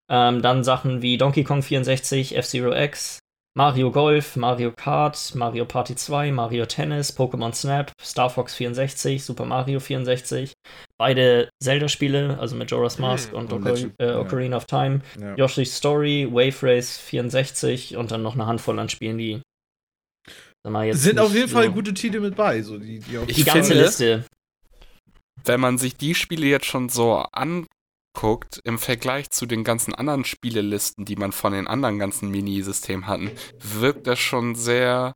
Ähm, dann Sachen wie Donkey Kong 64, F-Zero X, Mario Golf, Mario Kart, Mario Party 2, Mario Tennis, Pokémon Snap, Star Fox 64, Super Mario 64. Beide Zelda-Spiele, also Majora's Mask Hm, und und Ocar äh, ja. Ocarina of Time. Ja. Yoshi's Story, Wave Race 64 und dann noch eine Handvoll an Spielen, die sag mal, jetzt sind auf jeden Fall gute Titel mit bei. So die, die auf Ich Die ganze finde- Liste. Wenn man sich die Spiele jetzt schon so anguckt, im Vergleich zu den ganzen anderen Spielelisten, die man von den anderen ganzen Minisystemen hatten, wirkt das schon sehr.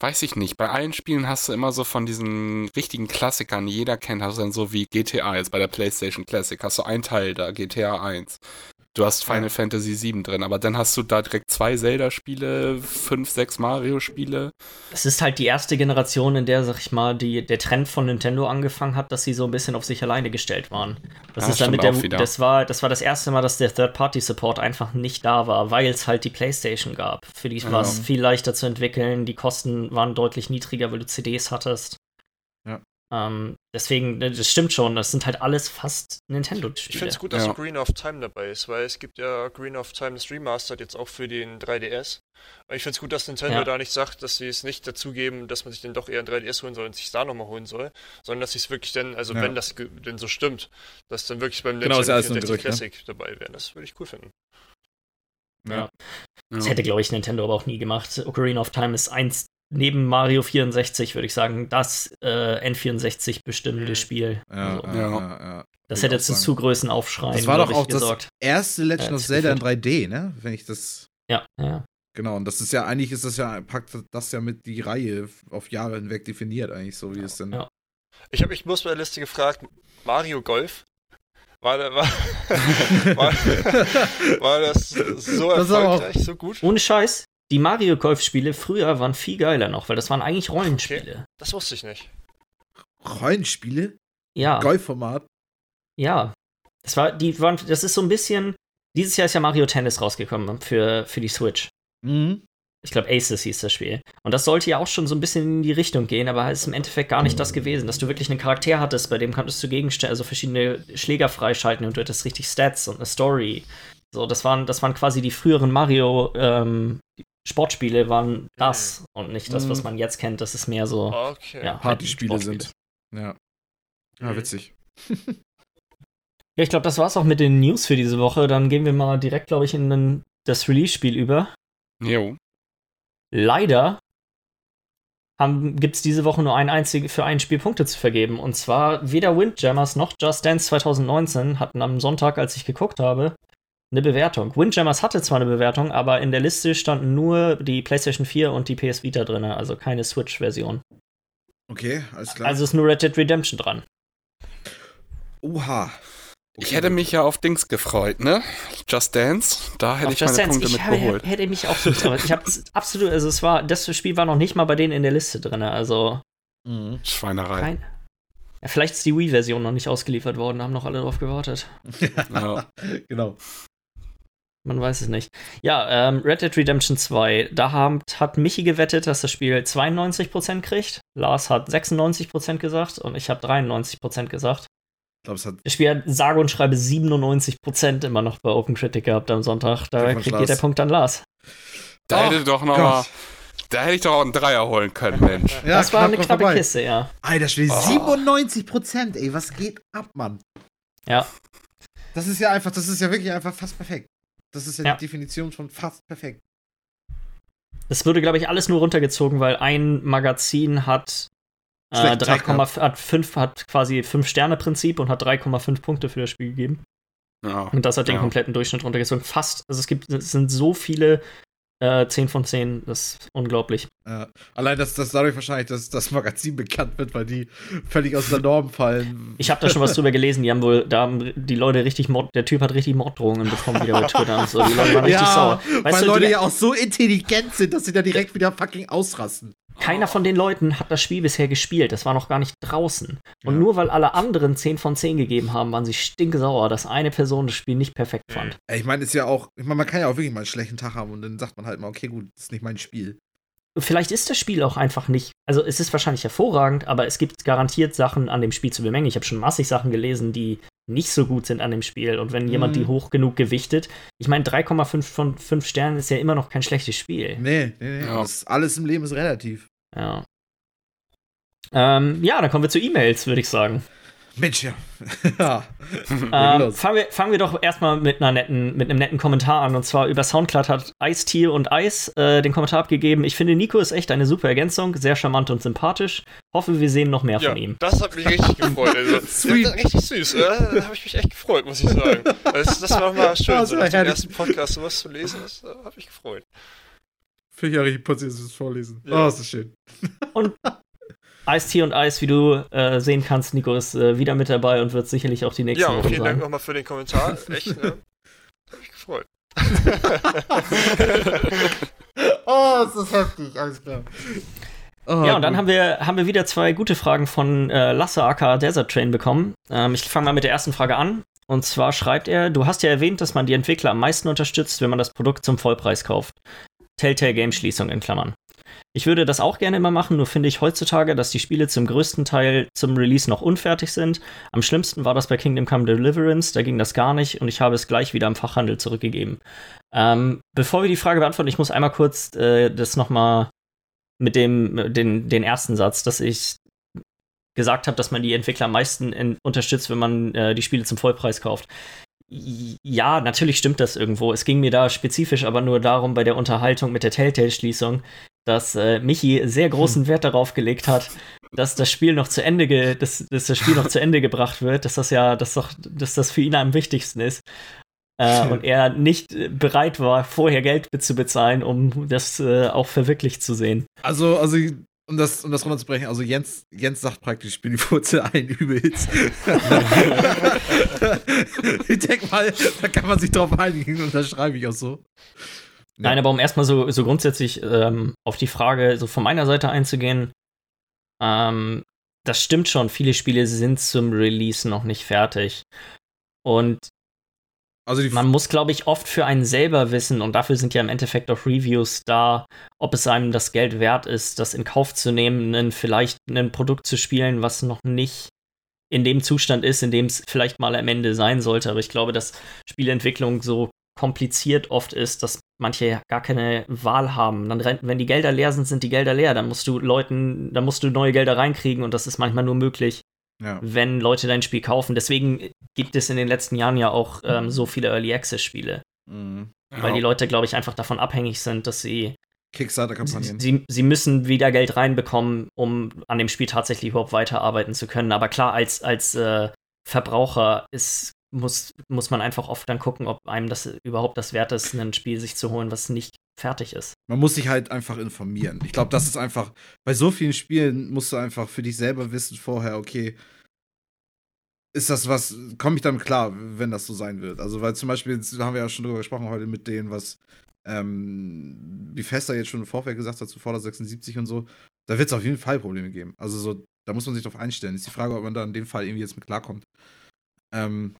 Weiß ich nicht. Bei allen Spielen hast du immer so von diesen richtigen Klassikern, die jeder kennt, hast du dann so wie GTA jetzt bei der PlayStation Classic, hast du einen Teil da, GTA 1. Du hast Final. Fantasy 7 drin, aber dann hast du da direkt zwei Zelda-Spiele, fünf, sechs Mario-Spiele. Es ist halt die erste Generation, in der, sag ich mal, die, der Trend von Nintendo angefangen hat, dass sie so ein bisschen auf sich alleine gestellt waren. Das Ja, ist dann mit stimmt der, das war, das war das erste Mal, dass der Third-Party-Support einfach nicht da war, weil es halt die PlayStation gab. Für die war es Ja. viel leichter zu entwickeln, die Kosten waren deutlich niedriger, weil du CDs hattest. Ähm, deswegen, das stimmt schon, das sind halt alles fast Ich Nintendo-Spiele. finde es gut, dass Ja. Green of Time dabei ist, weil es gibt ja Green of Time das Remastered jetzt auch für den 3DS. Und ich finde es gut, dass Nintendo Ja. da nicht sagt, dass sie es nicht dazugeben, dass man sich dann doch eher ein 3DS holen soll und sich da nochmal holen soll, sondern dass sie es wirklich dann, also Ja. wenn das denn so stimmt, dass dann wirklich beim Genau, 64 Gerücht, ne? Classic dabei wäre. Das würde ich cool finden. Ja. Das Ja. hätte, glaube ich, Nintendo aber auch nie gemacht. Ocarina of Time ist eins, neben Mario 64, würde ich sagen, das äh, N64 bestimmende Mhm. Spiel. Ja, Also, ja, Ja. Das hätte zu zu Größen aufschreien. Das war doch auch gesorgt. das erste Legend of Zelda in 3D, ne? Wenn ich das. Ja, ja. Genau, und das ist ja, eigentlich ist das ja, packt das ja mit die Reihe auf Jahre hinweg definiert, eigentlich so, wie es denn. Ja. Ich habe mich bloß bei der Liste gefragt, Mario Golf? War, der- war, war, war das so Das ist aber auch- erfolgreich, so gut? Ohne Scheiß, die Mario Golf-Spiele früher waren viel geiler noch, weil das waren eigentlich Rollenspiele. Das wusste ich nicht. Rollenspiele? Ja, Golfformat? ja. Das war, die waren, das ist so ein bisschen. Dieses Jahr ist ja Mario Tennis rausgekommen für, für die Switch. Mhm. Ich glaube, Aces hieß das Spiel. Und das sollte ja auch schon so ein bisschen in die Richtung gehen, aber ist im Endeffekt gar nicht das gewesen, dass du wirklich einen Charakter hattest, bei dem konntest du Gegenstände, also verschiedene Schläger freischalten und du hattest richtig Stats und eine Story. So, das waren, das waren quasi die früheren Mario ähm, Sportspiele, waren das und nicht das, was Mhm. man jetzt kennt. Das ist mehr so. Okay. Ja. Partyspiele Sportspiele. sind. Ja. Ja, Mhm. witzig. Ja, ich glaube, das war's auch mit den News für diese Woche. Dann gehen wir mal direkt, glaube ich, in den, das Release-Spiel über. Jo. Leider gibt es diese Woche nur ein einzige, für ein Spiel Punkte zu vergeben. Und zwar weder Windjammers noch Just Dance 2019 hatten am Sonntag, als ich geguckt habe, eine Bewertung. Windjammers hatte zwar eine Bewertung, aber in der Liste standen nur die PlayStation 4 und die PS Vita drin, also keine Switch-Version. Okay, alles klar. Also ist nur Red Dead Redemption dran. Oha. Ich hätte mich ja auf Dings gefreut, ne? Just Dance. Da hätte Auf ich Just meine Dance, Punkte ich mit habe, geholt. hätte mich auch gefreut. Ich habe absolut, also es war, das Spiel war noch nicht mal bei denen in der Liste drin, also Mhm. Schweinerei. kein. Ja, vielleicht ist die Wii-Version noch nicht ausgeliefert worden, da haben noch alle drauf gewartet. Ja. genau. Man weiß es nicht. Ja, ähm, Red Dead Redemption 2. Da haben, hat Michi gewettet, dass das Spiel 92% kriegt. Lars hat 96% gesagt und ich habe 93% gesagt. Ich glaube, es hat. Das Spiel hat sage und schreibe 97% immer noch bei OpenCritic gehabt am Sonntag. Da kriegt jeder Punkt an Lars. Da hätte doch noch Gott. mal, da hätte ich doch auch einen Dreier holen können, Mensch. Ja, das war eine knapp knappe vorbei. Kiste, ja. Alter, Spiel, Oh. 97 Prozent, ey, was geht ab, Mann? Ja. Das ist ja einfach, das ist ja wirklich einfach fast perfekt. Das ist ja, Ja. die Definition von fast perfekt. Das wurde, glaube ich, alles nur runtergezogen, weil ein Magazin hat äh, Schlechten Tag 3,5 hat, 5, hat quasi 5-Sterne-Prinzip und hat 3,5 Punkte für das Spiel gegeben. Ja. Und das hat den Ja. kompletten Durchschnitt runtergezogen. Fast, also es gibt, es sind so viele äh, 10 von 10, das ist unglaublich. Ja. Allein, dass das dadurch wahrscheinlich dass das Magazin bekannt wird, weil die völlig aus der Norm fallen. Ich habe da schon was drüber gelesen, die haben wohl, da haben die Leute richtig Mord, der Typ hat richtig Morddrohungen bekommen wieder bei Twitter und so. Die Leute waren richtig sauer. weil Weißt du, Leute ja auch so intelligent sind, dass sie da direkt wieder fucking ausrasten. Keiner von den Leuten hat das Spiel bisher gespielt, das war noch gar nicht draußen. Und Ja. nur weil alle anderen 10 von 10 gegeben haben, waren sie stinksauer, dass eine Person das Spiel nicht perfekt fand. Ich meine, ist ja auch, ich meine, man kann ja auch wirklich mal einen schlechten Tag haben und dann sagt man halt mal, okay, gut, das ist nicht mein Spiel. Vielleicht ist das Spiel auch einfach nicht, also es ist wahrscheinlich hervorragend, aber es gibt garantiert Sachen an dem Spiel zu bemängeln. Ich habe schon massig Sachen gelesen, die nicht so gut sind an dem Spiel. Und wenn jemand Mhm. die hoch genug gewichtet, ich meine, 3,5 von 5 Sternen ist ja immer noch kein schlechtes Spiel. Nee, nee, nee. Ja. Das, alles im Leben ist relativ. Ja. Ähm, ja, dann kommen wir zu E-Mails, würde ich sagen. Mensch, ja. ja. Ähm, fangen, wir, fangen wir doch erstmal mit, einer netten, mit einem netten Kommentar an. Und zwar über Soundcloud hat Ice-T und Ice äh, den Kommentar abgegeben. Ich finde, Nico ist echt eine super Ergänzung, sehr charmant und sympathisch. Hoffe, wir sehen noch mehr Ja, von ihm. das hat mich richtig gefreut. Also, Sweet. Das, richtig süß. Äh, da habe ich mich echt gefreut, muss ich sagen. Das, das war nochmal schön, Das so war nach dem ersten Podcast sowas zu lesen. Das äh, habe ich gefreut. Finde ich ja richtig putzig, das vorlesen. Ja. Oh, ist das schön. Ice-T und Ice, wie du äh, sehen kannst, Nico ist äh, wieder mit dabei und wird sicherlich auch die nächsten Ja, Wochen vielen Dank sein. nochmal für den Kommentar. Echt, ne? Hab mich gefreut. Oh, ist das heftig, alles klar. Oh, Ja, und dann gut. haben wir, haben wir wieder zwei gute Fragen von äh, Lasse aka Desert Train bekommen. Ähm, ich fange mal mit der ersten Frage an. Und zwar schreibt er, du hast ja erwähnt, dass man die Entwickler am meisten unterstützt, wenn man das Produkt zum Vollpreis kauft. Telltale Game Schließung in Klammern. Ich würde das auch gerne immer machen, nur finde ich heutzutage, dass die Spiele zum größten Teil zum Release noch unfertig sind. Am schlimmsten war das bei Kingdom Come Deliverance, da ging das gar nicht und ich habe es gleich wieder im Fachhandel zurückgegeben. Ähm, bevor wir die Frage beantworten, ich muss einmal kurz äh, das nochmal mit dem, den, den ersten Satz, dass ich gesagt habe, dass man die Entwickler am meisten in, unterstützt, wenn man äh, die Spiele zum Vollpreis kauft. Ja, natürlich stimmt das irgendwo. Es ging mir da spezifisch aber nur darum, bei der Unterhaltung mit der Telltale-Schließung, dass äh, Michi sehr großen Wert darauf gelegt hat, dass das Spiel noch zu Ende, ge dass, dass das Spiel noch zu Ende gebracht wird, dass das ja, dass doch, dass das für ihn am wichtigsten ist. Äh, und er nicht bereit war, vorher Geld zu bezahlen, um das äh, auch verwirklicht zu sehen. Also, also um das, um das runterzubrechen, also Jens, Jens sagt praktisch, ich bin die Wurzel allen Übels. ich denke mal, da kann man sich drauf einigen und das schreibe ich auch so. Ja. Nein, aber um erstmal so, so grundsätzlich ähm, auf die Frage so von meiner Seite einzugehen, ähm, das stimmt schon, viele Spiele sind zum Release noch nicht fertig. Und also man muss, glaube ich, oft für einen selber wissen, und dafür sind ja im Endeffekt auch Reviews da, ob es einem das Geld wert ist, das in Kauf zu nehmen, einen, vielleicht ein Produkt zu spielen, was noch nicht in dem Zustand ist, in dem es vielleicht mal am Ende sein sollte. Aber ich glaube, dass Spieleentwicklung so kompliziert oft ist, dass manche gar keine Wahl haben. Dann wenn die Gelder leer sind, sind die Gelder leer. Dann musst du Leuten, dann musst du neue Gelder reinkriegen und das ist manchmal nur möglich, ja. wenn Leute dein Spiel kaufen. Deswegen gibt es in den letzten Jahren ja auch ähm, so viele Early Access Spiele. Mhm. Ja. Weil die Leute, glaube ich, einfach davon abhängig sind, dass sie Kickstarter-Kampagnen. Sie, sie, müssen wieder Geld reinbekommen, um an dem Spiel tatsächlich überhaupt weiterarbeiten zu können. Aber klar, als, als äh, Verbraucher ist, muss, muss man einfach oft dann gucken, ob einem das überhaupt das wert ist, ein Spiel sich zu holen, was nicht fertig ist. Man muss sich halt einfach informieren. Ich glaube, das ist einfach, bei so vielen Spielen musst du einfach für dich selber wissen vorher, okay, ist das was, komme ich damit klar, wenn das so sein wird? Also, weil zum Beispiel, da haben wir ja schon drüber gesprochen heute mit denen, was ähm, Bethesda jetzt schon im Vorfeld gesagt hat, zu Fallout 76 und so, da wird es auf jeden Fall Probleme geben. Also, so, da muss man sich drauf einstellen. Ist die Frage, ob man da in dem Fall irgendwie jetzt mit klarkommt. Ähm,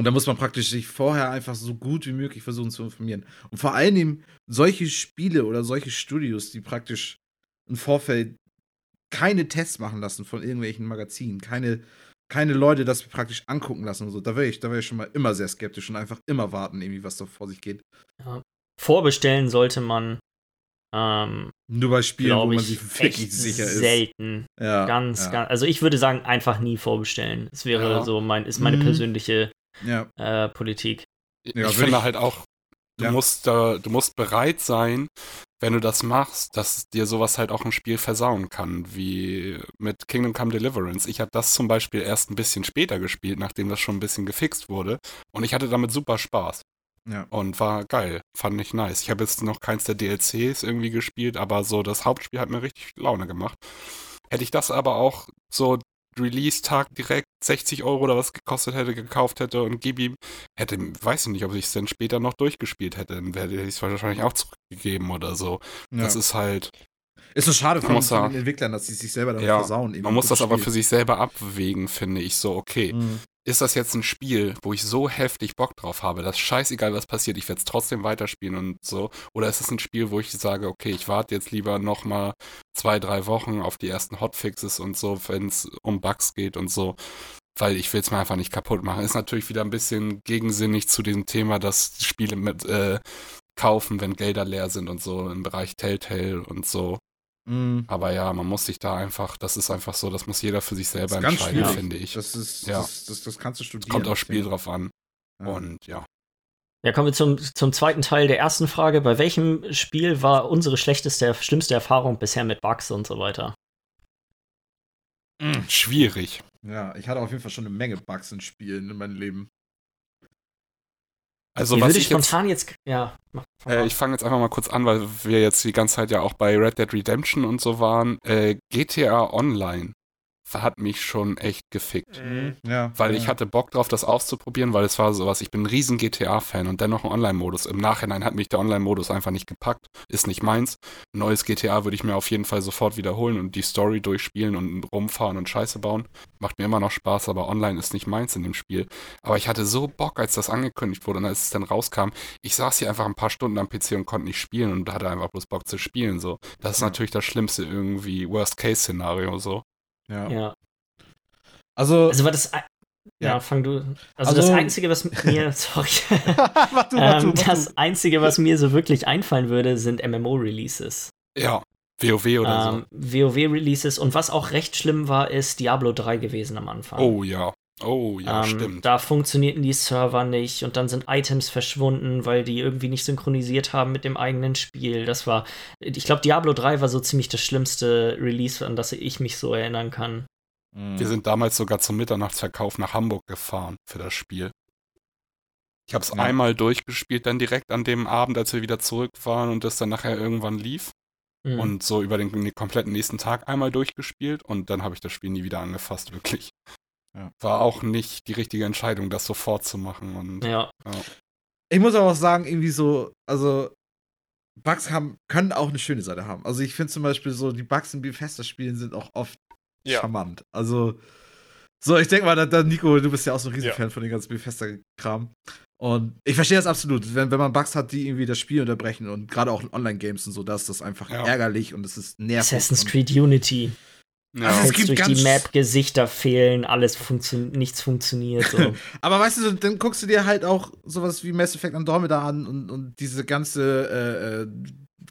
und da muss man praktisch sich vorher einfach so gut wie möglich versuchen zu informieren. Und vor allen Dingen solche Spiele oder solche Studios, die praktisch im Vorfeld keine Tests machen lassen von irgendwelchen Magazinen, keine, keine Leute das praktisch angucken lassen und so, da wäre ich, da ich schon mal immer sehr skeptisch und einfach immer warten, irgendwie, was da vor sich geht. Ja. Vorbestellen sollte man ähm, Nur bei Spielen, wo man sich wirklich sicher ist. Selten. Ja, ganz, ja. ganz. Also ich würde sagen, einfach nie vorbestellen. Es wäre ja. so mein, ist meine mhm. persönliche ja. äh, Politik. Ja, ich finde ich, halt auch, du ja. musst da, du musst bereit sein, wenn du das machst, dass dir sowas halt auch ein Spiel versauen kann, wie mit Kingdom Come Deliverance. Ich habe das zum Beispiel erst ein bisschen später gespielt, nachdem das schon ein bisschen gefixt wurde. Und ich hatte damit super Spaß. Ja. Und war geil. Fand ich nice. Ich habe jetzt noch keins der DLCs irgendwie gespielt, aber so das Hauptspiel hat mir richtig Laune gemacht. Hätte ich das aber auch so Release-Tag direkt 60 Euro oder was gekostet hätte, gekauft hätte und gib ihm, hätte, weiß ich nicht, ob ich es dann später noch durchgespielt hätte, dann hätte ich es wahrscheinlich auch zurückgegeben oder so. Ja. Das ist halt. Ist so schade von, den Entwicklern, dass sie sich selber damit ja, versauen. Man muss das Spiel. aber für sich selber abwägen, finde ich so, okay. Mhm ist das jetzt ein Spiel, wo ich so heftig Bock drauf habe, dass scheißegal was passiert, ich werde es trotzdem weiterspielen und so? Oder ist es ein Spiel, wo ich sage, okay, ich warte jetzt lieber nochmal zwei, drei Wochen auf die ersten Hotfixes und so, wenn es um Bugs geht und so, weil ich will es mir einfach nicht kaputt machen. Ist natürlich wieder ein bisschen gegensinnig zu dem Thema, dass Spiele mit äh, kaufen, wenn Gelder leer sind und so im Bereich Telltale und so. Mhm. Aber ja, man muss sich da einfach, das ist einfach so, das muss jeder für sich selber entscheiden, finde ich. Das ist, ja. das, das, das kannst du studieren. Kommt aufs Spiel drauf an. Ja. Und ja. Ja, kommen wir zum, zum zweiten Teil der ersten Frage. Bei welchem Spiel war unsere schlechteste, schlimmste Erfahrung bisher mit Bugs und so weiter? Mhm. Schwierig. Ja, ich hatte auf jeden Fall schon eine Menge Bugs in Spielen in meinem Leben. Also Wie was ich spontan jetzt, jetzt ja. Äh, ich fange jetzt einfach mal kurz an, weil wir jetzt die ganze Zeit ja auch bei Red Dead Redemption und so waren. Äh, GTA Online hat mich schon echt gefickt. Mhm. Ja, weil ja. ich hatte Bock drauf, das auszuprobieren, weil es war sowas, ich bin ein riesen GTA-Fan und dennoch ein Online-Modus. Im Nachhinein hat mich der Online-Modus einfach nicht gepackt, ist nicht meins. Ein neues GTA würde ich mir auf jeden Fall sofort wiederholen und die Story durchspielen und rumfahren und Scheiße bauen. Macht mir immer noch Spaß, aber online ist nicht meins in dem Spiel. Aber ich hatte so Bock, als das angekündigt wurde und als es dann rauskam, ich saß hier einfach ein paar Stunden am PC und konnte nicht spielen und hatte einfach bloß Bock zu spielen. So. Das ist ja. natürlich das schlimmste irgendwie Worst-Case-Szenario so. Ja. ja. Also, also war das. Ja. ja, fang du. Also, also, das Einzige, was mir. Sorry. mach du, mach du, ähm, mach das Einzige, was mir so wirklich einfallen würde, sind MMO-Releases. Ja. WoW oder ähm, so. WoW-Releases und was auch recht schlimm war, ist Diablo 3 gewesen am Anfang. Oh ja. Oh, ja, ähm, stimmt. Da funktionierten die Server nicht und dann sind Items verschwunden, weil die irgendwie nicht synchronisiert haben mit dem eigenen Spiel. Das war, ich glaube, Diablo 3 war so ziemlich das schlimmste Release, an das ich mich so erinnern kann. Wir sind damals sogar zum Mitternachtsverkauf nach Hamburg gefahren für das Spiel. Ich habe es Ja. einmal durchgespielt, dann direkt an dem Abend, als wir wieder zurück waren und das dann nachher irgendwann lief. Hm. Und so über den, den kompletten nächsten Tag einmal durchgespielt und dann habe ich das Spiel nie wieder angefasst, wirklich. Ja. War auch nicht die richtige Entscheidung, das sofort zu machen. Und ja. Ich muss aber auch sagen, irgendwie so, also Bugs haben, können auch eine schöne Seite haben. Also ich finde zum Beispiel so, die Bugs in Bethesda-Spielen sind auch oft Ja. charmant. Also, so, ich denke mal, da, da, Nico, du bist ja auch so ein Riesenfan Ja. von dem ganzen Bethesda-Kram. Und ich verstehe das absolut. Wenn, wenn man Bugs hat, die irgendwie das Spiel unterbrechen und gerade auch in Online-Games und so, da ist das einfach Ja. ärgerlich und es ist nervig. Assassin's Creed Unity. Ja, Also es gibt durch ganz- die Map Gesichter fehlen, alles funktioniert, nichts funktioniert. So. Aber weißt du, dann guckst du dir halt auch sowas wie Mass Effect Andromeda an und, und diese ganze äh, äh,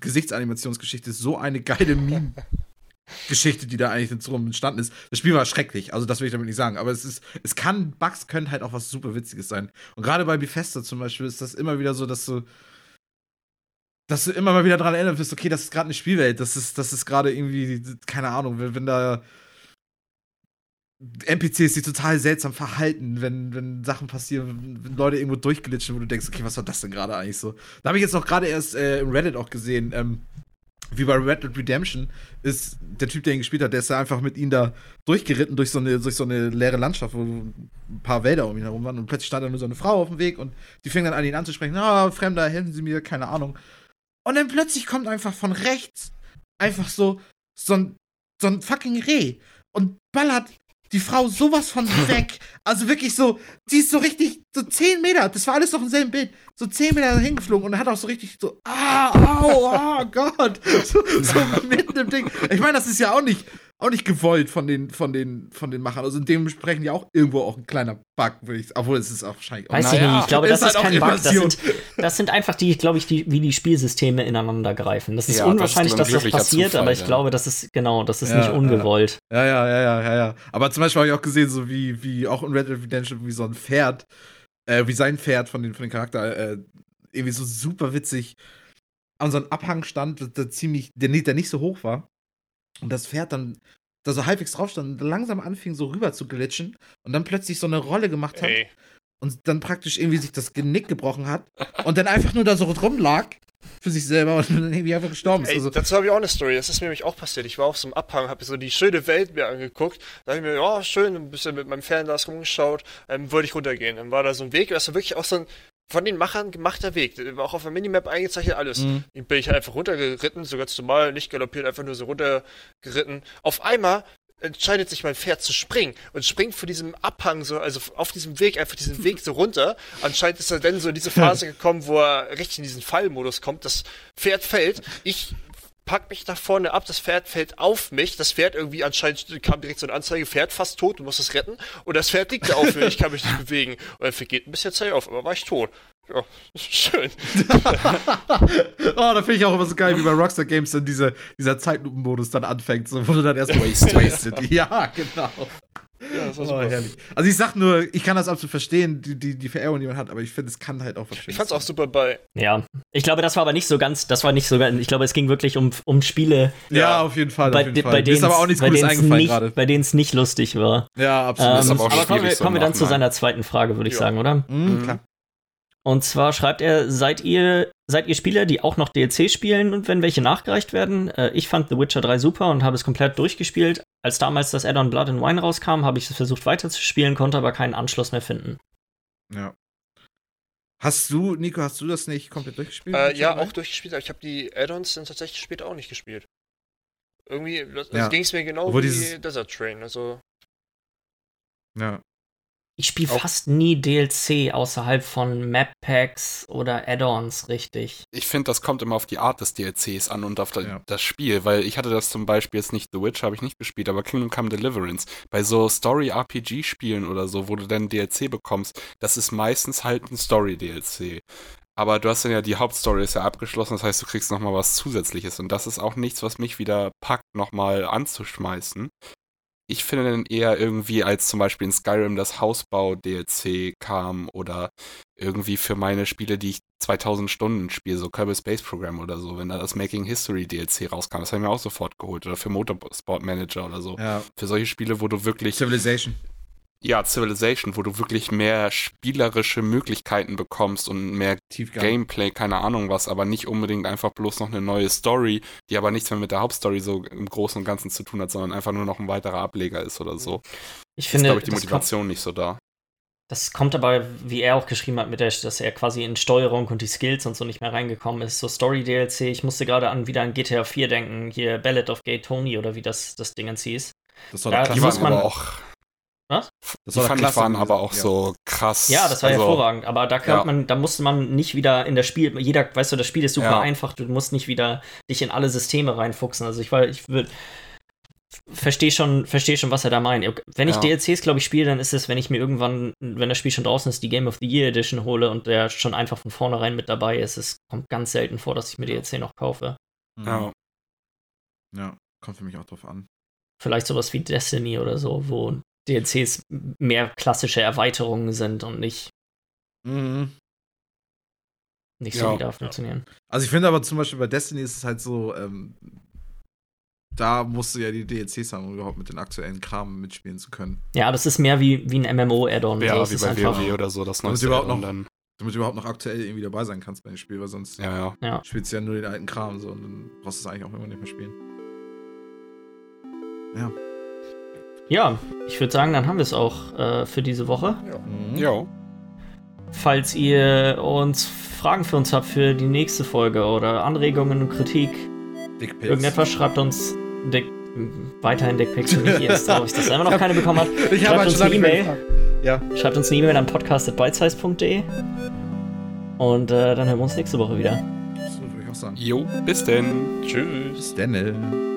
Gesichtsanimationsgeschichte ist so eine geile Meme-Geschichte, die da eigentlich drum entstanden ist. Das Spiel war schrecklich, also das will ich damit nicht sagen. Aber es ist, es kann, Bugs können halt auch was super Witziges sein. Und gerade bei Bethesda zum Beispiel ist das immer wieder so, dass du dass du immer mal wieder daran erinnert wirst, okay, das ist gerade eine Spielwelt, das ist, das ist gerade irgendwie, keine Ahnung, wenn, wenn da NPCs, die total seltsam verhalten, wenn, wenn Sachen passieren, wenn Leute irgendwo durchglitschen, wo du denkst, okay, was war das denn gerade eigentlich so? Da habe ich jetzt auch gerade erst äh, im Reddit auch gesehen, ähm, wie bei Red Dead Redemption ist der Typ, der ihn gespielt hat, der ist da einfach mit ihm da durchgeritten durch so eine, durch so eine leere Landschaft, wo ein paar Wälder um ihn herum waren und plötzlich stand da nur so eine Frau auf dem Weg und die fing dann an, ihn anzusprechen, ah, Fremder, helfen Sie mir, keine Ahnung. Und dann plötzlich kommt einfach von rechts einfach so, so ein, so ein fucking Reh und ballert die Frau sowas von weg. Also wirklich so, die ist so richtig, so 10 Meter, das war alles noch im selben Bild, so 10 Meter hingeflogen und hat auch so richtig so, ah, au, oh Gott, so, so mitten im Ding. Ich meine, das ist ja auch nicht, auch nicht gewollt von den, von den, von den Machern. Also dementsprechend ja auch irgendwo auch ein kleiner Bug, würde ich, obwohl es ist auch wahrscheinlich auch Weiß ich Naja, nicht, ich glaube, das ist halt auch kein Bug. Das sind, das sind einfach die, glaube ich, die, wie die Spielsysteme ineinander greifen. Das ist Ja, das ist unwahrscheinlich, dass das passiert, Zufall, aber ich ja. glaube, das ist, genau, das ist Ja, nicht ungewollt. Ja, ja, ja, ja, ja, ja. Aber zum Beispiel habe ich auch gesehen, so wie, wie auch in Red Dead Redemption, wie so ein Pferd, äh, wie sein Pferd von, den, von dem Charakter, äh, irgendwie so super witzig an so einem Abhang stand, der, der ziemlich, der, nicht- der nicht so hoch war. Und das Pferd dann da so halbwegs drauf stand und langsam anfing, so rüber zu glitschen und dann plötzlich so eine Rolle gemacht hat Ey, und dann praktisch irgendwie sich das Genick gebrochen hat und dann einfach nur da so rumlag für sich selber und dann irgendwie einfach gestorben ist. ey Also, dazu habe ich auch eine Story. Das ist mir nämlich auch passiert. Ich war auf so einem Abhang, habe so die schöne Welt mir angeguckt. Da habe ich mir, ja, schön, ein bisschen mit meinem Fernglas rumgeschaut. Ähm, wollte ich runtergehen. Dann war da so ein Weg, das war wirklich auch so ein von den Machern gemachter Weg. War auch auf der Minimap eingezeichnet, alles. Mhm. Bin ich halt einfach runtergeritten, so ganz normal, nicht galoppiert, einfach nur so runtergeritten. Auf einmal entscheidet sich mein Pferd zu springen und springt von diesem Abhang so, also auf diesem Weg, einfach diesen Weg so runter. Anscheinend ist er dann so in diese Phase gekommen, wo er richtig in diesen Fallmodus kommt. Das Pferd fällt, ich pack mich da vorne ab, das Pferd fällt auf mich, das Pferd irgendwie anscheinend kam direkt so eine Anzeige, Pferd fast tot, du musst es retten und das Pferd liegt da auf mir, ich kann mich nicht bewegen und dann vergeht ein bisschen Zeit auf, aber war ich tot. Ja, schön. Oh, da finde ich auch immer so geil, wie bei Rockstar Games dann diese, dieser Zeitlupenmodus dann anfängt, so, wo du dann erst wasted. wasted. Ja, genau. Ja, das war Oh, super. herrlich. Also ich sag nur, ich kann das absolut verstehen, die, die, die Verehrung, die man hat, aber ich finde, es kann halt auch was Ich fand's auch sein. super bei, Ja, ich glaube, das war aber nicht so ganz, das war nicht so ganz, ich glaube, es ging wirklich um, um Spiele, Ja, auf jeden Fall. bei, auf jeden de- Fall. bei denen ist aber auch nichts bei Gutes eingefallen nicht, gerade. bei denen es nicht lustig war. Ja, absolut. Ähm, ist aber auch aber kommen wir, kommen wir dann zu seiner zweiten Frage, würde ich Ja. sagen, oder? Mhm, klar. Und zwar schreibt er, seid ihr, seid ihr Spieler, die auch noch DLC spielen und wenn welche nachgereicht werden? Äh, ich fand The Witcher 3 super und habe es komplett durchgespielt. Als damals das Add-on Blood and Wine rauskam, habe ich es versucht weiterzuspielen, konnte aber keinen Anschluss mehr finden. Ja. Hast du, Nico, hast du das nicht komplett durchgespielt? äh, ja, auch durchgespielt, aber ich habe die Add-ons dann tatsächlich später auch nicht gespielt. Irgendwie, das, Ja. das ging es mir genau Obwohl wie dieses- Desert Train, also? Ja. Ich spiele fast nie DLC außerhalb von Map Packs oder Add-ons, richtig. Ich finde, das kommt immer auf die Art des DLCs an und auf da- Ja. das Spiel, weil ich hatte das zum Beispiel jetzt nicht The Witch, habe ich nicht gespielt, aber Kingdom Come Deliverance. Bei so Story-RPG-Spielen oder so, wo du dann DLC bekommst, das ist meistens halt ein Story-DLC. Aber du hast dann ja, die Hauptstory ist ja abgeschlossen, das heißt, du kriegst nochmal was Zusätzliches. Und das ist auch nichts, was mich wieder packt, nochmal anzuschmeißen. Ich finde dann eher irgendwie, als zum Beispiel in Skyrim das Hausbau-DLC kam oder irgendwie für meine Spiele, die ich 2000 Stunden spiele, so Kerbal Space Program oder so, wenn da das Making History DLC rauskam, das habe ich mir auch sofort geholt oder für Motorsport Manager oder so. Ja. Für solche Spiele, wo du wirklich Civilization. Ja, Civilization, wo du wirklich mehr spielerische Möglichkeiten bekommst und mehr Tiefgang. Gameplay, keine Ahnung was, aber nicht unbedingt einfach bloß noch eine neue Story, die aber nichts mehr mit der Hauptstory so im Großen und Ganzen zu tun hat, sondern einfach nur noch ein weiterer Ableger ist oder so. Ich ist, finde, glaube ich, die das kommt, Motivation nicht so da. das kommt aber, wie er auch geschrieben hat, mit der, dass er quasi in Steuerung und die Skills und so nicht mehr reingekommen ist. So Story-DLC, ich musste gerade an wieder an GTA 4 denken, hier Ballad of Gay Tony oder wie das, das Dingens hieß. Das war Die muss man- aber auch, Das die fand ich waren gewesen. aber auch Ja. so krass. Ja, das war also, hervorragend, aber da ja. man, da musste man nicht wieder in das Spiel, jeder, weißt du, das Spiel ist super Ja. einfach, du musst nicht wieder dich in alle Systeme reinfuchsen. Also ich war, ich würde verstehe schon, verstehe schon, was er da meint. Wenn ich Ja. DLCs, glaube ich, spiele, dann ist es, wenn ich mir irgendwann, wenn das Spiel schon draußen ist, die Game of the Year Edition hole und der schon einfach von vornherein mit dabei ist. Es kommt ganz selten vor, dass ich mir DLC noch kaufe. Mhm. Ja. ja, kommt für mich auch drauf an. Vielleicht sowas wie Destiny oder so, wo DLCs mehr klassische Erweiterungen sind und nicht, Mhm. nicht so Ja. wieder funktionieren. Also ich finde aber zum Beispiel bei Destiny ist es halt so, ähm, da musst du ja die DLCs haben, um überhaupt mit den aktuellen Kram mitspielen zu können. Ja, das ist mehr wie, wie ein MMO-Add-on. Ja, so. Wie bei WoW oder so, das neueste überhaupt noch- dann. Damit du überhaupt noch aktuell irgendwie dabei sein kannst bei dem Spiel, weil sonst Ja, ja. Ja. spielst du ja nur den alten Kram so und dann brauchst du es eigentlich auch immer nicht mehr spielen. Ja. Ja, ich würde sagen, dann haben wir es auch äh, für diese Woche. Mhm. Jo. Falls ihr uns Fragen für uns habt für die nächste Folge oder Anregungen und Kritik, irgendetwas, schreibt uns Dick, weiterhin Dickpics und nicht erst traurig, dass er immer noch keine bekommen hat. Ich Schreibt habe halt uns schon eine E-Mail. Ja. Schreibt uns eine E-Mail an podcast.bitesize.de und äh, dann hören wir uns nächste Woche wieder. Das würde ich auch sagen. Jo, bis denn. Tschüss. Bis dann.